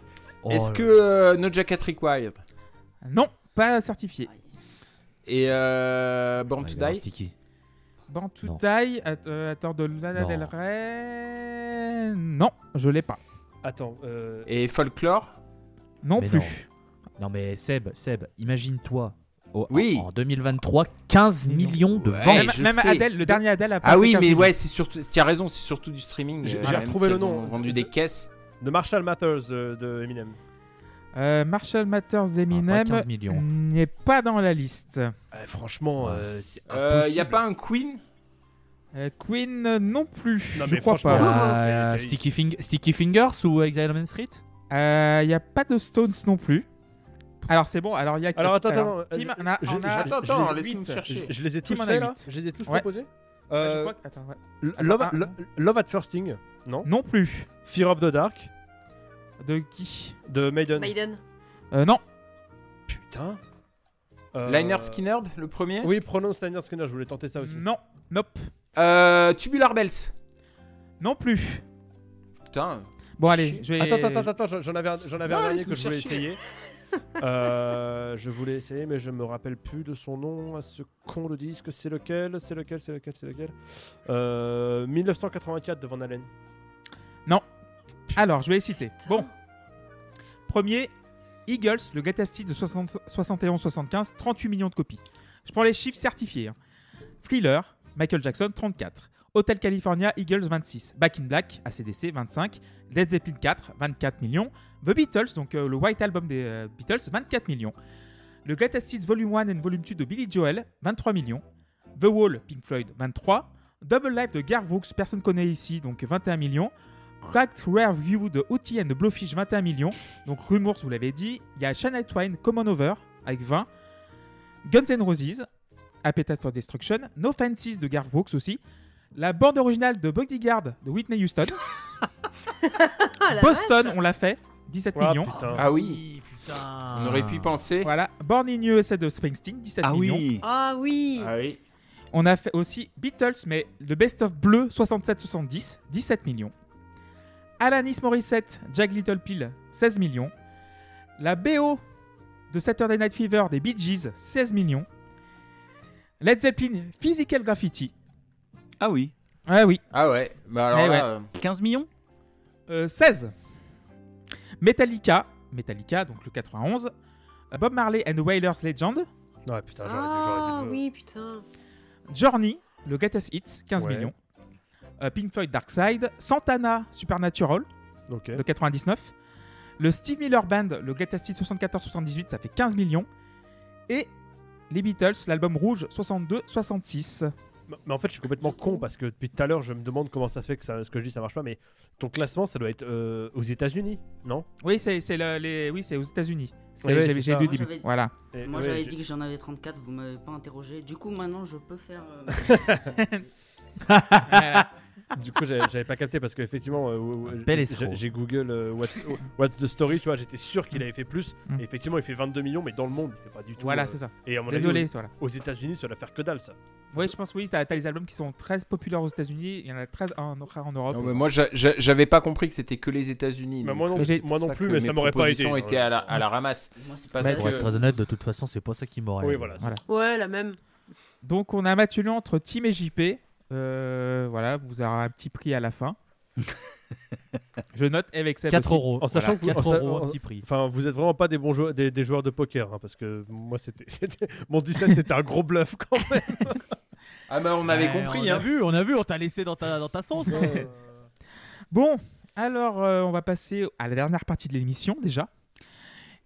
Oh, Est-ce que euh, No Jacket Required Non, pas certifié. et euh, Born Ouais, to il Die Taille. Att- euh, attends, de Lana Non. Del Rey. Non, je l'ai pas. Attends. euh, et Folklore? Non Mais plus. non. Non mais Seb, Seb, imagine-toi. Oui. En, en 2023, 15 Mais non. millions de Ouais. ventes. Même, même. Adèle, le dernier Adèle a pas Ah oui, 15 mais millions. ouais, c'est surtout. Tu as raison, c'est surtout du streaming. J'ai- euh, retrouvé si le nom ont vendu de- des caisses. de Marshall Mathers de, de Eminem. Euh, Marshall Matters d'Eminem 15 millions. n'est pas dans la liste. Euh, franchement, euh, Il impossible. n'y a pas un Queen? Euh, Queen euh, non plus. Non, je crois pas. Euh, Sticky, Fing- Sticky Fingers ou Exile on Main Street? Il n'y a pas de Stones non plus. Alors c'est bon, alors il y a. Alors, attends, attends, Tim, euh, on a, je- on a- je- Attends, je laisse-nous huit. chercher. Je, je les ai tous faits là. Je les ai tous Ouais. proposés Ouais, je Euh, crois que- attends, ouais. L- Attends, Love, ah, Lo- Love at First Sting Non? Non plus. Fear of the Dark De qui de Maiden. Maiden. Euh, Non. Putain. Euh, Liner Skinner, le premier? Oui, Pronounce Liner Skinner, je voulais tenter ça aussi. Non. Nope. Euh, Tubular Bells. Non plus. Putain. Bon allez, je vais. Attends, attends, attends, j'en- j'en avais un, j'en avais un Non, dernier que je voulais essayer. Euh, je voulais essayer, mais je me rappelle plus de son nom à ce con de disque. C'est lequel C'est lequel C'est lequel C'est lequel euh, 1984 de Van Halen. Alors, je vais les citer. Bon. Premier, Eagles, le Greatest Hits de 60 71-75, 38 millions de copies. Je prends les chiffres certifiés. hein. Thriller, Michael Jackson, 34. Hotel California, Eagles, 26. Back in Black, ACDC, 25. Led Zeppelin 4, 24 millions. The Beatles, donc euh, le White Album des euh, Beatles, 24 millions. Le Greatest Hits Volume 1 and Volume 2 de Billy Joel, 23 millions. The Wall, Pink Floyd, 23. Double Life de Garth Brooks, personne connaît ici, donc 21 millions. Cracked Rare View de Outie and the Blowfish, 21 millions. Donc Rumors, vous l'avez dit. Il y a Shania Twain, Common Over, avec 20. Guns N' Roses, Appetite for Destruction. No Fancies de Garth Brooks aussi. La bande originale de Bodyguard de Whitney Houston. La Boston, on l'a fait. 17 Ah, millions. putain. Ah oui, putain. on aurait pu y penser. Voilà. Born in USA de Springsteen, 17 Ah millions. oui Ah oui. Ah oui. On a fait aussi Beatles, mais le best-of bleu 67-70, 17 millions. Alanis Morissette, Jack Little Pill, 16 millions. La BO de Saturday Night Fever des Bee Gees, 16 millions. Led Zeppelin, Physical Graffiti. Ah oui Ah oui. Ah ouais. Bah alors Eh là, ouais. euh, 15 millions? Euh, 16. Metallica, Metallica, donc le 91. Euh, Bob Marley and Wailers Legend. Ouais, putain, j'aurais dû, j'aurais Ah dû le- oui, putain. Journey, le Greatest Hits, 15 Ouais. millions. Euh, Pink Floyd Dark Side. Santana, Supernatural, le 99. Le Steve Miller Band, le Greatest Hits 74-78, ça fait 15 millions. Et les Beatles, l'album rouge 62-66. Mais- Mais en fait, je suis complètement con parce que depuis tout à l'heure, je me demande comment ça se fait que ça- ce que je dis ça marche pas. Mais ton classement, ça doit être euh, aux États-Unis, non? Oui, c'est c'est le- les... oui, c'est aux États-Unis. C'est Ouais, ouais, j'ai- j'avais- Voilà. Et- Moi ouais, j'avais j'ai- dit que j'en avais 34, vous m'avez pas interrogé. Du coup maintenant je peux faire... euh, Du coup, j'avais pas capté parce qu'effectivement, euh, euh, j'ai- Google euh, what's, what's the Story, tu vois, j'étais sûr qu'il avait fait plus. Mm. Et effectivement, il fait 22 millions, mais dans le monde, il fait pas du tout. Voilà, euh, c'est ça. Et à mon avis, Désolé, aux- voilà. aux États-Unis, ça doit faire que dalle ça. Oui, je pense oui, t'as as les albums qui sont très populaires aux États-Unis, il y en a 13 en, en Europe. Non, mais moi, j'a- j'a- j'avais pas compris que c'était que les États-Unis. Mais donc moi non, Mais j'ai- moi non c'est plus, mais ça m'aurait pas été. propositions étaient à la, à la ramasse. Moi que- Pour être très honnête, de toute façon, c'est pas ça qui m'aurait. Oui, voilà. Ouais, la même. Donc on a un match entre Team et JP. Euh, voilà, vous aurez un petit prix à la fin. je note avec ça. 4 euros. En sachant Voilà, que vous- 4 en sa- euros, en- un petit prix. Enfin, vous êtes vraiment pas des bons joueurs, des, des joueurs de poker, hein, parce que moi, c'était, c'était- mon 17, c'était un gros bluff quand même. Ah, bah, on avait Ouais, compris. On a hein. vu, on a vu, on t'a laissé dans ta, dans ta sauce. hein. Bon, alors euh, on va passer à la dernière partie de l'émission déjà.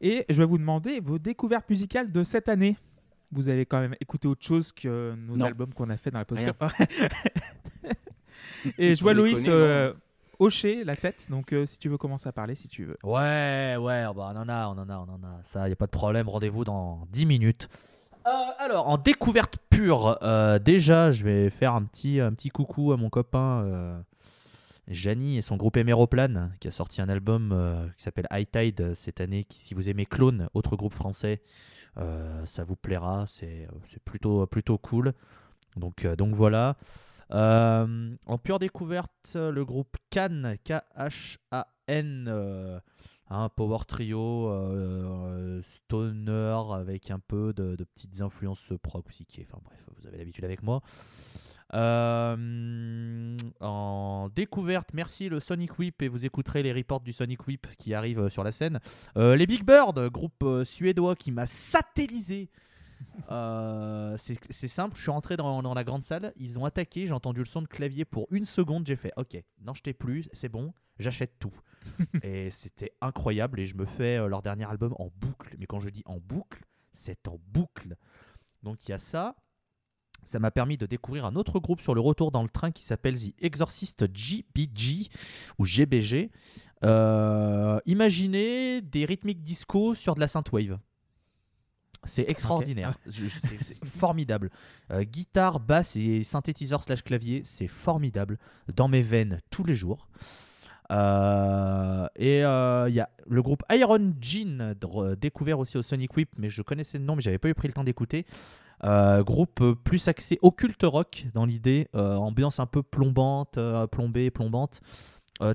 Et je vais vous demander vos découvertes musicales de cette année. Vous avez quand même écouté autre chose que nos Non. albums qu'on a fait dans la. Rien. Et je vois Loïs euh, hocher la tête. Donc euh, si tu veux commencer à parler, si tu veux. Ouais, ouais, bah, on en a, on en a, on en a. Ça, y a pas de problème. Rendez-vous dans 10 minutes. Euh, alors, en découverte pure, euh, déjà, je vais faire un petit, un petit coucou à mon copain Jani et son groupe Héméroplan, qui a sorti un album euh, qui s'appelle High Tide euh, cette année. Qui, si vous aimez Clone, autre groupe français, euh, ça vous plaira. C'est plutôt, plutôt cool. Donc, donc voilà. En pure découverte, le groupe Can, K-H-A-N, un power trio stoner avec un peu de, petites influences prog psyché. Enfin bref, vous avez l'habitude avec moi. Euh, en découverte, merci le Sonic Whip et vous écouterez les reports du Sonic Whip qui arrivent euh, sur la scène. Euh, les Big Bird, groupe suédois qui m'a satellisé. Euh, c'est simple, je suis rentré dans, dans la grande salle, ils ont attaqué, j'ai entendu le son de clavier pour une seconde, j'ai fait ok, n'en jetez plus, c'est bon, j'achète tout. et c'était incroyable et je me fais leur dernier album en boucle, mais quand je dis en boucle, c'est en boucle. Donc il y a ça. Ça m'a permis de découvrir un autre groupe sur le retour dans le train qui s'appelle The Exorcist GBG ou GBG. Euh, imaginez des rythmiques disco sur de la synthwave. C'est extraordinaire, c'est formidable. Euh, guitare, basse et synthétiseur slash clavier, c'est formidable. Dans mes veines tous les jours. Euh, et il y a le groupe Iron Gin, dr- découvert aussi au Sonic Whip, mais je connaissais le nom, mais j'avais pas eu pris le temps d'écouter. Euh, groupe plus axé occulte rock dans l'idée, euh, ambiance un peu plombante, euh, plombée, plombante.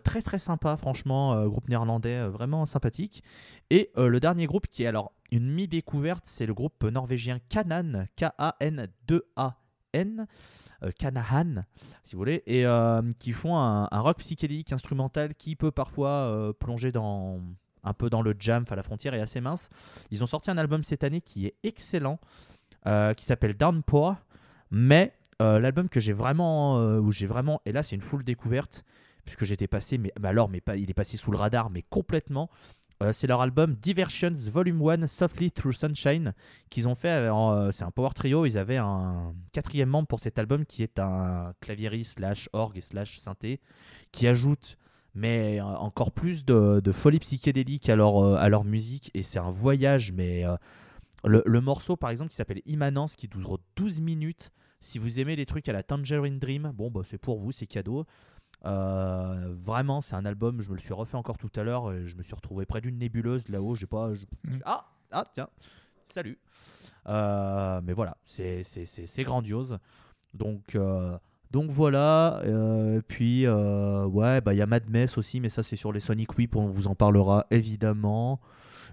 Très très sympa, franchement, groupe néerlandais vraiment sympathique. Et le dernier groupe qui est alors une mi-découverte, c'est le groupe norvégien Kanan, K-A-N-2-A-N, euh, Kanahan, si vous voulez, et qui font un, rock psychédélique instrumental qui peut parfois plonger dans un peu dans le jam, à la frontière est assez mince. Ils ont sorti un album cette année qui est excellent, euh, qui s'appelle Downpour, mais euh, l'album que j'ai vraiment, euh, où j'ai vraiment, et là c'est une full découverte, puisque j'étais passé, mais alors, mais pas, il est passé sous le radar, mais complètement. C'est leur album Diversions Volume 1 Softly Through Sunshine qu'ils ont fait. c'est un power trio. Ils avaient un quatrième membre pour cet album qui est un claviériste slash orgue slash synthé qui ajoute mais encore plus de, folie psychédélique à leur, musique et c'est un voyage mais le, le morceau par exemple qui s'appelle Immanence qui dure 12 minutes si vous aimez les trucs à la Tangerine Dream bon bah c'est pour vous c'est cadeau euh, vraiment, c'est un album. Je me le suis refait encore tout à l'heure. Je me suis retrouvé près d'une nébuleuse là-haut. J'ai pas. je- Mm. Ah, ah, tiens, salut. Euh, mais voilà, c'est grandiose. Donc, euh, donc voilà. euh, puis, ouais, bah il y a Mad Mess aussi, mais ça c'est sur les Sonic Whip. On vous en parlera évidemment.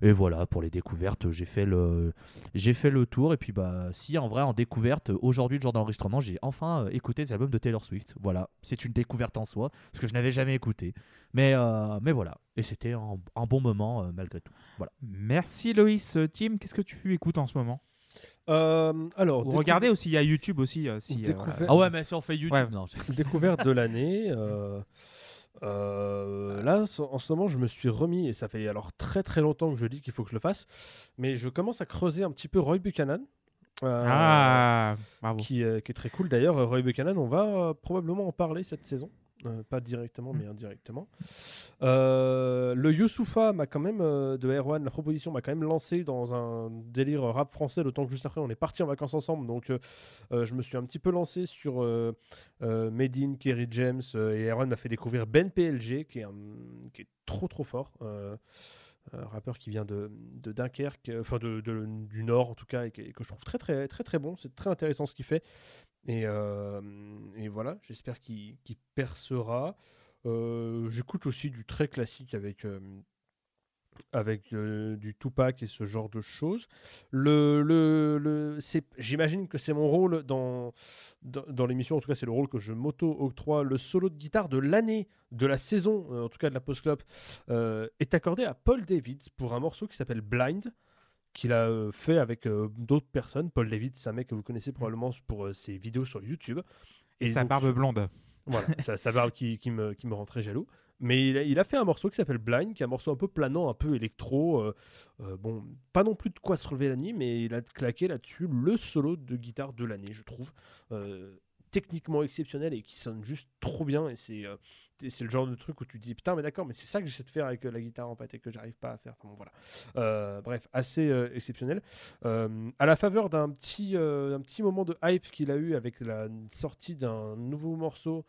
Et voilà, pour les découvertes, j'ai fait le, j'ai fait le tour. Et puis, bah, si en vrai, en découverte, aujourd'hui, le jour d'enregistrement, j'ai enfin euh, écouté des albums de Taylor Swift. Voilà, c'est une découverte en soi, parce que je n'avais jamais écouté. Mais, euh, mais voilà, et c'était un, un bon moment euh, malgré tout. Voilà. Merci Loïs. Tim, qu'est-ce que tu écoutes en ce moment? Euh, alors, Ou Regardez aussi, il y a YouTube aussi. si. Ah ouais, mais si on fait YouTube, Ouais. non. j'ai- découverte de l'année. euh, là, en ce moment, je me suis remis, et ça fait alors très très longtemps que je dis qu'il faut que je le fasse, mais je commence à creuser un petit peu Roy Buchanan. euh, Ah, bravo. qui, euh, qui est très cool. D'ailleurs, Roy Buchanan, on va probablement en parler cette saison. Euh, pas directement, Mm. mais indirectement. Euh, le Youssoufa m'a quand même, euh, de Erwan, la proposition m'a quand même lancé dans un délire rap français, d'autant que juste après, on est parti en vacances ensemble. Donc, je me suis un petit peu lancé sur Medine, Kerry James, et Erwan m'a fait découvrir Ben PLG, qui est, un- qui est trop trop fort. Euh, un rappeur qui vient de, Dunkerque, euh, enfin de, du Nord en tout cas, et que, je trouve très très très très bon. C'est très intéressant ce qu'il fait. Et, euh, voilà, j'espère qu'il percera. Euh, J'écoute aussi du très classique avec, euh, avec euh, du Tupac et ce genre de choses. Le, le, le, c'est- J'imagine que c'est mon rôle dans, dans, dans l'émission, en tout cas c'est le rôle que je m'auto-octroie. Le solo de guitare de l'année, de la saison, euh, en tout cas de la post-club, euh, est accordé à Paul Davids pour un morceau qui s'appelle Blind qu'il a fait avec euh, d'autres personnes. Paul Davids, c'est un mec que vous connaissez probablement pour ses vidéos sur YouTube. Et sa donc, barbe blonde. voilà, sa, sa barbe qui, qui me, qui me rend très jaloux. Mais il a, fait un morceau qui s'appelle Blind, qui est un morceau un peu planant, un peu électro. euh, euh, bon, pas non plus de quoi se relever la nuit, mais il a claqué là-dessus le solo de guitare de l'année, je trouve. Euh, techniquement exceptionnel et qui sonne juste trop bien. Et c'est le genre de truc où tu te dis putain, mais d'accord, mais c'est ça que j'essaie de faire avec la guitare en pâte et que j'arrive pas à faire. Enfin, bon, voilà. Bref, assez exceptionnel. À la faveur d'un petit, d'un petit moment de hype qu'il a eu avec la sortie d'un nouveau morceau,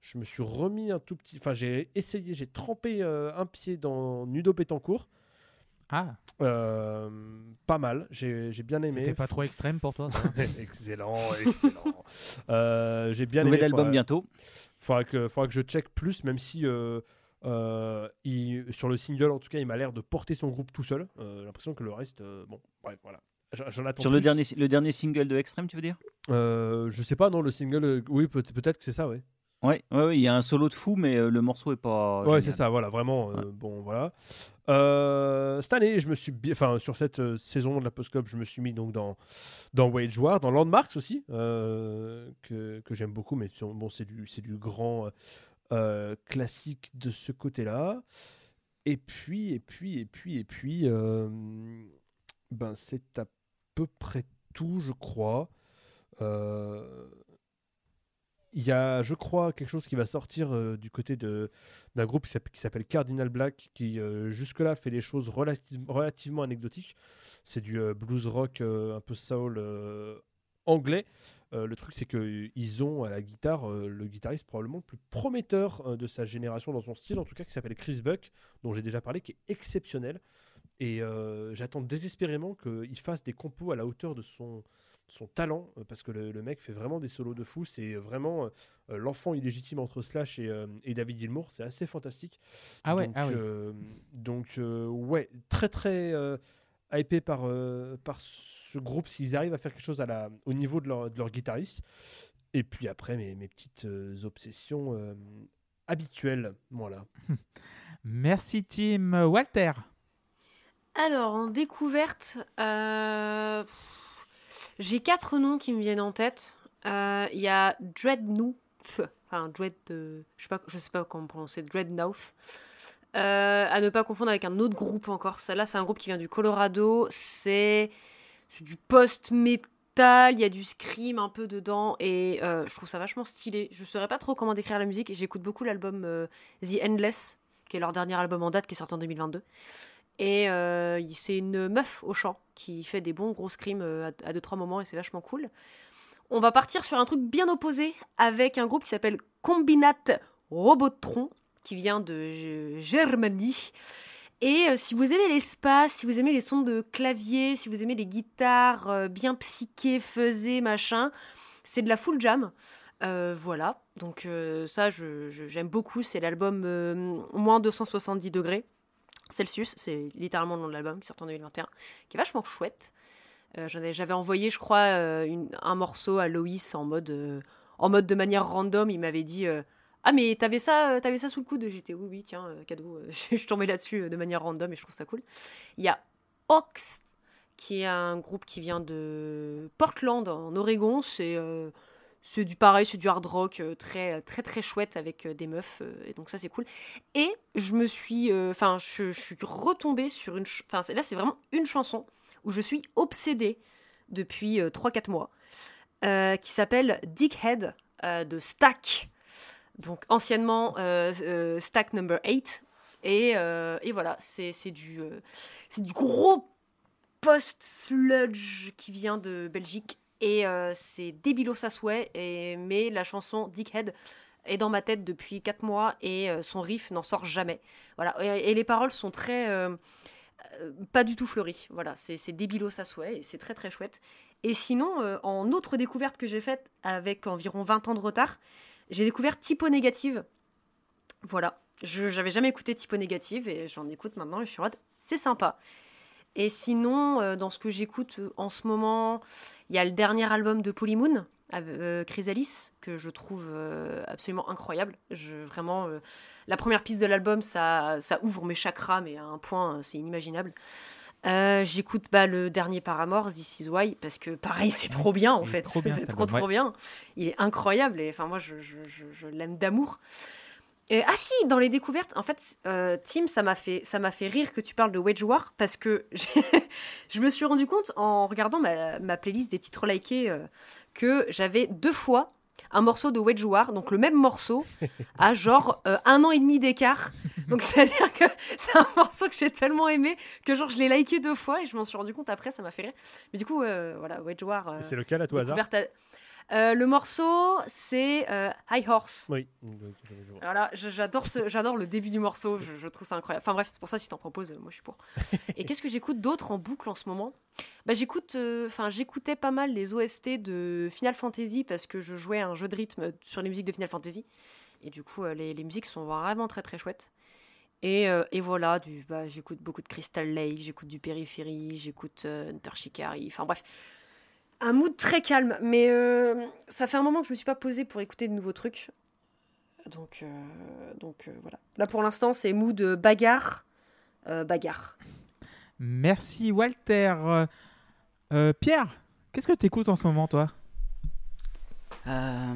je me suis remis un tout petit. Enfin, j'ai essayé, j'ai trempé euh, un pied dans Nudo Pétancourt. Ah, Euh, pas mal, j'ai j'ai bien aimé. C'était pas trop extrême pour toi ça excellent, excellent. Euh, j'ai bien Nouvel aimé. album faudra- bientôt. Faudra que, faudra que je check plus, même si euh, euh, il- sur le single, en tout cas, il m'a l'air de porter son groupe tout seul. Euh, J'ai l'impression que le reste, euh, bon, bref, voilà. J'en attends Sur le plus. dernier, le dernier single de Extreme, tu veux dire? Euh, je sais pas, non, le single, oui, peut- peut-être que c'est ça, oui. Ouais, ouais, ouais, il y a un solo de fou, mais euh, le morceau est pas. ouais, c'est ça, voilà, vraiment. euh, Bon, voilà. Euh, cette année, je me suis, enfin, sur cette saison de la Post je me suis mis donc dans dans Wage War, dans Landmarks aussi, que, que j'aime beaucoup, mais bon, c'est du c'est du grand classique de ce côté-là. Et puis, et puis, et puis, et puis, ben, c'est à peu près tout, je crois. Euh, il y a, je crois, quelque chose qui va sortir euh, du côté d'un groupe qui s'appelle- Cardinal Black, qui euh, jusque-là fait des choses relati- relativement anecdotiques. C'est du euh, blues rock un peu soul anglais. Le truc, c'est qu'ils ont à la guitare le guitariste probablement le plus prometteur de sa génération dans son style, en tout cas, qui s'appelle Chris Buck, dont j'ai déjà parlé, qui est exceptionnel. Et euh, j'attends désespérément qu'il fasse des compos à la hauteur de son, son talent, euh, parce que le, le mec fait vraiment des solos de fou. C'est vraiment euh, l'enfant illégitime entre Slash et, euh, et David Gilmour. C'est assez fantastique. Ah ouais, donc, ah euh, donc ouais, très très hypé par, par ce groupe s'ils arrivent à faire quelque chose à la, au niveau de leur, de leur guitariste. Et puis après, mes, mes petites obsessions habituelles. Voilà. merci Tim. Walter. Alors, en découverte, euh, j'ai quatre noms qui me viennent en tête. Euh, Il y a Dreadnought, enfin Dread, euh, je sais pas, comment prononcer, Dreadnought. Euh, à ne pas confondre avec un autre groupe encore. Ça là, c'est un groupe qui vient du Colorado. C'est du post-metal, il y a du scream un peu dedans et je trouve ça vachement stylé. Je saurais pas trop comment décrire la musique j'écoute beaucoup l'album The Endless, qui est leur dernier album en date qui est sorti en 2022. Et euh, c'est une meuf au chant qui fait des bons gros screams euh, à, à deux trois moments et c'est vachement cool. On va partir sur un truc bien opposé avec un groupe qui s'appelle Combinat Robotron qui vient de Germanie. Et euh, si vous aimez l'espace, si vous aimez les sons de clavier, si vous aimez les guitares bien psychées, faisées, machin, c'est de la full jam. Voilà, donc ça j'aime beaucoup, c'est l'album euh, moins 270 degrés. Celsius, c'est littéralement le nom de l'album qui sort en 2021, qui est vachement chouette. Euh, J'avais envoyé, je crois, euh, un morceau à Loïs en mode, euh, en mode de manière random. Il m'avait dit Ah, mais t'avais ça, ça sous le coude J'étais Oui, oui, tiens, cadeau. je suis tombée là-dessus de manière random et je trouve ça cool. Il y a Ox, qui est un groupe qui vient de Portland, en Oregon. C'est. Euh, c'est du pareil, c'est du hard rock euh, très très très chouette avec euh, des meufs euh, et donc ça c'est cool. Et je me suis, euh, enfin je, suis retombée sur une, enfin là c'est vraiment une chanson où je suis obsédée depuis 3-4 mois, euh, qui s'appelle Dickhead euh, de Stack, donc anciennement euh, euh, Stack Number 8. Et, euh, et voilà, c'est du, euh, c'est du gros post-sludge qui vient de Belgique. Et euh, c'est débilos à souhait, et, mais la chanson Dickhead est dans ma tête depuis 4 mois et euh, son riff n'en sort jamais. Voilà. Et, les paroles sont très. euh, pas du tout fleuries. Voilà, c'est débilos à souhait et c'est très très chouette. Et sinon, en autre découverte que j'ai faite avec environ 20 ans de retard, j'ai découvert Typo Négative. Voilà. J'avais jamais écouté Typo Négative et j'en écoute maintenant et je suis en mode, c'est sympa. Et sinon, euh, dans ce que j'écoute euh, en ce moment, il y a le dernier album de Polymoon, euh, Chrysalis, que je trouve euh, absolument incroyable. Je, vraiment, euh, la première piste de l'album, ça, ça ouvre mes chakras, mais à un point, c'est inimaginable. J'écoute bah, le dernier Paramore, This Is Why, parce que pareil, c'est trop bien en Il fait. trop bien, C'est trop album, trop bien. Il est incroyable et enfin moi je, je, je, je l'aime d'amour. Euh, ah si, dans les découvertes, en fait, euh, Tim, ça m'a fait, ça m'a fait rire que tu parles de Wedge War parce que je me suis rendu compte en regardant ma, ma playlist des titres likés euh, que j'avais deux fois un morceau de Wedge War, donc le même morceau, à genre euh, un an et demi d'écart. Donc c'est-à-dire que c'est un morceau que j'ai tellement aimé que genre je l'ai liké deux fois et je m'en suis rendu compte après, ça m'a fait rire. Mais du coup, voilà, Wedge War. C'est lequel à tout hasard? à- Euh, le morceau, c'est euh, High Horse. Oui. Je- j'adore ce, j'adore le début du morceau, je, je trouve ça incroyable. Enfin bref, c'est pour ça si t'en proposes, euh, moi je suis pour. Et qu'est-ce que j'écoute d'autre en boucle en ce moment? Bah j'écoute, euh, enfin j'écoutais pas mal les OST de Final Fantasy parce que je jouais un jeu de rythme sur les musiques de Final Fantasy. Et du coup, euh, les, les musiques sont vraiment très très chouettes. Et, euh, et voilà, du, bah, j'écoute beaucoup de Crystal Lake, j'écoute du Periphery, j'écoute euh, Hunter Shikari, enfin bref. Un mood très calme, mais euh, ça fait un moment que je me suis pas posée pour écouter de nouveaux trucs. Donc, euh, donc euh, voilà. Là pour l'instant, c'est mood bagarre, euh, bagarre. Merci Walter. Pierre, qu'est-ce que tu écoutes en ce moment, toi? Euh,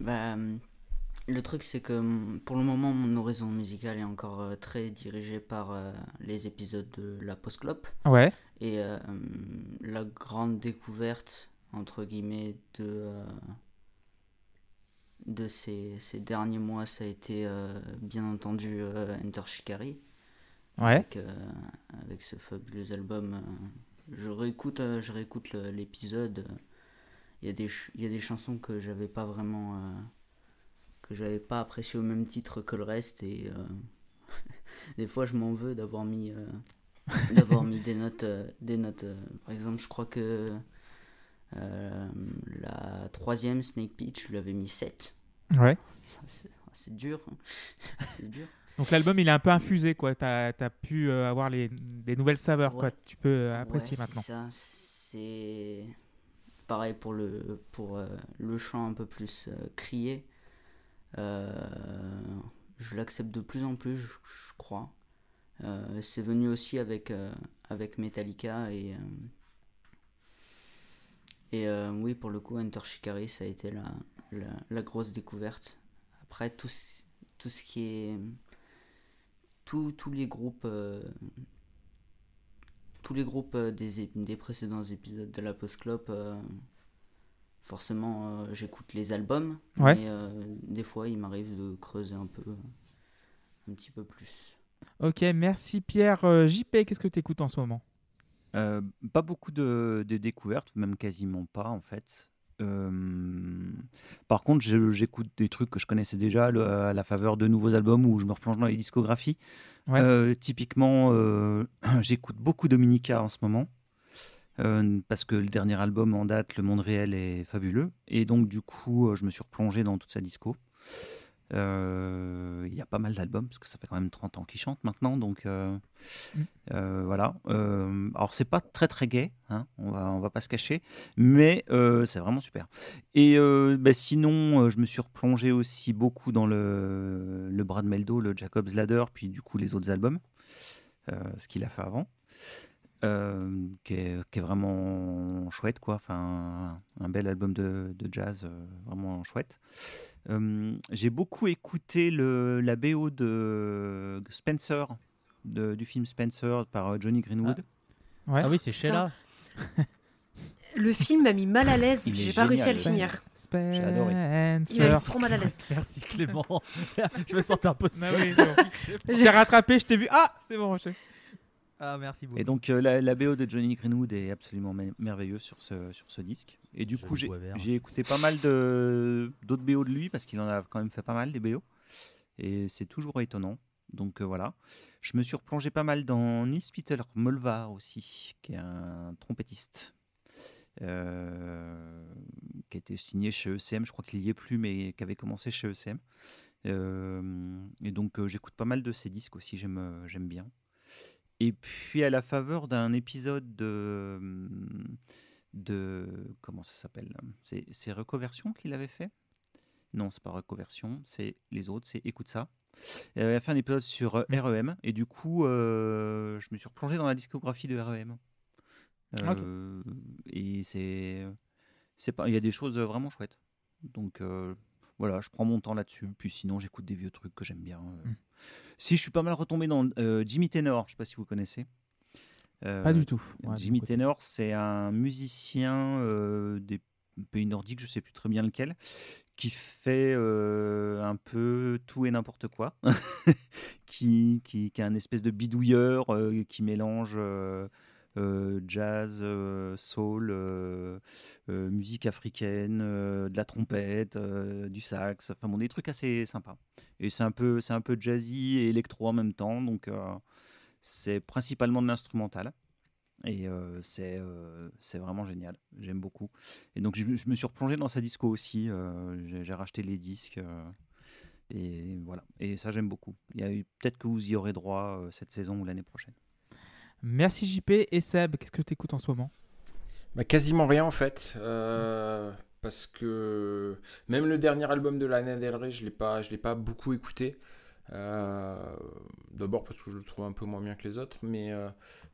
bah, le truc, c'est que mm, pour le moment, mon horizon musical est encore très dirigé par euh, les épisodes de la post-clope. Ouais. Et euh, la grande découverte, entre guillemets, de, euh, de ces, ces derniers mois, ça a été euh, bien entendu Enter Shikari. Ouais. Avec, avec ce fabuleux album. je réécoute, je réécoute l'épisode. Il y, a des il y a des chansons que j'avais pas vraiment. que j'avais pas apprécié au même titre que le reste. Et des fois, je m'en veux d'avoir mis. D'avoir mis des notes, euh, des notes. euh, par exemple, je crois que euh, la troisième Snake Peach, je lui avais mis 7. Ouais. Ça, C'est dur. hein. C'est dur. Donc l'album, il est un peu infusé, quoi. T'as as pu euh, avoir les, des nouvelles saveurs, quoi. Tu peux euh, apprécier Ouais, maintenant. C'est ça. C'est pareil pour le pour euh, le chant un peu plus crié. Je l'accepte de plus en plus, je, je crois. Euh, c'est venu aussi avec euh, avec Metallica et euh, et oui pour le coup Enter Shikari ça a été la, la, la grosse découverte. Après tout ce, tout ce qui est tous tous les groupes tous les groupes des, des précédents épisodes de la Post Club, euh, forcément euh, j'écoute les albums, Ouais. mais euh, des fois il m'arrive de creuser un peu, un petit peu plus. Ok, merci Pierre. Euh, JP, qu'est-ce que tu écoutes en ce moment? Euh, pas beaucoup de, de découvertes, même quasiment pas en fait. Euh, par contre, j'écoute des trucs que je connaissais déjà le- à la faveur de nouveaux albums où je me replonge dans les discographies. Ouais. Typiquement, j'écoute beaucoup Dominica en ce moment. parce que le dernier album en date, Le Monde Réel, est fabuleux. Et donc, du coup, je me suis replongé dans toute sa disco. Euh, Il y a pas mal d'albums, parce que ça fait quand même 30 ans qu'ils chantent maintenant, donc euh, Mm. euh, voilà. Alors c'est pas très très gay, hein, on, va, on va pas se cacher, mais c'est vraiment super. Et bah, sinon, je me suis replongé aussi beaucoup dans le, le Brad Meldo, le Jacob's Ladder, puis du coup les autres albums, ce qu'il a fait avant. qui, est, qui est vraiment chouette, quoi. Enfin, un, bel album de, de jazz, vraiment chouette. Euh, J'ai beaucoup écouté le, la BO de Spencer, de- du film Spencer par euh, Johnny Greenwood. Ouais. Ah oui, c'est Sheila. Le film m'a mis mal à l'aise. J'ai pas réussi à le finir. J'ai adoré. Il m'a mis trop mal à l'aise. Merci Clément. je me sentais un peu Ah seul. J'ai rattrapé, je t'ai vu. Ah, c'est bon, je... Ah, merci beaucoup. Et donc euh, la, la BO de Johnny Greenwood est absolument me- merveilleuse sur ce, sur ce disque. Et du coup, j'ai écouté pas mal d'autres BO de lui parce qu'il en a quand même fait pas mal des BO. Et c'est toujours étonnant. Donc euh, voilà. Je me suis replongé pas mal dans Nils Peter Molvar aussi, qui est un trompettiste. euh, qui a été signé chez ECM, je crois qu'il y est plus, mais qui avait commencé chez ECM. Euh, et donc euh, j'écoute pas mal de ses disques aussi, j'aime bien. Et puis à la faveur d'un épisode de, de comment ça s'appelle C'est c'est Reconversion qu'il avait fait? Non, c'est pas Reconversion, c'est les autres, c'est Écoute ça. Il avait fait un épisode sur euh, REM et du coup, euh, je me suis replongé dans la discographie de REM. Ok. Euh, Et c'est, c'est pas, il y a des choses vraiment chouettes. Donc euh, voilà, je prends mon temps là-dessus. Puis sinon, j'écoute des vieux trucs que j'aime bien. euh. Mm. Si je suis pas mal retombé dans euh, Jimmy Tenor, je sais pas si vous connaissez. Euh, Pas du tout. Ouais, Jimmy. Tenor, c'est un musicien des pays nordiques, je sais plus très bien lequel, qui fait euh, un peu tout et n'importe quoi, qui, qui, qui est un espèce de bidouilleur euh, qui mélange euh, euh, jazz, euh, soul, euh, musique africaine, de la trompette, du sax, enfin bon, des trucs assez sympas. Et c'est un peu, c'est un peu jazzy et électro en même temps, donc c'est principalement de l'instrumental. Et c'est vraiment génial, j'aime beaucoup. Et donc je, me suis replongé dans sa disco aussi, j'ai racheté les disques. et voilà, et ça j'aime beaucoup. Peut-être que vous y aurez droit cette saison ou l'année prochaine. Merci JP et Seb, qu'est-ce que tu écoutes en ce moment? Bah, quasiment rien en fait. euh, parce que même le dernier album de Lana Del Rey, je l'ai pas, je l'ai pas beaucoup écouté. Euh, D'abord parce que je le trouve un peu moins bien que les autres, mais, euh,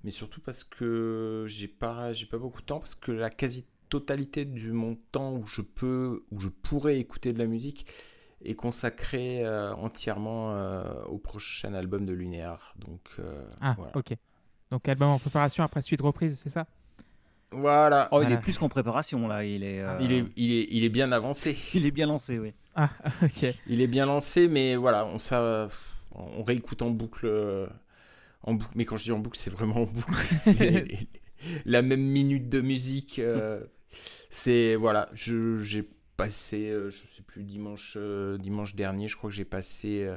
mais surtout parce que j'ai pas, j'ai pas beaucoup de temps, parce que la quasi-totalité de mon temps où je peux, où je pourrais écouter de la musique est consacré euh, entièrement au prochain album de Lunéar. Donc Ah, voilà. ok. Donc album en préparation après suite reprise, c'est ça? Voilà. Oh, il Voilà. est plus qu'en préparation là, il est, euh, Il est, il est, il est bien avancé. il est bien lancé, oui. Ah, ok. Il est bien lancé, mais voilà, on, ça, on réécoute en boucle, en boucle. Mais quand je dis en boucle, c'est vraiment en boucle. La même minute de musique. euh, c'est voilà, je- j'ai passé, euh, je sais plus dimanche, euh, dimanche dernier, je crois que j'ai passé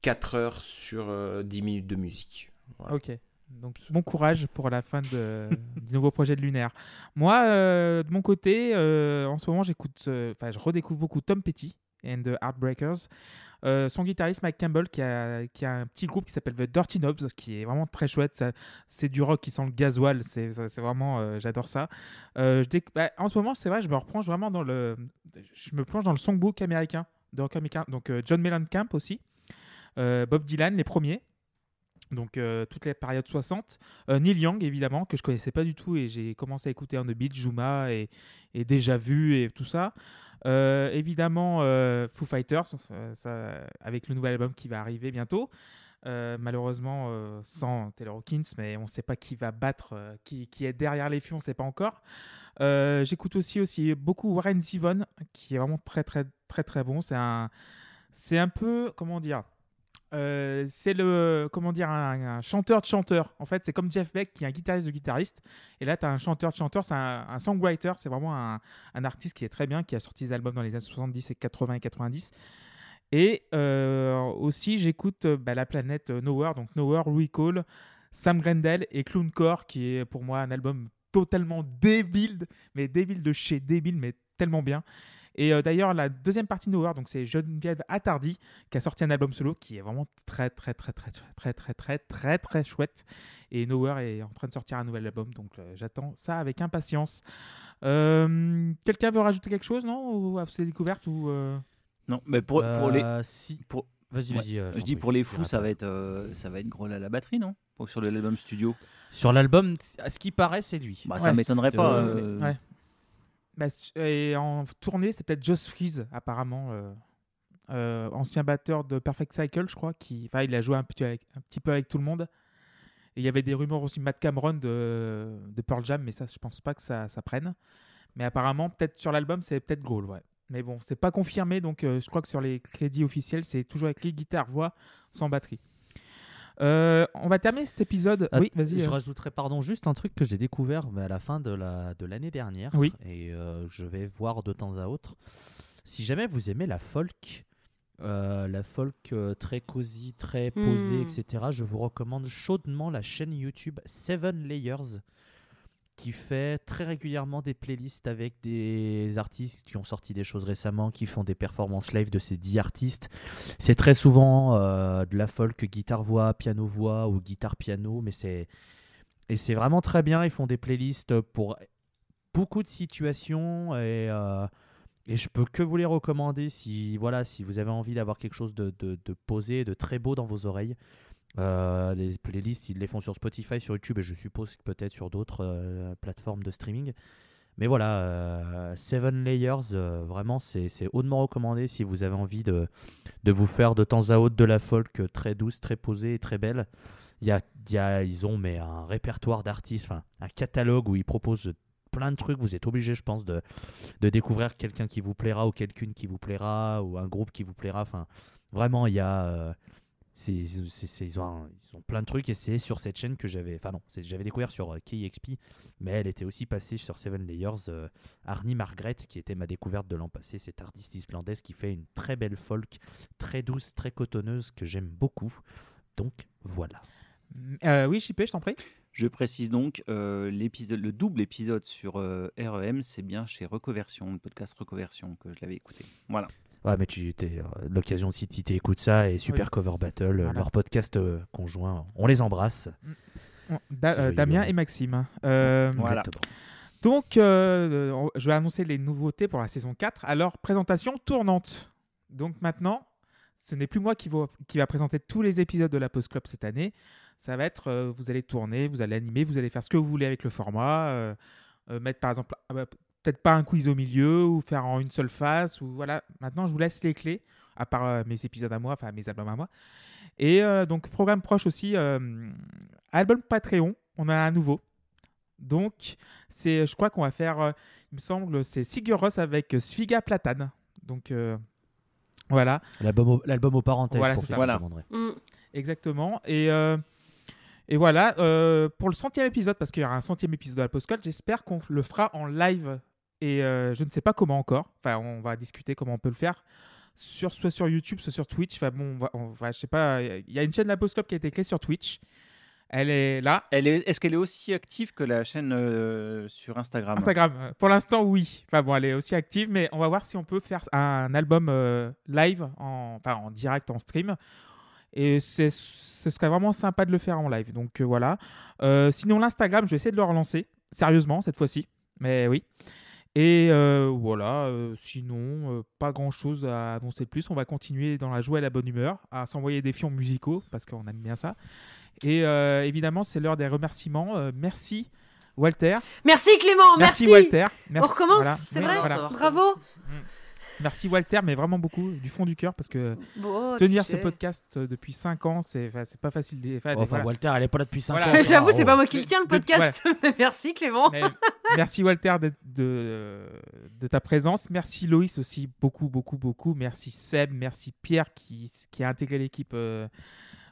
4 heures sur euh, 10 minutes de musique. Voilà. Ok. Donc bon courage pour la fin de- du nouveau projet de Lunaire. Moi, euh, de mon côté, euh, en ce moment, j'écoute, euh, enfin, je redécouvre beaucoup Tom Petty and the Heartbreakers. Euh, son guitariste Mike Campbell qui a, qui a un petit groupe qui s'appelle The Dirty Knobs qui est vraiment très chouette. C'est du rock qui sent le gasoil. C'est c'est vraiment, euh, j'adore ça. Euh, je bah, en ce moment, c'est vrai, je me replonge vraiment dans le, je me plonge dans le songbook américain de rock américain. Donc John Mellencamp aussi, Bob Dylan les premiers. Donc euh, toutes les périodes 60. Euh, Neil Young évidemment que je connaissais pas du tout et j'ai commencé à écouter On the Beach, Zuma et, déjà vu et tout ça. Euh, évidemment euh, Foo Fighters ça, avec le nouvel album qui va arriver bientôt. Malheureusement sans Taylor Hawkins, mais on ne sait pas qui va battre, qui, qui est derrière les fûts, on ne sait pas encore. J'écoute aussi, aussi beaucoup Warren Zevon, qui est vraiment très très très très bon. C'est un, c'est un peu, comment dire, euh, c'est le comment dire un, chanteur de chanteur. En fait, c'est comme Jeff Beck qui est un guitariste de guitariste. Et là, tu as un chanteur de chanteur, c'est un, songwriter. C'est vraiment un, artiste qui est très bien, qui a sorti des albums dans les années 70 et 80 et 90. Et euh, aussi, j'écoute euh, bah, la planète Nowhere, donc Nowhere, Louis Cole, Sam Grendel et Clowncore, qui est pour moi un album totalement débile, mais débile de chez débile, mais tellement bien. Et euh, d'ailleurs, la deuxième partie de Nowhere, donc c'est Geneviève Attardi qui a sorti un album solo qui est vraiment très très très très très très très très très très chouette. Et Nowhere est en train de sortir un nouvel album, donc euh, j'attends ça avec impatience. Euh, Quelqu'un veut rajouter quelque chose, non? Ou à ces découvertes ou euh, Non, mais pour, pour les. Si. pour- Vas-y, Ouais. vas-y. euh, Je dis pour les fous, ça va être, euh, ça va être gros à la batterie, non? Sur l'album studio. Sur l'album, à ce qui paraît, c'est lui. Bah, ça Ouais, m'étonnerait c'est- pas. euh, ouais. Bah, Et en tournée, c'est peut-être Joss Freeze, apparemment. euh, euh, ancien batteur de Perfect Cycle, je crois. Qui... Il a joué un petit, avec- peu avec tout le monde. Il y avait des rumeurs aussi Matt Cameron de, Pearl Jam, mais ça, je pense pas que ça, prenne. Mais apparemment, peut-être sur l'album, c'est peut-être Grohl. Mais bon, c'est pas confirmé, donc euh, je crois que sur les crédits officiels, c'est toujours écrit guitare, voix, sans batterie. Euh, on va terminer cet épisode. Att- oui, vas-y. Je euh. rajouterais pardon juste un truc que j'ai découvert mais à la fin de la de l'année dernière. Oui. Et euh, je vais voir de temps à autre. Si jamais vous aimez la folk, euh, la folk euh, très cosy, très posée, Hmm. etc. Je vous recommande chaudement la chaîne YouTube Seven Layers qui fait très régulièrement des playlists avec des artistes qui ont sorti des choses récemment, qui font des performances live de ces 10 artistes. C'est très souvent euh, de la folk guitare-voix, piano-voix ou guitare-piano, mais c'est et c'est vraiment très bien. Ils font des playlists pour beaucoup de situations et, euh, et je peux que vous les recommander si voilà si vous avez envie d'avoir quelque chose de, posé, de très beau dans vos oreilles. Euh, les playlists, ils les font sur Spotify, sur YouTube et je suppose peut-être sur d'autres euh, plateformes de streaming. Mais voilà, euh, Seven Layers, euh, vraiment, c'est hautement recommandé si vous avez envie de, de vous faire de temps à autre de la folk très douce, très posée et très belle. Y a, y ils ont mais un répertoire d'artistes, un catalogue où ils proposent plein de trucs. Vous êtes obligé, je pense, de, de découvrir quelqu'un qui vous plaira ou quelqu'une qui vous plaira ou un groupe qui vous plaira. Enfin, vraiment, il y a. c'est- ils, ont un- ils ont plein de trucs et c'est sur cette chaîne que j'avais. Enfin, non, j'avais découvert sur euh, KXP, mais elle était aussi passée sur Seven Layers. euh, Arnie Margaret, qui était ma découverte de l'an passé, cette artiste islandaise qui fait une très belle folk, très douce, très cotonneuse, que j'aime beaucoup. Donc voilà. Euh, oui, Chipé, je t'en prie. Je précise donc, euh, l'épisode, le double épisode sur euh, REM, c'est bien chez Recoversion, le podcast Recoversion, que je l'avais écouté. Voilà. Ouais, mais tu t'es euh, l'occasion aussi si tu écoutes ça et Super Oui. Cover Battle, euh, Voilà. leur podcast euh, conjoint, on les embrasse. Da- euh, joli, Damien et Maxime. Euh, Voilà. Exactement. Donc, euh, on- je vais annoncer les nouveautés pour la saison 4. Alors, présentation tournante. Donc maintenant, ce n'est plus moi qui va, qui va présenter tous les épisodes de la Post Club cette année. Ça va être, euh, vous allez tourner, vous allez animer, vous allez faire ce que vous voulez avec le format. euh, euh, mettre par exemple, peut-être pas un quiz au milieu ou faire en une seule face. Ou voilà. Maintenant, je vous laisse les clés, à part euh, mes épisodes à moi, enfin mes albums à moi. Et euh, donc, programme proche aussi, euh, album Patreon. On a un nouveau. Donc, c'est, je crois qu'on va faire, euh, il me semble, c'est Sigur Rós avec euh, Sfiga Platane. Donc, euh, voilà, L'album au, l'album aux parenthèses Voilà, pour c'est ça. Voilà. se demanderaient. Mm. exactement. Et, euh, et voilà, euh, pour le centième épisode, parce qu'il y aura un centième épisode de la Postcode, j'espère qu'on le fera en live. Et euh, je ne sais pas comment encore. Enfin, on va discuter comment on peut le faire. Sur, soit sur YouTube, soit sur Twitch. Enfin, bon, on va, on va- je sais pas. Il y a une chaîne la qui a été créée sur Twitch. Elle est là. Elle est, est-ce qu'elle est aussi active que la chaîne euh, sur Instagram? Instagram. euh, Pour l'instant, oui. Enfin bon, elle est aussi active, mais on va voir si on peut faire un album euh, live, en, enfin en direct, en stream. Et c'est- ce serait vraiment sympa de le faire en live. Donc euh, voilà. Sinon, l'Instagram, je vais essayer de le relancer. Sérieusement, cette fois-ci. Mais oui. Et euh, voilà. euh, sinon, euh, pas grand-chose à annoncer de plus. On va continuer dans la joie et la bonne humeur, à s'envoyer des fions musicaux, parce qu'on aime bien ça. Et euh, évidemment, c'est l'heure des remerciements. Euh, merci, Walter. Merci Clément, merci. Walter. Merci. On recommence, Voilà. c'est vrai voilà. Bravo. Merci Walter, mais vraiment beaucoup, du fond du cœur, parce que Bon, tenir ce sais. podcast euh, depuis 5 ans, c'est pas facile. enfin, Enfin, voilà. Walter, elle est pas là depuis 5 Voilà. ans. J'avoue, c'est Oh. pas moi qui le tiens le de- podcast. merci Clément. Mais merci Walter de, de, de ta présence. Merci Loïs aussi, beaucoup, beaucoup, beaucoup. Merci Seb, merci Pierre qui, qui a intégré l'équipe euh,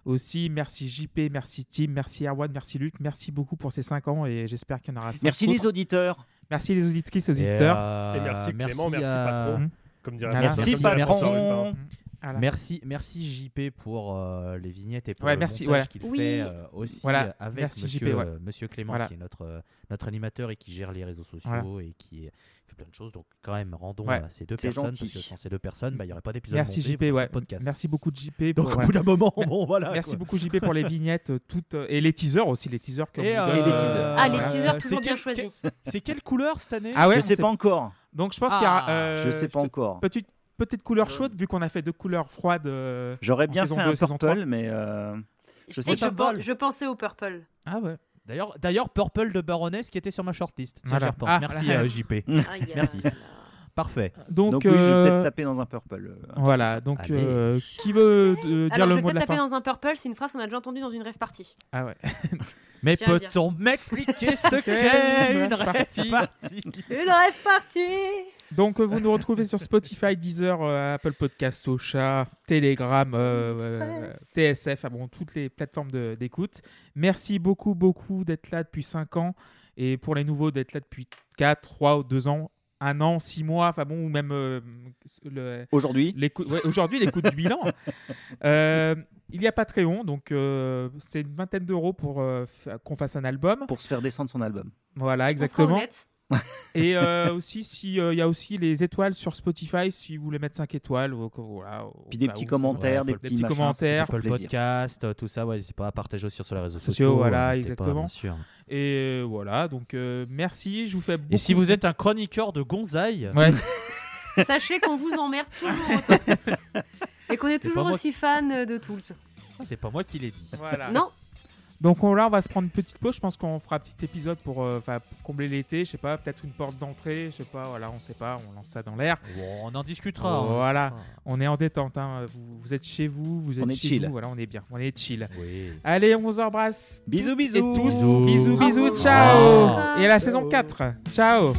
aussi. Merci JP, merci Tim, merci Erwan, merci Luc. Merci beaucoup pour ces 5 ans et j'espère qu'il y en aura 5 Merci les auditeurs. Merci les auditrices, Et, auditeurs. euh, Et merci Clément, merci à- patron. Mhm. Comme dirait Voilà. Merci patron. Ruffin. Voilà. Merci, merci JP pour euh, les vignettes et pour Ouais, le merci, montage ouais. qu'il Oui. fait euh, aussi Voilà, euh, avec merci monsieur, JP, ouais. euh, monsieur Clément Voilà. qui est notre, euh, notre animateur et qui gère les réseaux sociaux Voilà. et qui fait plein de choses. Donc quand même, rendons Ouais. à ces deux personnes gentil. parce que sans ces deux personnes, bah, il n'y aurait pas d'épisode Merci monté, JP, ouais. podcast. Merci beaucoup JP. Donc pour, au ouais. bout d'un moment, bon voilà. Merci quoi. beaucoup JP pour les vignettes euh, toutes et les teasers aussi les teasers comme Et, euh, donnez. les teasers. Ah, les teasers, c'est toujours bien choisis. C'est quelle couleur cette année? Ah ouais, je sais pas encore. Donc je pense qu'il y a Ah, euh, je sais pas te- encore. Petite petite couleur chaude vu qu'on a fait deux couleurs froides. euh, J'aurais en bien fait un purple, mais euh, Je, Je sais je, pas. je pensais au purple. Ah ouais. D'ailleurs, d'ailleurs, Purple de Baroness qui était sur ma shortlist. Voilà. repense. Ah, Merci euh, JP. Merci. Parfait. Donc, donc oui, je vais euh, peut-être taper dans un purple. euh, voilà. Donc euh, qui veut euh, dire Alors, je le vais mot de peut-être la taper fin dans un purple, c'est une phrase qu'on a déjà entendue dans une rêve partie. Ah ouais. Mais peut-on m'expliquer ce qu'est une une partie partie Une rêve partie Donc euh, vous nous retrouvez sur Spotify, Deezer, euh, Apple Podcast, Ocha, Telegram, euh, euh, TSF, ah bon, toutes les plateformes de- d'écoute. Merci beaucoup, beaucoup d'être là depuis 5 ans et pour les nouveaux d'être là depuis 4, 3 ou 2 ans, 1 an, 6 mois, enfin bon, ou même euh, le, Aujourd'hui, l'écoute- ouais, aujourd'hui l'écoute du bilan. Euh, il y a Patreon, donc euh, c'est une vingtaine d'euros pour euh, qu'on fasse un album. pour se faire descendre son album. Voilà, On sera exactement. honnête. Et euh, aussi, si, euh, il y a aussi les étoiles sur Spotify, si vous voulez mettre 5 étoiles. Ou, voilà, Puis des petits commentaires, des petits, machins, commentaires. Apple. Podcast, euh, tout ça, ouais, n'hésitez pas à partager aussi sur les réseaux Sociaux, sociaux. voilà, pas, exactement. bien sûr. Et voilà, donc euh, merci, je vous fais beaucoup. Et si vous êtes un chroniqueur de Ouais, Sachez qu'on vous emmerde toujours autant. Et qu'on est toujours aussi fan de Tools. c'est pas moi qui l'ai dit. voilà. Non Donc on, là, on va se prendre une petite pause. Je pense qu'on fera un petit épisode pour, euh, pour combler l'été. Je sais pas, peut-être une porte d'entrée. Je sais pas, voilà, on sait pas. On lance ça dans l'air. Bon, on en discutera. on en Voilà. discutera. On est en détente. hein. Vous, vous êtes chez vous, vous êtes On est chez chill. vous. Voilà, on est bien. On est chill. Oui. Allez, on vous embrasse. Bisous, toutes et bisous. tous. Bisous. bisous, bisous. Ciao. Et à la Ciao. saison 4. Ciao.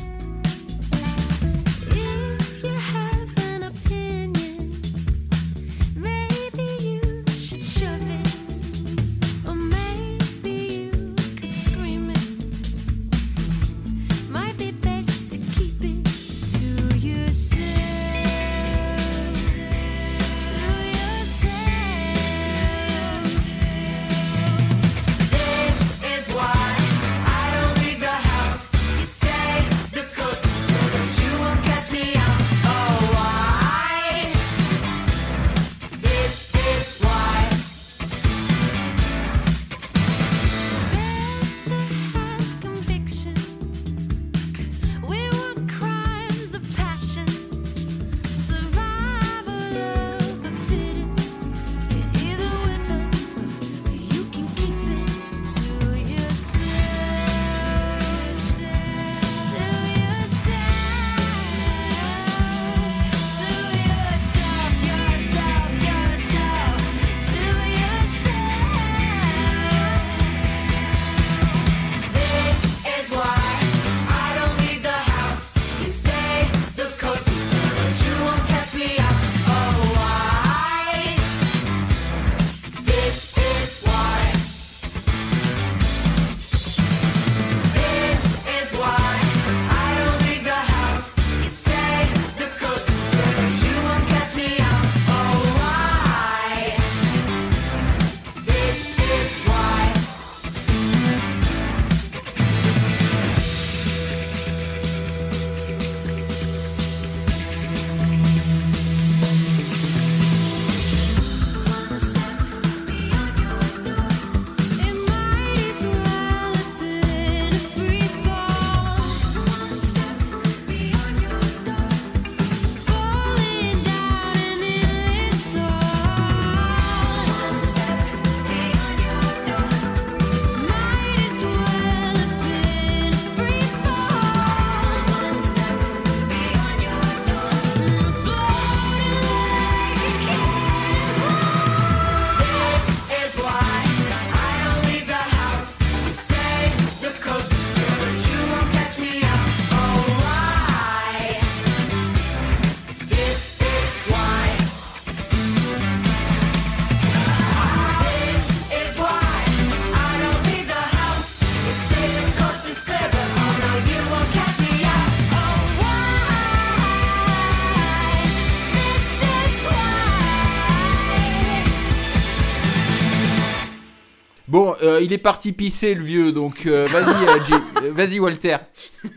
Euh, il est parti pisser le vieux, donc euh, vas-y, euh, euh, vas-y Walter.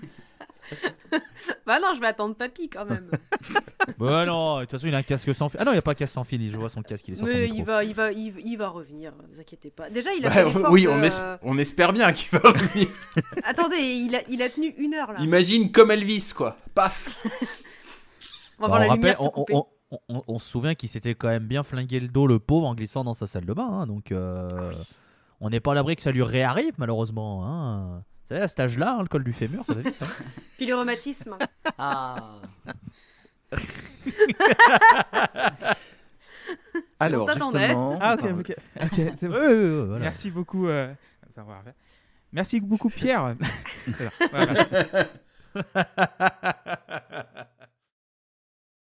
Bah non, je vais attendre papy quand même. Bah non, de toute façon, il a un casque sans fil. Ah non, il n'y a pas de casque sans fil. Je vois son casque, il est sur son Mais micro. il va, il va, il, il va revenir. Ne vous inquiétez pas. Déjà, il a fait oui, de- on, es- on espère bien qu'il va revenir. Attendez, il a, il a tenu une heure là. Imagine comme Elvis, quoi. Paf. On va Bah, voir la lumière se on- couper. on- on- on- on se souvient qu'il s'était quand même bien flingué le dos, le pauvre, en glissant dans sa salle de bain. hein, donc, euh, on n'est pas à l'abri que ça lui réarrive, malheureusement. Hein. Vous savez, à cet âge-là, hein, le col du fémur, ça va vite. hein. Puis le rhumatisme. Ah, Alors, justement. Ah, ok, ok. Ok, c'est bon. Ouais, ouais, ouais, voilà. Merci beaucoup. euh. Merci beaucoup, Pierre. Voilà.